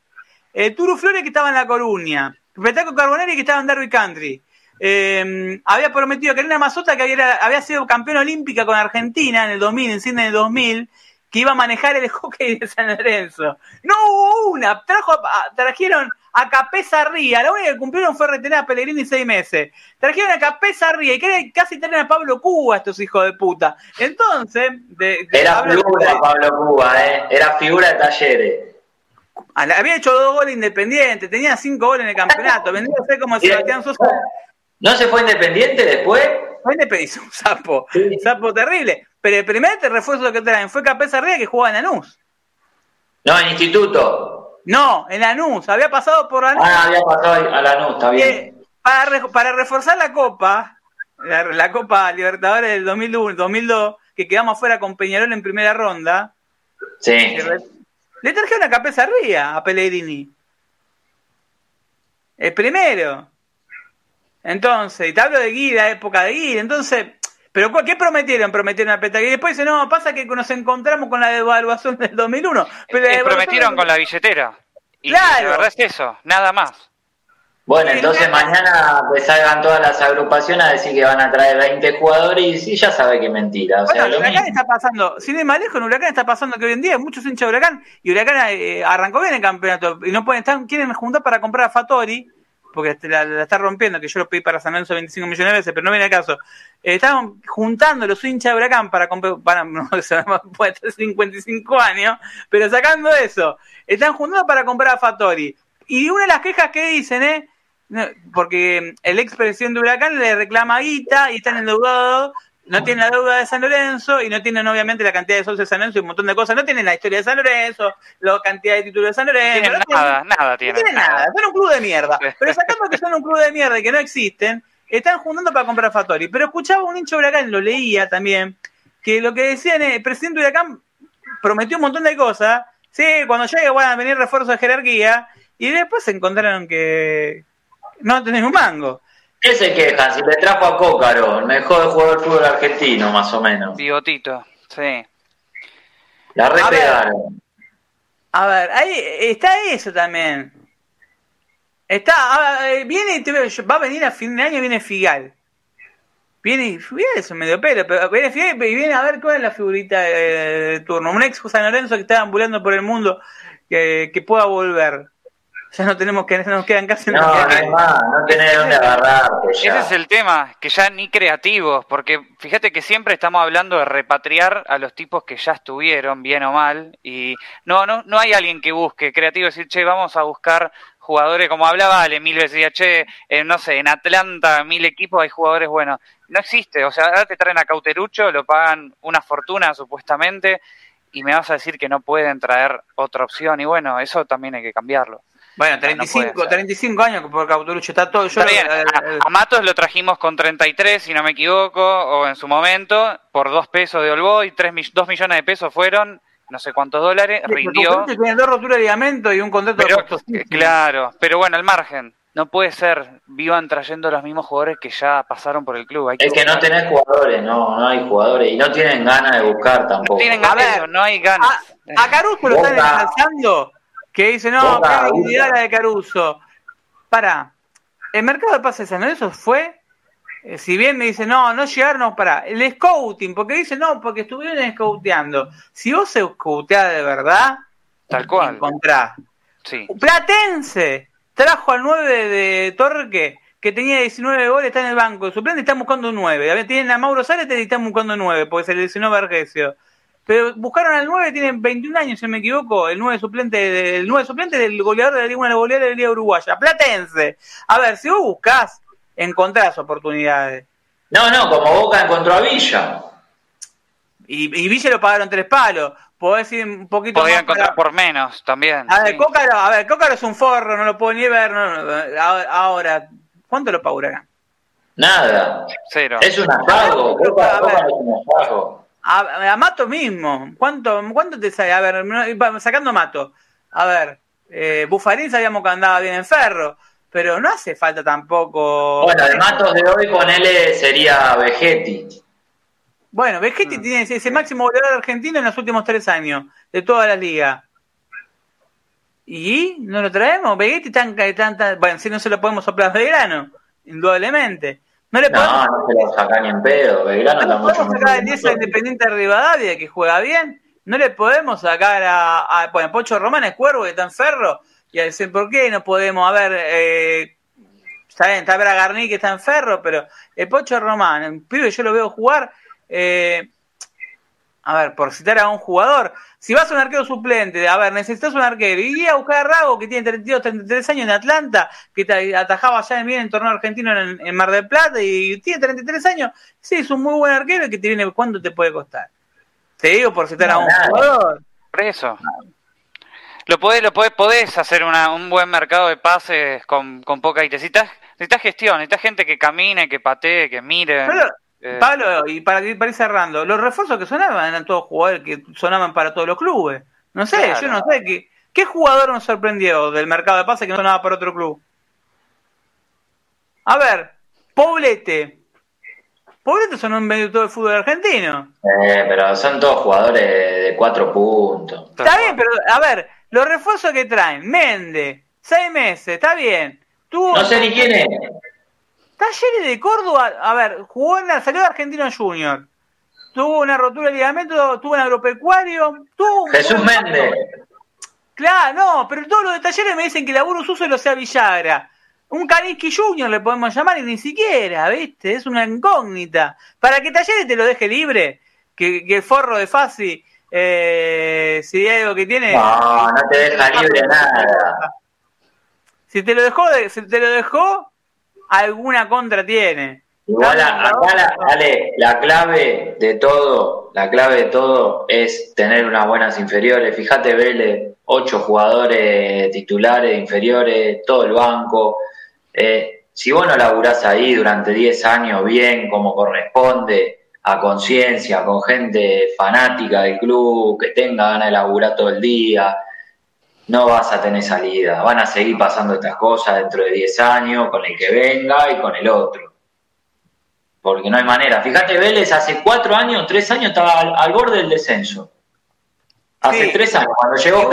Eh, Turu Flores, que estaba en La Coruña. Petaco Carbonari, que estaba en Derby Country. Eh, había prometido a Karina Mazota, que había, había sido campeona olímpica con Argentina en el 2000, en Sydney en el 2000 que iba a manejar el hockey de San Lorenzo. No hubo una, trajo, trajeron a Capesa Ría, la única que cumplieron fue retener a Pellegrini seis meses. Trajeron a Capesa Ría y casi tener a Pablo Cuba estos hijos de puta. Entonces, de, de era figura de... Pablo Cuba, eh. era figura de talleres. Había hecho dos goles independientes, tenía cinco goles en el campeonato, vendría a ser como Sebastián Sosa. ¿No se fue independiente después? Fue independiente, un sapo, un sapo terrible. Pero el primer refuerzo que traen fue Capesa Ría que jugaba en Lanús. No, en Instituto. No, en Lanús, había pasado por Lanús. Ah, había pasado a Lanús, está bien. Eh, para, para, reforzar la Copa, la, la, Copa Libertadores del 2001, 2002, que quedamos fuera con Peñarol en primera ronda. Sí. Le, le trajeron a Capesa Ría a Pellegrini. El primero. Entonces, y te hablo de Guida, época de Guida. Entonces, ¿pero qué prometieron? Prometieron a Petagui. Y después dice, no, pasa que nos encontramos con la devaluación del 2001. Pero eh, prometieron del... con la billetera. Y claro. la verdad es eso, nada más. Bueno, entonces mañana pues salgan todas las agrupaciones a decir que van a traer 20 jugadores y ya sabe que es mentira. O bueno, sea, lo Huracán mismo. está pasando, sin ir más lejos, en Huracán está pasando que hoy en día hay muchos hinchas de Huracán y Huracán eh, arrancó bien el campeonato y no pueden estar, quieren juntar para comprar a Fatori porque la, la, está rompiendo, que yo lo pedí para San Lorenzo 25 millones de veces, pero no viene al caso. Eh, estaban juntando los hinchas de Huracán para comprar, para, no, puede ser 55 años, pero sacando eso, están juntando para comprar a Fatori. Y una de las quejas que dicen, ¿eh? porque el ex presidente de Huracán le reclama guita y están endeudados no tienen la deuda de San Lorenzo y no tienen obviamente la cantidad de socios de San Lorenzo y un montón de cosas. No tienen la historia de San Lorenzo, la cantidad de títulos de San Lorenzo. No tienen no nada, tienen, nada tienen. No tienen nada. Son un club de mierda. Pero sacando que son un club de mierda y que no existen, están juntando para comprar Fatori. Pero escuchaba un hincho Huracán, lo leía también, que lo que decían es, el presidente de Huracán prometió un montón de cosas. Sí, cuando llegue van a venir refuerzos de jerarquía y después se encontraron que no tenés un mango. ¿Qué se quejan? Si le trajo a Cócaro, el mejor jugador del fútbol argentino, más o menos. Bigotito, sí. La repegaron. A, ver, ahí está eso también. Está, ver, viene, va a venir a fin de año, viene Figal. Viene y Fidel es un medio pelo, pero viene Fidel y viene a ver cuál es la figurita de, de turno. Un ex San Lorenzo que está ambulando por el mundo que, que pueda volver. Ya no tenemos que, nos quedan casi No, no hay más, no tenés dónde agarrarte Ese ya. es el tema, que ya ni creativos, porque fíjate que siempre estamos hablando de repatriar a los tipos que ya estuvieron, bien o mal, y no, no, no hay alguien que busque creativo, decir, che, vamos a buscar jugadores, como hablaba Ale mil veces, decía, che, eh, no sé, en Atlanta, mil equipos hay jugadores buenos. No existe, o sea, ahora te traen a Cauterucho, lo pagan una fortuna supuestamente, y me vas a decir que no pueden traer otra opción, y bueno, eso también hay que cambiarlo. Bueno, No, no puede 35, ser. 35 años por Cauterucho, está todo. Yo Está bien, a, a Matos lo trajimos con 33, si no me equivoco, o en su momento, por dos pesos de Olboy, tres, mi- dos millones de pesos fueron, no sé cuántos dólares, rindió. Cauterucho tiene dos roturas de ligamento y un contrato Pero, costosísimo. eh, claro, pero bueno, al margen, no puede ser, vivan trayendo los mismos jugadores que ya pasaron por el club. Hay Es que no tenés jugadores, no, no hay jugadores. Y no tienen ganas de buscar tampoco. no tienen A ganas, ver, no hay ganas. A, a Caruso lo están ensalzando, que dice, no, qué dignidad la de Caruso. Para, el mercado de pases de San Lorenzo fue, eh, si bien me dice, no, no llegaron, para, el scouting, porque dice, no, porque estuvieron scouteando. Si vos scouteás de verdad, Tal cual. encontrás. Sí. Platense trajo al 9 de Torque, que tenía 19 goles, está en el banco de suplente y están buscando un 9. A ver, Tienen a Mauro Zárate y están buscando un 9, porque se lesionó Vergesio. Pero buscaron al 9, tienen 21 años, si no me equivoco, el 9 suplente, de- el 9 suplente del goleador de la Liga, una goleadora de la Liga Uruguaya. Platense. A ver, si vos buscás, encontrás oportunidades. No, no, como Boca encontró a Villa. Y, y Villa lo pagaron tres palos. Podés ir un poquito Podía más encontrar para- por menos también. A ver, sí. Cócaro, a ver, Cócaro es un forro, no lo puedo ni ver. no, no, ahora- ¿cuánto lo pagarán? Nada. Cero. Es un hallazgo. Pero, Boca, a Boca ver. es un hallazgo. A, a Mato mismo, ¿cuánto, ¿cuánto te sale? A ver, sacando a Mato, a ver, eh, Bufarín sabíamos que andaba bien en ferro, pero no hace falta tampoco. Bueno, de Matos de hoy, ponele, sería Vegetti. Bueno, Vegetti Mm. tiene ese, ese máximo goleador argentino en los últimos tres años, de toda la liga. ¿Y no lo traemos? Vegetti tan, tan, tan- bueno, si no se lo podemos soplar de grano, indudablemente. No le podemos No, no se lo saca ni en pedo. Belgrano No mucho podemos sacar el 10 a. Independiente de Rivadavia, que juega bien. No le podemos sacar a, a- bueno, Pocho Román es cuervo, que está en ferro. Y a decir, ¿por qué no podemos? A ver, eh, está bien, está Bragarni que está en ferro, pero el Pocho Román, un pibe, yo lo veo jugar. eh, a ver, por citar a un jugador, si vas a un arquero suplente, a ver, necesitas un arquero, y a buscar a Rago, que tiene 32, 33 años en Atlanta, que te atajaba ya bien en el torneo argentino en, en Mar del Plata, y tiene 33 años, sí, es un muy buen arquero, y que te viene, ¿cuánto te puede costar? Te digo por citar a un nada. jugador. Por eso. Lo podés, lo podés, podés hacer una, un buen mercado de pases con, con poca IT. Necesitas, necesitas gestión, necesitas gente que camine, que patee, que mire. Pero, Eh, Pablo, y para, para ir cerrando, los refuerzos que sonaban eran todos jugadores que sonaban para todos los clubes. No sé, Claro. yo no sé qué, qué jugador nos sorprendió del mercado de pases que no sonaba para otro club. A ver, Poblete. Poblete sonó en medio de todo el fútbol argentino. Eh, pero son todos jugadores de cuatro puntos. Está bien, pero a ver, los refuerzos que traen, Mende, seis meses, está bien. Tuvo No sé ni quién es. Talleres de Córdoba, a ver, jugó en la salió de Argentino Junior. Tuvo una rotura de ligamento, tuvo un agropecuario, tuvo un Jesús buen- Méndez. Claro, no, pero todos los de Talleres me dicen que laburo sucio lo sea Villagra. Un Kaniski Junior le podemos llamar y ni siquiera, ¿viste? Es una incógnita. Para que Talleres te lo deje libre, que, que el forro de Fasi, eh, si hay algo que tiene... No, no te deja libre nada. Si te lo dejó, de- si te lo dejó, alguna contra tiene. Igual acá la, dale, la clave de todo, la clave de todo es tener unas buenas inferiores. Fíjate, Vélez, ocho jugadores titulares, inferiores, todo el banco. Eh, si vos no laburás ahí durante 10 años bien, como corresponde, a conciencia, con gente fanática del club, que tenga ganas de laburar todo el día, no vas a tener salida. Van a seguir pasando estas cosas dentro de 10 años, con el que venga y con el otro porque no hay manera. Fíjate, Vélez hace cuatro años, tres años estaba al, al borde del descenso. Hace Sí. tres años, cuando llegó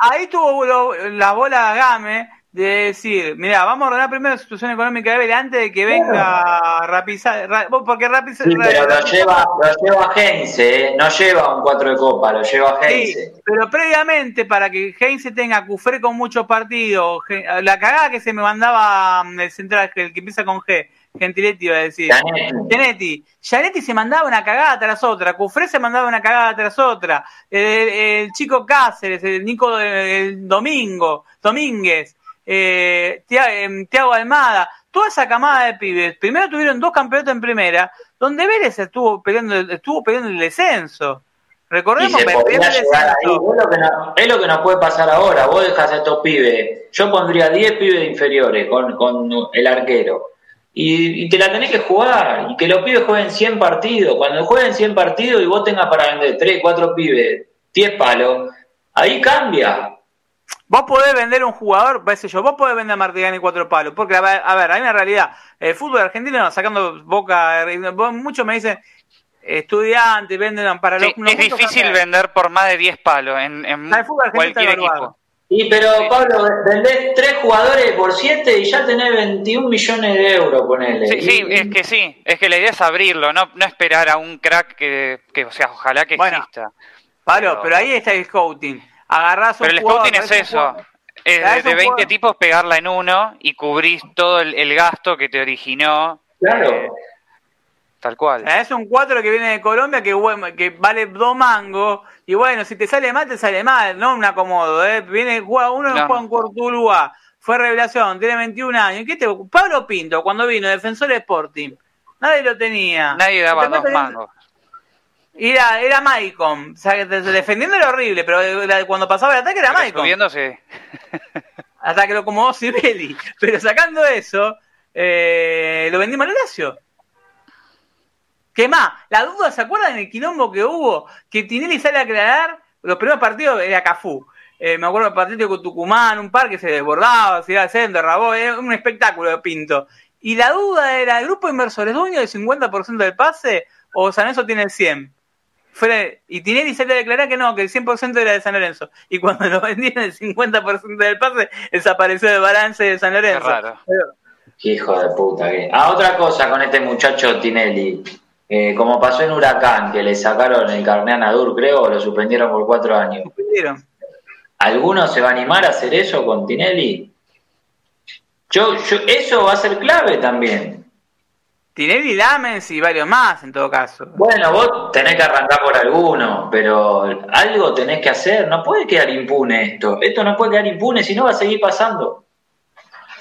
ahí tuvo lo- la bola Game, de decir, mira, vamos a ordenar primero la situación económica de Vélez antes de que venga Rapizar, Ra- porque Rapizar, Sí, pero lo lleva, lo lleva Heinze, ¿eh? no lleva un 4 de copa, lo lleva Sí, Heinze. pero previamente, para que Heinze tenga Cufré con muchos partidos, la cagada que se me mandaba mm, el central, el que empieza con G, Gentiletti iba a decir. Gianetti. Gianetti se mandaba una cagada tras otra, Cufré se mandaba una cagada tras otra, el, el chico Cáceres, el Nico el Domingo, Domínguez, eh, em, Tiago Almada, toda esa camada de pibes, primero tuvieron dos campeonatos en primera, donde Vélez estuvo peleando, estuvo peleando el descenso. Recordemos que el descenso. Es lo, que no- es lo que nos puede pasar ahora. Vos dejas a estos pibes. Yo pondría 10 pibes inferiores con, con el arquero. Y, y te la tenés que jugar. Y que los pibes jueguen 100 partidos. Cuando jueguen 100 partidos y vos tengas para vender 3, 4 pibes, 10 palos, ahí cambia. Vos podés vender un jugador, qué sé yo, vos podés vender a Martigani cuatro palos, porque a ver, a ver, hay una realidad, el fútbol argentino sacando boca, muchos me dicen, estudiantes, venden para Sí, los, los es difícil vender por más de 10 palos en, en Ah, el fútbol argentino cualquier equipo. Y pero. Pablo, vendés 3 jugadores por 7 y ya tenés 21 millones de euros, ponele. Sí, sí, es que sí, es que la idea es abrirlo, no, no esperar a un crack que, que, o sea, ojalá que Bueno, exista. Pablo, pero- pero ahí está el scouting, agarrás un Pero el jugador, scouting es eso, es de, de un 20 jugador- tipos pegarla en uno y cubrís todo el, el gasto que te originó, Claro. eh, tal cual. Es un 4 que viene de Colombia que, bueno, que vale dos mangos. Y bueno, si te sale mal, te sale mal. No un acomodo, ¿eh? Viene, juega uno, No, juega en Cortuluá. Fue revelación, tiene 21 años. ¿Qué te, Pablo Pinto, cuando vino, defensor de Sporting. Nadie lo tenía. Nadie daba dos mangos. Era, era Maicon. O sea, que defendiendo era horrible, pero era- cuando pasaba el ataque era Maicon. subiéndose, Hasta que lo acomodó Sibeli. Pero sacando eso, eh, lo vendimos al Lazio. ¿Qué más? La duda, ¿se acuerdan del quilombo que hubo? Que Tinelli sale a aclarar, los primeros partidos era Cafú. Eh, me acuerdo del partido con Tucumán, un par que se desbordaba, se iba centro, rabó, era un espectáculo de Pinto. Y la duda era, ¿el grupo de inversores dueño del 50% del pase o San Lorenzo tiene el 100%? Fue- y Tinelli sale a declarar que no, que el 100% era de San Lorenzo. Y cuando lo vendieron el 50% del pase, desapareció del balance de San qué Lorenzo. raro. Pero- Hijo de puta. Que... Ah, otra cosa con este muchacho Tinelli. Eh, como pasó en Huracán, que le sacaron el carné a Nadur, creo, o lo suspendieron por cuatro años. suspendieron. ¿Alguno se va a animar a hacer eso con Tinelli? Yo, yo, eso va a ser clave también. Tinelli, Lamens y varios más, en todo caso. Bueno, vos tenés que arrancar por alguno, pero algo tenés que hacer. No puede quedar impune esto. Esto no puede quedar impune, si no va a seguir pasando.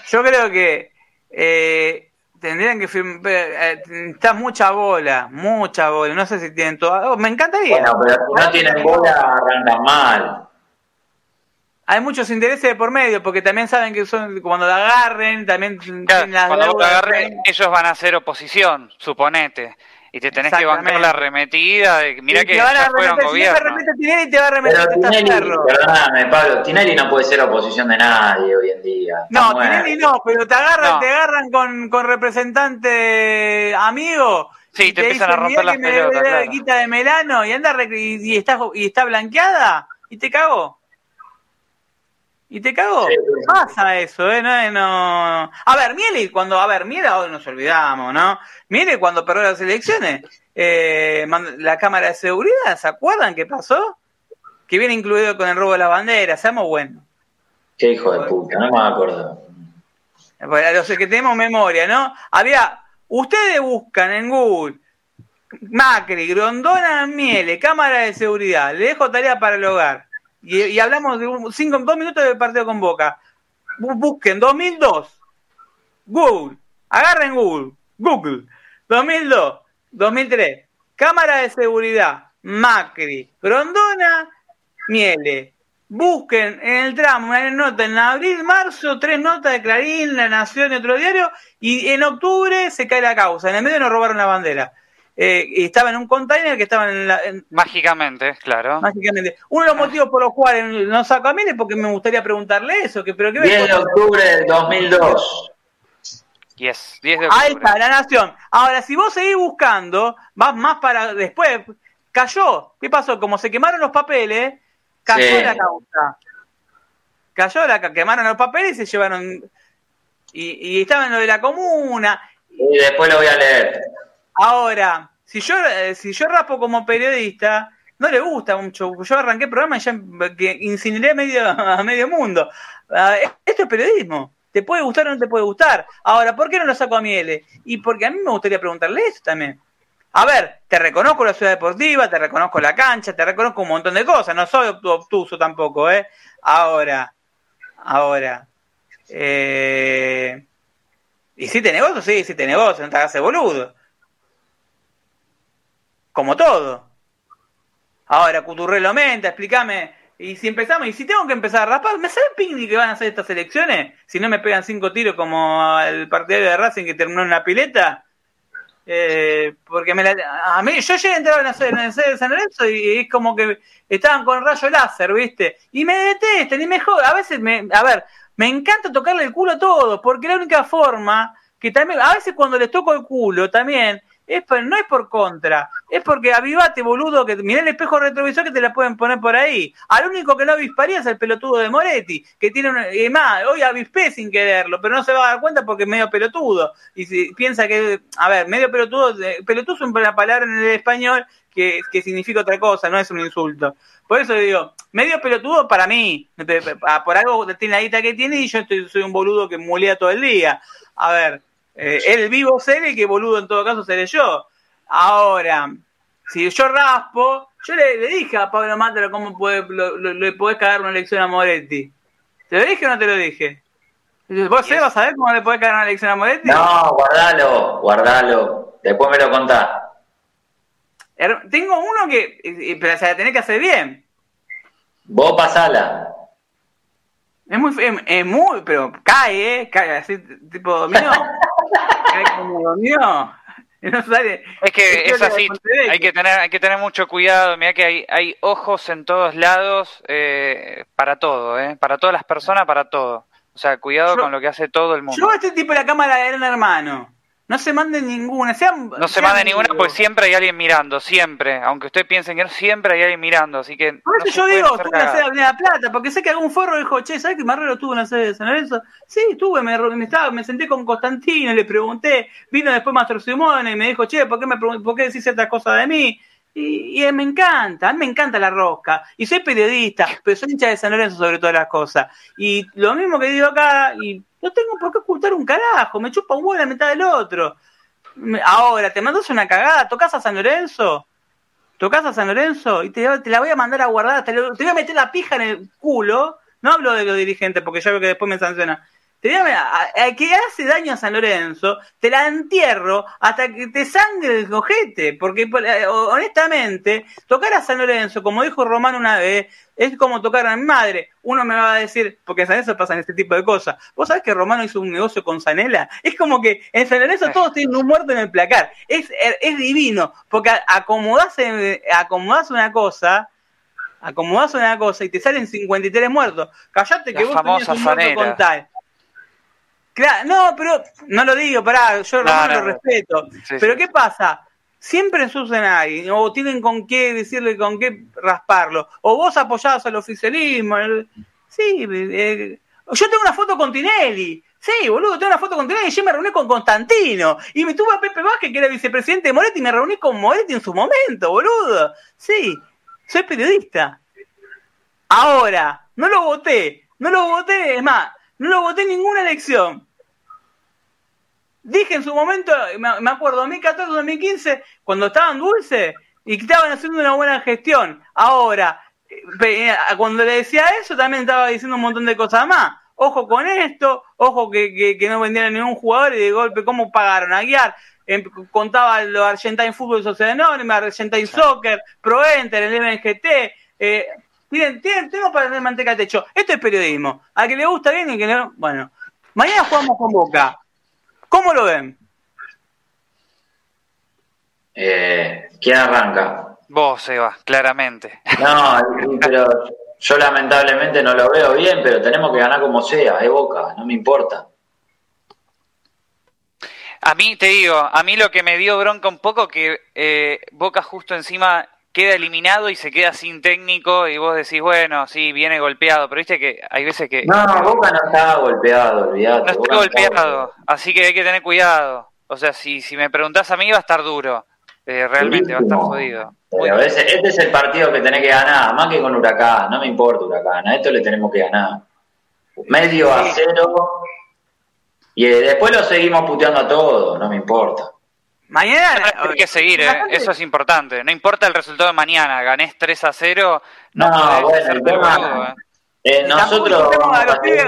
Yo creo que eh, tendrían que firmar. está mucha bola, mucha bola. No sé si tienen toda. oh, me encantaría. Bueno, pero si no tienen bola, arrancan mal. Hay muchos intereses de por medio, porque también saben que son cuando la agarren, también Claro, tienen las cuando vos te deudas. agarren, ellos van a hacer oposición, suponete. Y te tenés que bancar la arremetida. de- Mirá Y que te van a arremeter, si no te gobierno. arremete Tinelli, te va a arremeter perdóname, Pablo, Tinelli no puede ser oposición de nadie hoy en día. Está No, muerto. Tinelli no, pero te agarran, No. te agarran con, con representante amigo. Sí, y te empiezan a dicen, romper "Mirá las que me la claro. guita de Melano y anda y, y está y está blanqueada y te cagó. Y te cagó. Sí, sí. Pasa eso, ¿eh? No, no... A ver, Miele, cuando. A ver, Miele, hoy nos olvidamos, ¿no? Miele, cuando perdió las elecciones, eh, la Cámara de Seguridad, ¿se acuerdan qué pasó? Que viene incluido con el robo de la bandera, seamos buenos. Qué hijo de puta, no me acuerdo. Para los que tenemos memoria, ¿no? Había, ustedes buscan en Google Macri, Grondona, Miele, cámara de seguridad, le dejo tarea para el hogar. Y, hablamos de un, cinco, dos minutos del partido con Boca. Bu- Busquen 2002, Google, agarren Google, Google, 2002, 2003, cámara de seguridad, Macri, Grondona, Miele. Busquen en el tramo una nota en abril, marzo, tres notas de Clarín, La Nación y otro diario, y en octubre se cae la causa. En el medio nos robaron la bandera. Eh, y estaba en un container que estaba en, la, en- Mágicamente, claro. mágicamente. Uno de los motivos por los cuales no saco a Miele es porque me gustaría preguntarle eso, que pero qué 10 de octubre del 2002. Yes, 10 de Ahí octubre. está, la nación. Ahora, si vos seguís buscando, vas más para después, cayó. ¿Qué pasó? Como se quemaron los papeles, cayó Sí. la causa. cayó, la quemaron los papeles y se llevaron. Y, y estaba en lo de la comuna. Y después lo voy a leer. Ahora, si yo, eh, si yo raspo como periodista, no le gusta mucho. Yo arranqué el programa y ya incineré a medio, a medio mundo. Ah, Esto es periodismo. Te puede gustar o no te puede gustar. Ahora, ¿por qué no lo saco a Miele? Y porque a mí me gustaría preguntarle eso también. A ver, te reconozco la ciudad deportiva, te reconozco la cancha, te reconozco un montón de cosas. No soy obtuso tampoco, ¿eh? Ahora, ahora. Eh... ¿Y si te negocio? Sí, si te negocio, no te hagas boludo. Como todo. Ahora, Cuturrelo Menta, explícame. Y si empezamos, y si tengo que empezar a raspar, ¿me sabe picnic que van a hacer estas elecciones? Si no me pegan cinco tiros como el partidario de Racing que terminó en la pileta. Eh, porque me la, a mí, yo llegué a entrar en la sede, de San Lorenzo y es como que estaban con rayo láser, ¿viste? Y me detestan y me jodan. A veces, me, a ver, me encanta tocarle el culo a todos, porque la única forma que también, a veces cuando les toco el culo también, es no es por contra, es porque avivate, boludo, que mirá el espejo retrovisor que te la pueden poner por ahí. Al único que no avisparía es el pelotudo de Moretti, que tiene una, y más, hoy avispé sin quererlo, pero no se va a dar cuenta porque es medio pelotudo. Y si piensa que, a ver, medio pelotudo, pelotudo es una palabra en el español que, que significa otra cosa, no es un insulto. Por eso digo, medio pelotudo para mí, Ah, por algo tiene la guita que tiene y yo estoy, soy un boludo que mulea todo el día. A ver, eh, él vivo seré que boludo en todo caso seré yo. Ahora, si yo raspo, yo le, le dije a Pablo Mátaro cómo puede, lo- lo- le podés cagar una elección a Moretti. ¿Te lo dije o no te lo dije? ¿Vos, Y es- Seba, sabés cómo le podés cagar una elección a Moretti? No, guardalo, guardalo. Después me lo contás. Tengo uno que, eh, pero se la tenés que hacer bien. Vos pasala. Es muy, es, es muy, pero cae, ¿eh? Cae así, tipo dominó. cae como dominó. Y No sale. Es que Es así, hay que tener, hay que tener mucho cuidado. Mira que hay, hay ojos en todos lados eh, para todo, eh, para todas las personas, para todo. O sea, cuidado Yo- con lo que hace todo el mundo. Yo a este tipo de la cámara de Gran Hermano. No se manden ninguna. Sean, No se sean mande ninguna porque siempre hay alguien mirando, siempre. Aunque ustedes piensen que no, siempre hay alguien mirando, así que... Por eso yo digo, en la sede de. Avenida Plata, porque sé que algún forro dijo, che, ¿sabes que Marrero estuvo en la sede de San Lorenzo? Sí, estuve, me, me, estaba, me senté con Constantino, le pregunté, vino después Mastro Simone y me dijo, che, ¿por qué, me, ¿por qué decís ciertas cosas de mí? Y, y me encanta, a mí me encanta la rosca. Y soy periodista, pero soy hincha de San Lorenzo sobre todas las cosas. Y lo mismo que digo acá, y no tengo por qué ocultar un carajo, me chupa un huevo la mitad del otro. Ahora, te mandas una cagada, tocas a San Lorenzo, tocas a San Lorenzo y te, la voy a mandar a guardar, te, te voy a meter la pija en el culo. No hablo de los dirigentes porque ya veo que después me sanciona. Que hace daño a San Lorenzo, te la entierro hasta que te sangre el cojete. Porque eh, honestamente, tocar a San Lorenzo, como dijo Romano una vez, es como tocar a mi madre. Uno me va a decir, porque en San Lorenzo pasan este tipo de cosas. ¿Vos sabés que Romano hizo un negocio con Sanela? Es como que en San Lorenzo todos tienen un muerto en el placar. Es, es divino, porque acomodás, en- acomodás una cosa, acomodás una cosa y te salen 53 muertos. Callate que La vos tenías un muerto con tal. Claro, no, pero no lo digo, pará, yo No, no, lo respeto. Sí, pero sí. ¿qué pasa? Siempre ensucian a alguien, o tienen con qué decirle, con qué rasparlo, o vos apoyás al oficialismo. el- Sí, eh, yo tengo una foto con Tinelli. Sí, boludo, tengo una foto con Tinelli. Yo me reuní con Constantino. Y me tuve a Pepe Vázquez, que era vicepresidente de Moretti, y me reuní con Moretti en su momento, boludo. Sí, soy periodista. Ahora, no lo voté. No lo voté, es más, no lo voté en ninguna elección. Dije en su momento, me acuerdo, 2014, 2015, cuando estaban dulce y que estaban haciendo una buena gestión. Ahora, eh, cuando le decía eso, también estaba diciendo un montón de cosas más. Ojo con esto, ojo que, que, que no vendieron ningún jugador y de golpe, ¿cómo pagaron a guiar? Em, contaba lo Argentine Fútbol Sociedad Anónima, Argentine Soccer, ProEnter, el MGT. Eh, miren, tienen, tengo para tener manteca al techo. Esto es periodismo. A que le gusta bien y que no. Bueno, mañana jugamos con Boca. ¿Cómo lo ven? Eh, ¿Quién arranca? Vos, Eva, claramente. No, pero yo lamentablemente no lo veo bien, pero tenemos que ganar como sea, es Boca, no me importa. A mí, te digo, a mí lo que me dio bronca un poco que eh, Boca justo encima queda eliminado y se queda sin técnico y vos decís, bueno, sí, viene golpeado, pero viste que hay veces que... No, Boca no está golpeado, olvidate. No está golpeado, así que hay que tener cuidado. O sea, si, si me preguntás a mí va a estar duro, eh, realmente va a estar jodido. Pero ese, este es el partido que tenés que ganar, más que con Huracán, no me importa Huracán, a esto le tenemos que ganar. Medio a cero y eh, después lo seguimos puteando a todos, no me importa. Mañana hay que seguir, ¿eh? eso es importante. No importa el resultado de mañana, ganés 3 a 0. No, no bueno, el tema, eh. eh nosotros.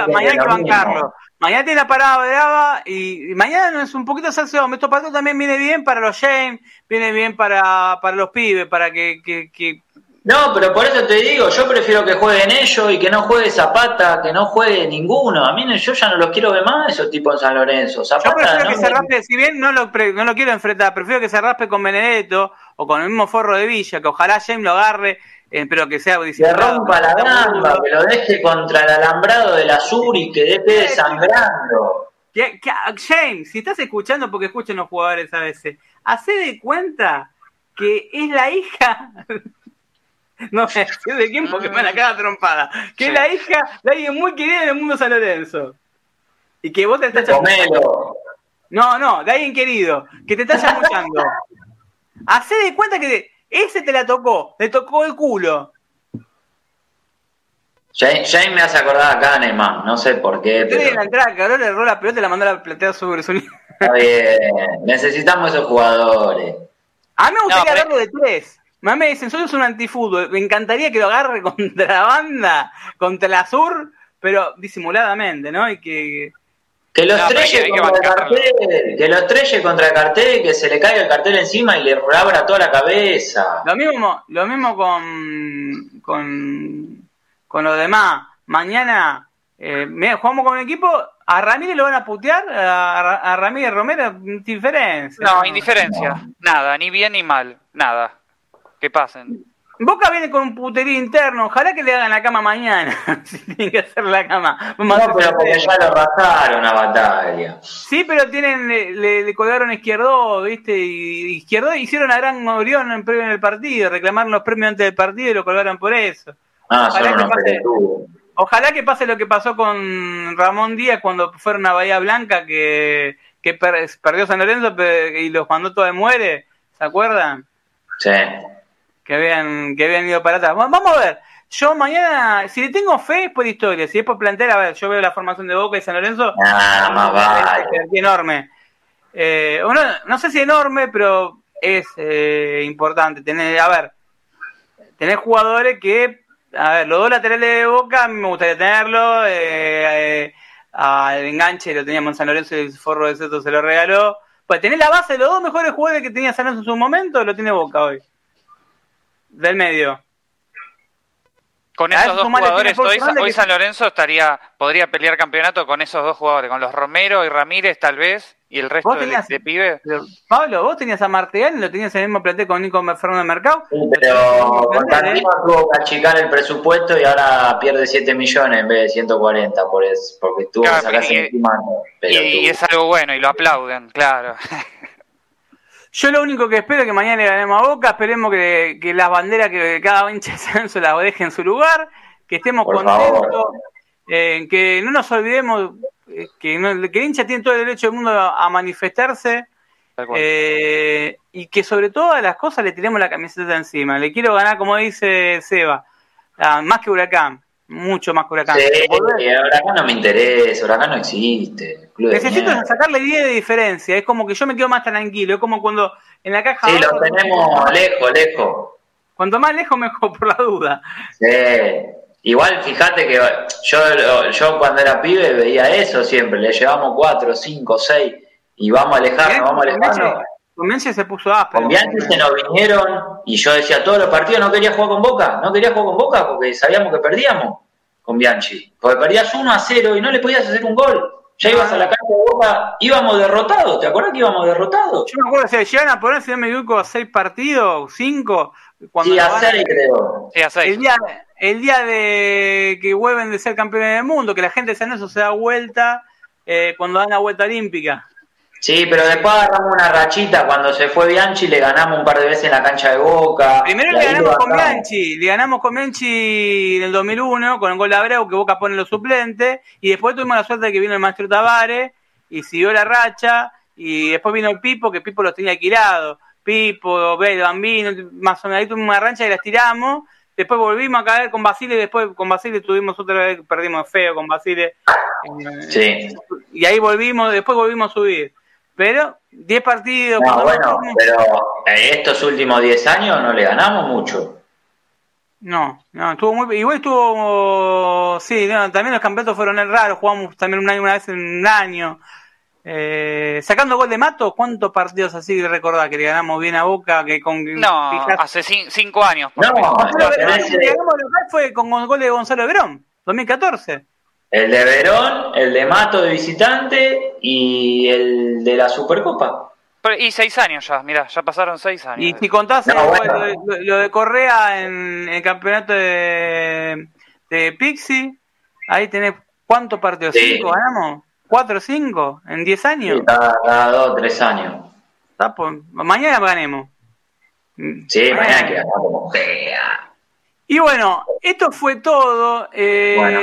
mañana hay que bancarlo. Mañana tiene la parada brava y, y mañana es un poquito hacerse Estos partidos también viene bien para los James, viene bien para, para los pibes, para que, que, que no, pero por eso te digo, yo prefiero que jueguen ellos y que no juegue Zapata, que no juegue ninguno. A mí yo ya no los quiero ver más esos tipos en San Lorenzo. Zapata, yo prefiero que se raspe, si bien no lo, no lo quiero enfrentar, prefiero que se raspe con Benedetto o con el mismo forro de Villa, que ojalá James lo agarre, eh, pero que sea Que rompa la gamba, que lo deje contra el alambrado del azul y que deje desangrando. Que, James, si estás escuchando, porque escuchen los jugadores a veces, hace de cuenta que es la hija no sé de quién porque me la cara trompada. Que es la hija de alguien muy querido en el mundo San Lorenzo. Y que vos te estás Comelo. No, no, de alguien querido, que te estás escuchando. Hacé de cuenta que ese te la tocó, le tocó el culo. James, me hace acordar a Kahneman, no sé por qué. Pero... en la entrada, que le erró la pelota y la mandó a la platea sobre su Está bien, necesitamos esos jugadores. A mí me gustaría verlo de tres. Me dicen, soy un antifútbol. Me encantaría que lo agarre contra la banda, contra la sur, pero disimuladamente, ¿no? Y que. Que lo estrelle contra el cartel, que lo estrelle contra el cartel, que se le caiga el cartel encima y le abra toda la cabeza. Lo mismo, lo mismo con, con, con los demás. Mañana eh, jugamos con un equipo, a Ramírez lo van a putear, a, Ramírez Romero, indiferencia. No, indiferencia, nada, ni bien ni mal, nada que pasen. Boca viene con un puterío interno, ojalá que le hagan la cama mañana, si tienen que hacer la cama. no, pero porque ya lo rajaron a batalla. Sí, pero tienen, le, le, colgaron izquierdo, viste, y izquierdo hicieron a gran Orión en, en el partido, reclamaron los premios antes del partido y lo colgaron por eso. Ah, ojalá, que pase, ojalá que pase lo que pasó con Ramón Díaz cuando fueron a Bahía Blanca, que, que perdió San Lorenzo y los mandó todo de muere, ¿se acuerdan? Sí que habían, que habían ido para atrás. Vamos a ver. Yo mañana, si le tengo fe, es por historia. Si es por plantear, a ver, yo veo la formación de Boca y San Lorenzo. Ah, más vale. enorme. Eh, bueno, no sé si enorme, pero es eh, importante. Tener, a ver, tener jugadores que, a ver, los dos laterales de Boca, a mí me gustaría tenerlo. Eh, eh al enganche lo teníamos en San Lorenzo y el forro de Seto se lo regaló. Pues tener la base de los dos mejores jugadores que tenía San Lorenzo en su momento, lo tiene Boca hoy del medio. Con esos dos jugadores, hoy, San Lorenzo estaría podría pelear campeonato con esos dos jugadores, con los Romero y Ramírez tal vez, y el resto de, de pibes. Pablo, vos tenías a Martel, lo tenías en el mismo plantel con Nico Fernando Mercado. pero ¿eh? tuvo que achicar el presupuesto y ahora pierde 7 millones en vez de 140, por eso, porque tuvo que sacarse y, y es algo bueno y lo aplauden, claro. Yo lo único que espero es que mañana le ganemos a Boca, esperemos que, que las banderas que cada hincha de Sanso las deje en su lugar, que estemos contentos, eh, que no nos olvidemos eh, que, que, el hincha tiene todo el derecho del mundo a, manifestarse eh, y que sobre todas las cosas le tiremos la camiseta encima. Le quiero ganar, como dice Seba, más que Huracán mucho más que Huracán. Sí, Huracán no me interesa, Huracán no existe. Necesito sacarle 10 de diferencia, es como que yo me quedo más tranquilo, es como cuando en la caja... Sí, lo tenemos lejos, lejos. Cuanto más lejos, mejor, por la duda. Sí. Igual, fíjate que yo, yo cuando era pibe veía eso siempre, le llevamos 4, 5, 6 y vamos a alejarnos, vamos a alejarnos. Con se puso áspero. Con Bianchi se nos vinieron y yo decía todos los partidos no quería jugar con Boca, no quería jugar con Boca porque sabíamos que perdíamos con Bianchi. Porque perdías 1 a 0 y no le podías hacer un gol. Ya ibas a la cancha de Boca, íbamos derrotados, ¿te acuerdas que íbamos derrotados? Yo me acuerdo que se llegan a poner, si no me equivoco, a 6 partidos, 5. Sí, a 6 creo. Sí, a 6. El día, el día de que vuelven de ser campeones del mundo, que la gente de San Eso se da vuelta eh, cuando dan la vuelta olímpica. Sí, pero después agarramos una rachita. Cuando se fue Bianchi, le ganamos un par de veces en la cancha de Boca. Primero le ganamos con. Bianchi, le ganamos con Bianchi en el 2001 con el gol de Abreu que Boca pone los suplentes y después tuvimos la suerte de que vino el maestro Tavares y siguió la racha y después vino el Pipo que Pipo los tenía alquilados. Pipo, Bel, Bambino, más o menos ahí tuvimos una rancha y las tiramos. Después volvimos a caer con Basile, después con Basile tuvimos otra vez, perdimos feo con Basile. Eh, Sí. Y ahí volvimos, después volvimos a subir. Pero 10 partidos. No, bueno, volvimos- pero estos últimos 10 años no le ganamos mucho. No, no, estuvo muy. Igual estuvo. Sí, no, también los campeonatos fueron raros. Jugamos también un año, una vez en un año. Eh, sacando gol de Mato, ¿cuántos partidos así recordás que le ganamos bien a Boca? que con No, fijas- hace cin- cinco años. No, no, el que ganamos local fue con gol de Gonzalo Verón, 2014. El de Verón, el de Mato de visitante y el de la Supercopa. Pero- y seis años ya, mira, ya pasaron seis años. Y si contás No, eh, bueno. lo, de, lo- lo de Correa en, el campeonato de, de Pixie, ahí tenés cuántos partidos, Sí. cinco ganamos, cuatro o cinco en 10 años. Sí, cada, cada dos, tres años. Está por- mañana ganemos. Sí, mañana hay que ganar como sea. Y bueno, esto fue todo. Eh, Bueno.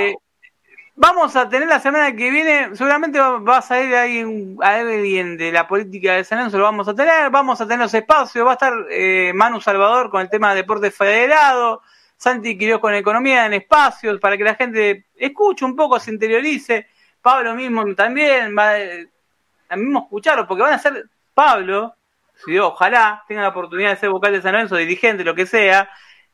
Vamos a tener la semana que viene, seguramente va, va a salir alguien, alguien de la política de San Lorenzo, lo vamos a tener, vamos a tener los espacios, va a estar eh, Manu Salvador con el tema de deporte federado, Santi Quiroz con economía en espacios, para que la gente escuche un poco, se interiorice, Pablo mismo también, va eh, a mismo escucharlo, porque van a ser Pablo, si Dios, ojalá tenga la oportunidad de ser vocal de San Lorenzo, dirigente, lo que sea,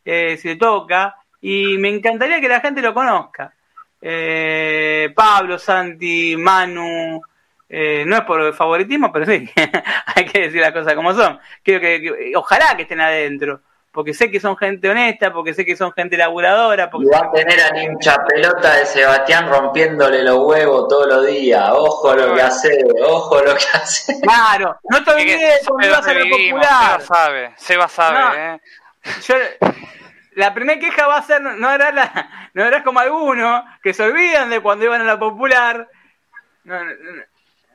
eh, si le toca, y me encantaría que la gente lo conozca. Eh, Pablo, Santi, Manu, eh, no es por favoritismo, pero sí, hay que decir las cosas como son. Quiero que, que- ojalá que estén adentro, porque sé que son gente honesta, porque sé que son gente laburadora, porque Y va a tener al hincha pelota de Sebastián rompiéndole los huevos todos los días. Ojo lo que hace, ojo lo que hace. claro, no te olvides cuando ibas a lo popular. Seba sabe, Seba sabe, No. eh. Yo, la primera queja va a ser, no era la, no eras como algunos que se olvidan de cuando iban a la popular. No, no,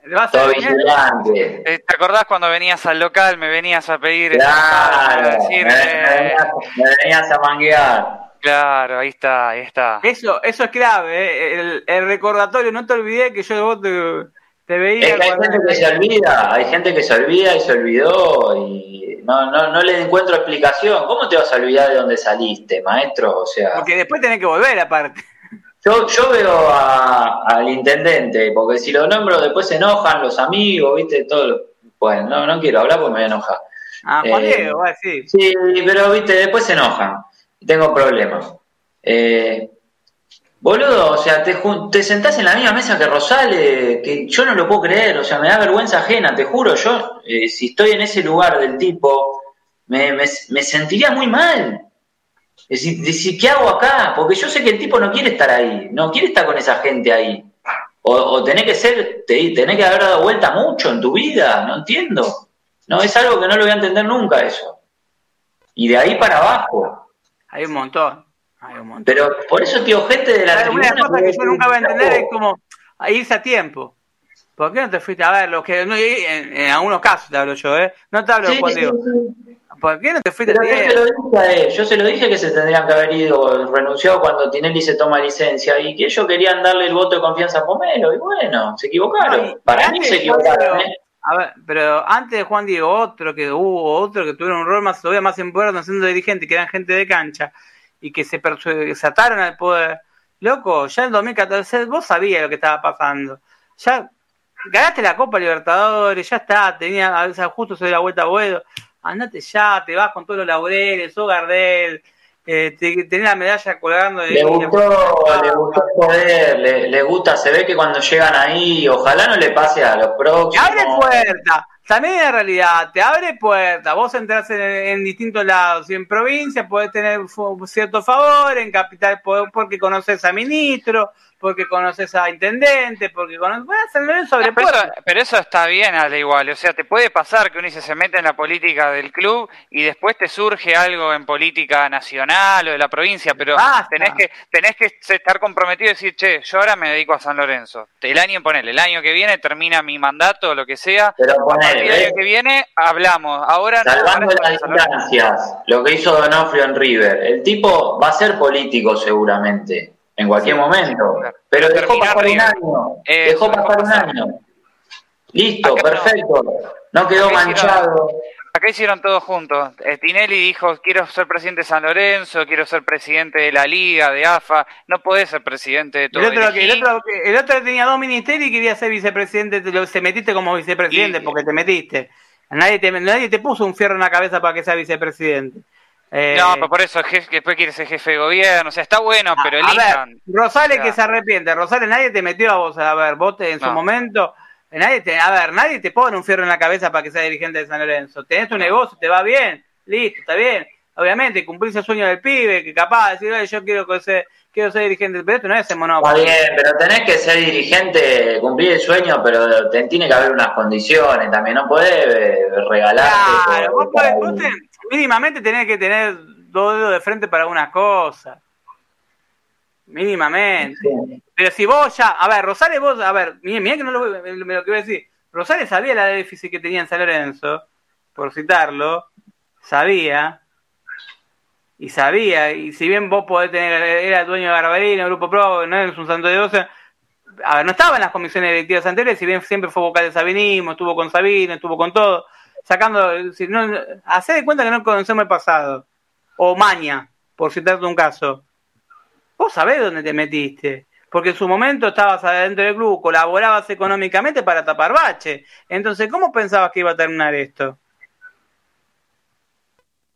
no, va a Todo ser, vigilante. Eh, ¿Te acordás cuando venías al local, me venías a pedir esa Claro, a me, decir, me eh, venías, me venías a manguear. claro, ahí está, ahí está. Eso, eso es clave, ¿eh? el, el recordatorio, no te olvides que yo vos te, te veía Es que hay cuando- gente que se olvida, hay gente que se olvida y se olvidó y no, no, no le encuentro explicación. ¿Cómo te vas a olvidar de dónde saliste, maestro? O sea, porque después tenés que volver aparte. yo, yo veo a- al intendente, porque si lo nombro después se enojan los amigos, viste, todo. lo- Bueno, no, no quiero hablar porque me voy a enojar. Ah, Juan Eh, Diego, decir. Sí, pero viste, después se enojan. Tengo problemas. Eh, boludo, o sea, te, te sentás en la misma mesa que Rosales, que yo no lo puedo creer, o sea, me da vergüenza ajena, te juro, yo, eh, si estoy en ese lugar del tipo, me, me, sentiría muy mal. Es decir, ¿qué hago acá? Porque yo sé que el tipo no quiere estar ahí, no quiere estar con esa gente ahí. O, o tenés que ser, te- tenés que haber dado vuelta mucho en tu vida, no entiendo. No, es algo que no lo voy a entender nunca eso. Y de ahí para abajo. Hay un montón. Pero por eso, tío, gente de la Hay una tribuna... cosa que yo nunca voy a entender es como a irse a tiempo. ¿Por qué no te fuiste a ver lo que no, en, en algunos casos te hablo yo, eh? No te hablo Sí, Juan sí, Diego. sí. ¿Por qué no te fuiste Pero a yo se tiempo? lo dije a él, yo se lo dije que se tendrían que haber ido, renunciado cuando Tinelli se toma licencia y que ellos querían darle el voto de confianza a Pomelo y bueno, se equivocaron. No, y- Para mí se equivocaron. ¿eh? A ver, pero antes de Juan Diego, otro que hubo, otro que tuvieron un rol más todavía más importante siendo dirigente, que eran gente de cancha, y que se, se ataron al poder. Loco, ya en 2014 vos sabías lo que estaba pasando. Ya ganaste la Copa Libertadores, ya está, tenía, a veces justo se dio la vuelta a Boedo. Andate ya, te vas con todos los laureles, sos Gardel, eh, te, tenés la medalla colgando de Le gustó, le gustó el poder, le, le gusta, se ve que cuando llegan ahí, ojalá no le pase a los próximos. abre puerta. También en realidad, te abre puerta. Vos entras en, distintos lados. Y en provincia podés tener cierto favor, en capital podés- porque conoces a ministro, porque conoces a intendente, porque conoces. Bueno, San Lorenzo Ah, pero, eso, puertas. pero eso está bien, al igual. O sea, te puede pasar que uno se, se mete en la política del club y después te surge algo en política nacional o de la provincia, pero Basta. tenés que tenés que estar comprometido y decir, che, yo ahora me dedico a San Lorenzo. El año, ponele, el año que viene termina mi mandato o lo que sea. Pero ponele, del año ¿ves? que viene hablamos. Ahora no, Salvando las distancias, lo que hizo Donofrio en River, el tipo va a ser político seguramente, en cualquier Sí, momento, claro. pero dejó pasar un año, Eso, dejó pasar un año. Listo, Acá perfecto, no quedó Acá hicieron- manchado. Acá hicieron todos juntos. Eh, Tinelli dijo, quiero ser presidente de San Lorenzo, quiero ser presidente de la Liga, de AFA. No podés ser presidente de todo. El otro, que- el, otro, que- el otro tenía dos ministerios y quería ser vicepresidente, te lo, se metiste como vicepresidente Y- porque te metiste. Nadie te, nadie te puso un fierro en la cabeza para que sea vicepresidente. Eh, No, pero por eso después quiere ser jefe de gobierno. O sea, está bueno, pero a ver, elijan. Rosales O sea, que se arrepiente. Rosales nadie te metió a vos. A ver, vos te- en su momento. Nadie te, a ver, nadie te pone un fierro en la cabeza para que sea dirigente de San Lorenzo. Tenés tu negocio, te va bien, listo, está bien. Obviamente, cumplís el sueño del pibe, que capaz de decir, "Oye, yo quiero que ser, quiero ser dirigente, pero esto no es Está bien, pero tenés que ser dirigente, cumplir el sueño, pero te- tiene que haber unas condiciones también, no podés eh, regalarte. Claro, vos, podés- vos te- mínimamente tenés que tener dos dedos de frente para algunas cosas. Mínimamente. Pero si vos ya, a ver, Rosales vos, a ver, mira que no lo, me lo que voy a decir. Rosales sabía la déficit que tenía en San Lorenzo, por citarlo, sabía, y sabía, y si bien vos podés tener, era dueño de Garbarino, Grupo Pro, no es un santo de doce, a ver, no estaba en las comisiones directivas anteriores, si bien siempre fue vocal de Sabinismo, estuvo con Sabino, estuvo con todo, sacando, si no, hacé de cuenta que no conocemos el pasado, o Maña, por citarte un caso. Vos sabés dónde te metiste, porque en su momento estabas adentro del club, colaborabas económicamente para tapar bache. Entonces, ¿cómo pensabas que iba a terminar esto?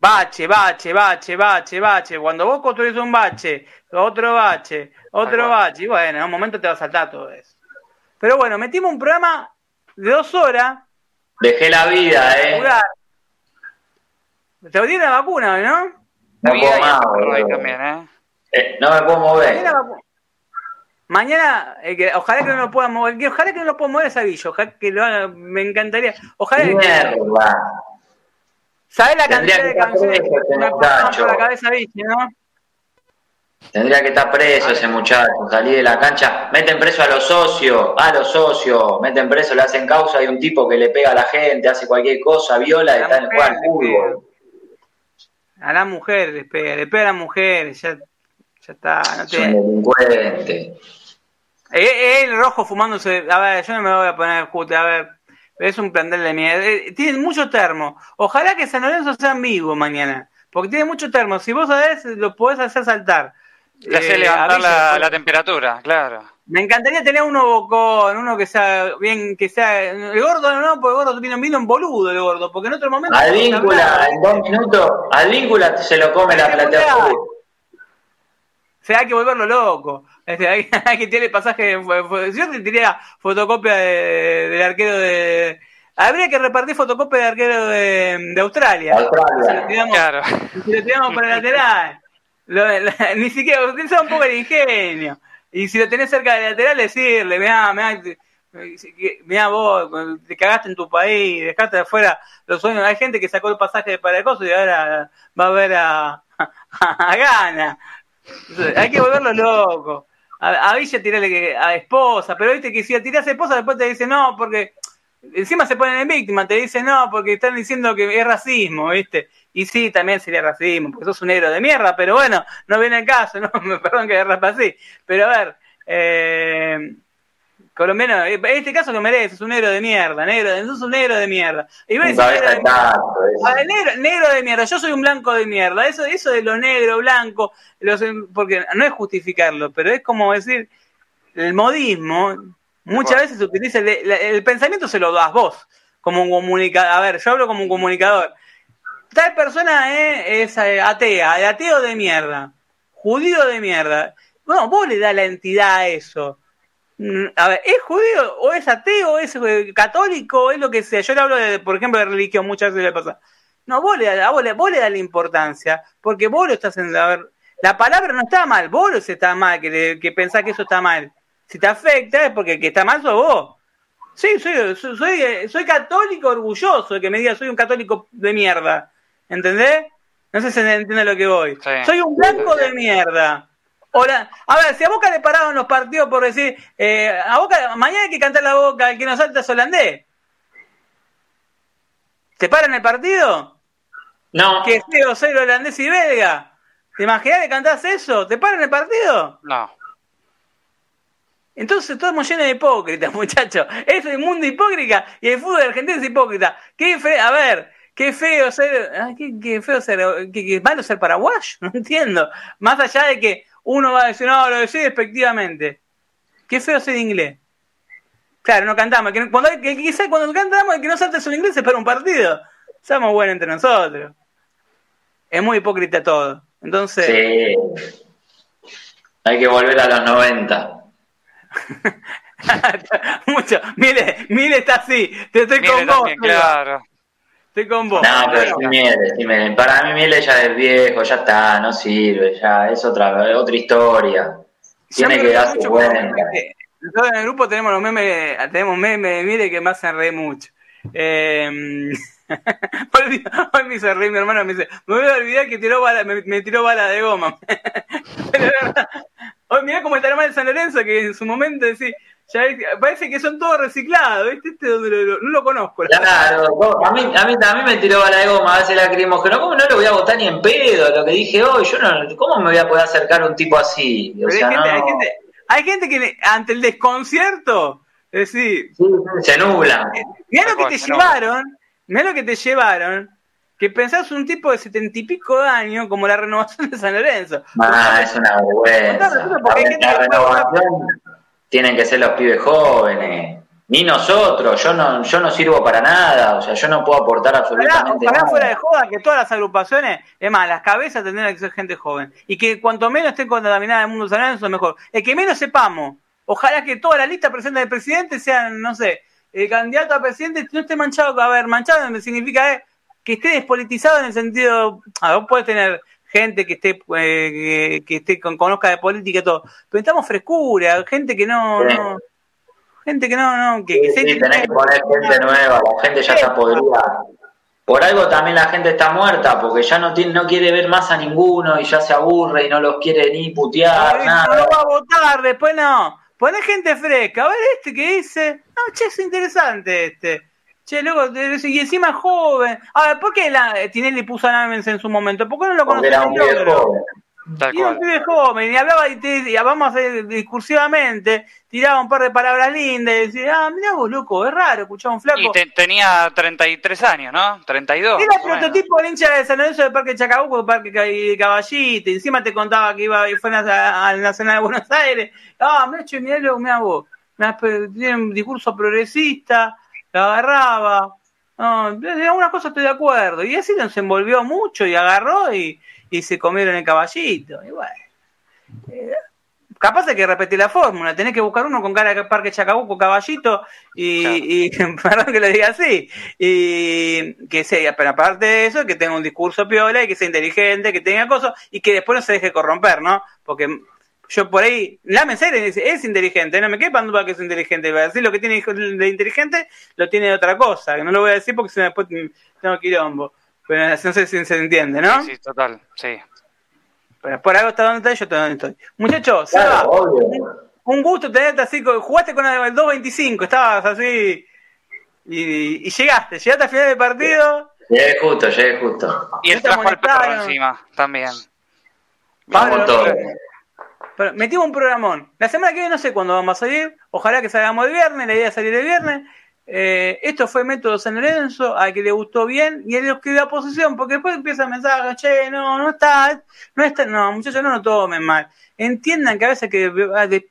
Bache, bache, bache, bache, bache. Cuando vos construís un bache, otro bache, otro bache, y bueno, en un momento te va a saltar todo eso. Pero bueno, metimos un programa de dos horas. Dejé la vida, eh. jugar. Te dieron la vacuna, ¿no? Puedo más, también, ¿eh? Eh, no me puedo mover. Mañana, eh, que- ojalá que no lo puedan mover, que ojalá que no lo puedan mover esa Villa, ojalá que lo haga, me encantaría. Ojalá que Mierda. ¿Sabés la Tendría cantidad que de estar canciones preso que me por la cabeza no? Tendría que estar preso ese muchacho, salir de la cancha, meten preso a los socios, a los socios, meten preso, le hacen causa de un tipo que le pega a la gente, hace cualquier cosa, viola y está en el juego mujer, fútbol. A la mujer le pega, le pega a la mujer, ya, ya está. No Es te... un delincuente. Eh, El rojo fumándose. A ver, yo no me voy a poner jute, a ver. Es un plantel de mierda. Eh, Tienen mucho termo. Ojalá que San Lorenzo sea en vivo mañana. Porque tiene mucho termo. Si vos sabés, lo podés hacer saltar. Le hace Eh, levantar la, pues. la temperatura, claro. Me encantaría tener uno bocón, uno que sea bien, que sea. El gordo no, porque el gordo vino, vino en boludo el gordo. Porque en otro momento. Al víncula, en dos minutos, al víncula se lo come la. O sea, hay que volverlo loco. Este, hay, hay que tirar pasaje. Yo te tiré fotocopia de- del arquero de. Habría que repartir fotocopia del arquero de, de Australia. Australia. Si lo tiramos, Claro. si lo tiramos para el lateral. Lo- la- ni siquiera, utiliza un poco el ingenio. Y si lo tenés cerca del lateral, decirle, mirá, mirá, mirá vos, te cagaste en tu país, dejaste de afuera los sueños. Hay gente que sacó el pasaje para el coso y ahora va a ver a, a Gana. Entonces, Hay que volverlo loco. A, Villa tirarle a esposa, pero viste que si tirás a esposa después te dice no, porque encima se ponen en víctima, te dicen no, porque están diciendo que es racismo, viste. Y sí, también sería racismo, porque sos un negro de mierda, pero bueno, no viene el caso, no, perdón que raspa así. Pero a ver, eh, colombiano, en este caso lo mereces, un negro de mierda, negro, sos un negro de mierda. Y Un decís, negro de de mierda. taco, ese. A ver, negro, negro de mierda, yo soy un blanco de mierda. Eso, eso de lo negro, blanco, los- porque no es justificarlo, pero es como decir, el modismo muchas veces se utiliza, el, el- el pensamiento se lo das vos, como un comunicador. A ver, yo hablo como un comunicador. Tal persona eh, es eh, atea, de ateo de mierda, judío de mierda. No, vos le das la entidad a eso. Mm, A ver, ¿es judío o es ateo, es eh, católico, es lo que sea? Yo le hablo, de, por ejemplo, de religión, muchas veces le pasa. No, vos le, vos le, vos le das la importancia, porque vos lo estás en. A ver, La palabra no está mal, vos está mal, que, le- que pensás que eso está mal. Si te afecta es porque el que está mal sos vos. Sí, soy, soy, soy, soy católico orgulloso de que me diga soy un católico de mierda. ¿Entendés? No sé si entiende lo que voy. Sí. Soy un blanco de mierda. Ahora, a ver, si a Boca le pararon los partidos por decir, eh, a Boca, mañana hay que cantar la Boca, el que nos salta es holandés. ¿Te paran el partido? No, Que feo ser holandés y belga. ¿Te imaginas que cantás eso? ¿Te paran el partido? No. Entonces estamos llenos de hipócritas, muchachos. Es el mundo hipócrita y el fútbol argentino es hipócrita. Qué fe a ver, qué feo ser, qué, qué feo ser, qué, qué malo ser paraguayo, no entiendo. Más allá de que uno va a decir, no, lo decís despectivamente. Qué feo ser inglés. Claro, no cantamos. Que cuando, que, quizás cuando cantamos, el que no saltes un inglés es para un partido. Somos buenos entre nosotros. Es muy hipócrita todo. Entonces, sí. Hay que volver a los 90. mucho. Mire, Mire está así. Te estoy Mire con vos. también, claro. Estoy con vos. No, pero sí Miele, sí Miele. Para mí Miele ya es viejo, ya está, no sirve, ya es otra, otra historia. Tiene que darse cuenta. Nosotros en el grupo tenemos los memes, tenemos memes de Mire que me hacen reír mucho. Eh, hoy, me hizo reír mi hermano, me dice, me voy a olvidar que tiró bala, me, me tiró bala de goma. Pero. Hoy mirá cómo está el hermano de San Lorenzo, que en su momento decís, ya parece que son todos reciclados, ¿viste? Este donde lo- lo- no lo conozco. Claro, a mí, a, mí, a mí me tiró bala de goma a veces lacrimógeno. ¿Cómo no lo voy a votar ni en pedo? Lo que dije hoy, yo no, ¿cómo me voy a poder acercar a un tipo así? O hay gente, hay no, gente, hay gente que ante el desconcierto, es decir, sí, se nubla. Mirá lo que te llevaron, mirá lo que te llevaron, que pensás un tipo de setenta y pico de años como la renovación de San Lorenzo. Ah, es una vergüenza. Porque hay La, gente que tienen que ser los pibes jóvenes. Ni nosotros, yo no, yo no sirvo para nada, o sea, yo no puedo aportar Ojalá, absolutamente ojalá nada. fuera de joda que todas las agrupaciones, es más, las cabezas tendrían que ser gente joven. Y que cuanto menos estén contaminadas el mundo de San Lorenzo, mejor. El que menos sepamos, ojalá que toda la lista presente del presidente sean, no sé, el candidato a presidente no esté manchado, a ver, manchado significa eh, que esté despolitizado en el sentido, a ver, podés tener gente que esté eh, que, esté con conozca de política y todo, pero necesitamos frescura, gente que no, Sí. no gente que no, no, que, que Sí, tenés que poner gente nueva, la gente ya está podrida. Por algo también la gente está muerta, porque ya no tiene, no quiere ver más a ninguno y ya se aburre y no los quiere ni putear, Ay, nada. No va a votar, después no. Poné gente fresca. A ver este que dice. No, che, es interesante este. Che, luego, y encima es joven. A ver, ¿por qué la, eh, Tinelli puso a Namens en su momento? ¿Por qué no lo conocía era un joven. Tal Y un pibe joven, y hablaba y, te, y vamos a hacer discursivamente, tiraba un par de palabras lindas y decía, ah, mirá vos, loco, es raro escuchar a un flaco. Y te- tenía 33 años, ¿no? 32. Era el prototipo del hincha de San Lorenzo del Parque Chacabuco, Parque Ca- y Caballito. y Encima te contaba que iba y fue a- al Nacional de Buenos Aires. Ah, me hecho mirá, lo- mirá vos. Mirá, pe- Tiene un discurso progresista, lo agarraba. No, en algunas cosas estoy de acuerdo. Y así se envolvió mucho y agarró y, y se comieron el caballito. Y bueno. Eh, Capaz hay que repetir la fórmula, tenés que buscar uno con cara de Parque Chacabuco, caballito, y, y perdón que lo diga así, y que sea, pero aparte de eso, que tenga un discurso piola y que sea inteligente, que tenga cosas, y que después no se deje corromper, ¿no? Porque yo por ahí, la mensaje dice, es inteligente, no me quepa duda que es inteligente, va a decir lo que tiene de inteligente, lo tiene de otra cosa, que no lo voy a decir porque si no después tengo quilombo, pero no sé si se entiende, ¿no? Sí, sí, total, sí. Pero por algo está donde está yo estoy donde estoy. Muchachos, Claro, un gusto tenerte así, jugaste con el 2.25, estabas así y, y llegaste, llegaste al final del partido. Llegué justo, llegué justo. Y el trajo al perro encima, también. Pablo. Pero metimos un programón. La semana que viene no sé cuándo vamos a salir, ojalá que salgamos el viernes, la idea es salir el viernes. Eh, esto fue Método San Lorenzo, al que le gustó bien y el que dio oposición, porque después empieza el mensaje, che, no, no está, no está, no, muchachos, no lo tomen mal. Entiendan que a veces que de-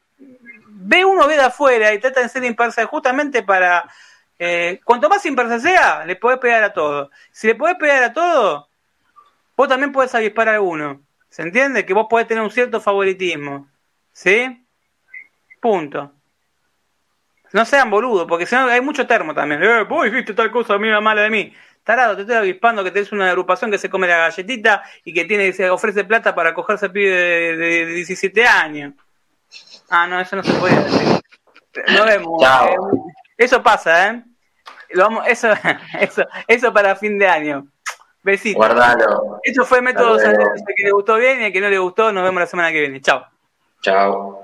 ve uno ve de afuera y trata de ser imparcial justamente para, eh, cuanto más imparcial sea, le podés pegar a todo. Si le podés pegar a todo, vos también podés avispar a alguno. ¿Se entiende? Que vos podés tener un cierto favoritismo. ¿Sí? Punto. No sean boludos, porque si no hay mucho termo también. Eh, vos dijiste tal cosa, mira mala de mí. Tarado, te estoy avispando que tenés una agrupación que se come la galletita y que tiene se ofrece plata para cogerse a pibe de, de, de 17 años. Ah, no, eso no se puede decir. Nos vemos. Chao. Eh, eso pasa, ¿eh? Lo vamos, eso, eso, eso para fin de año. Besitos. Guardalo. Esto fue Método. Lorenzo. El que le gustó bien y el que no le gustó, nos vemos la semana que viene. Chao. Chao.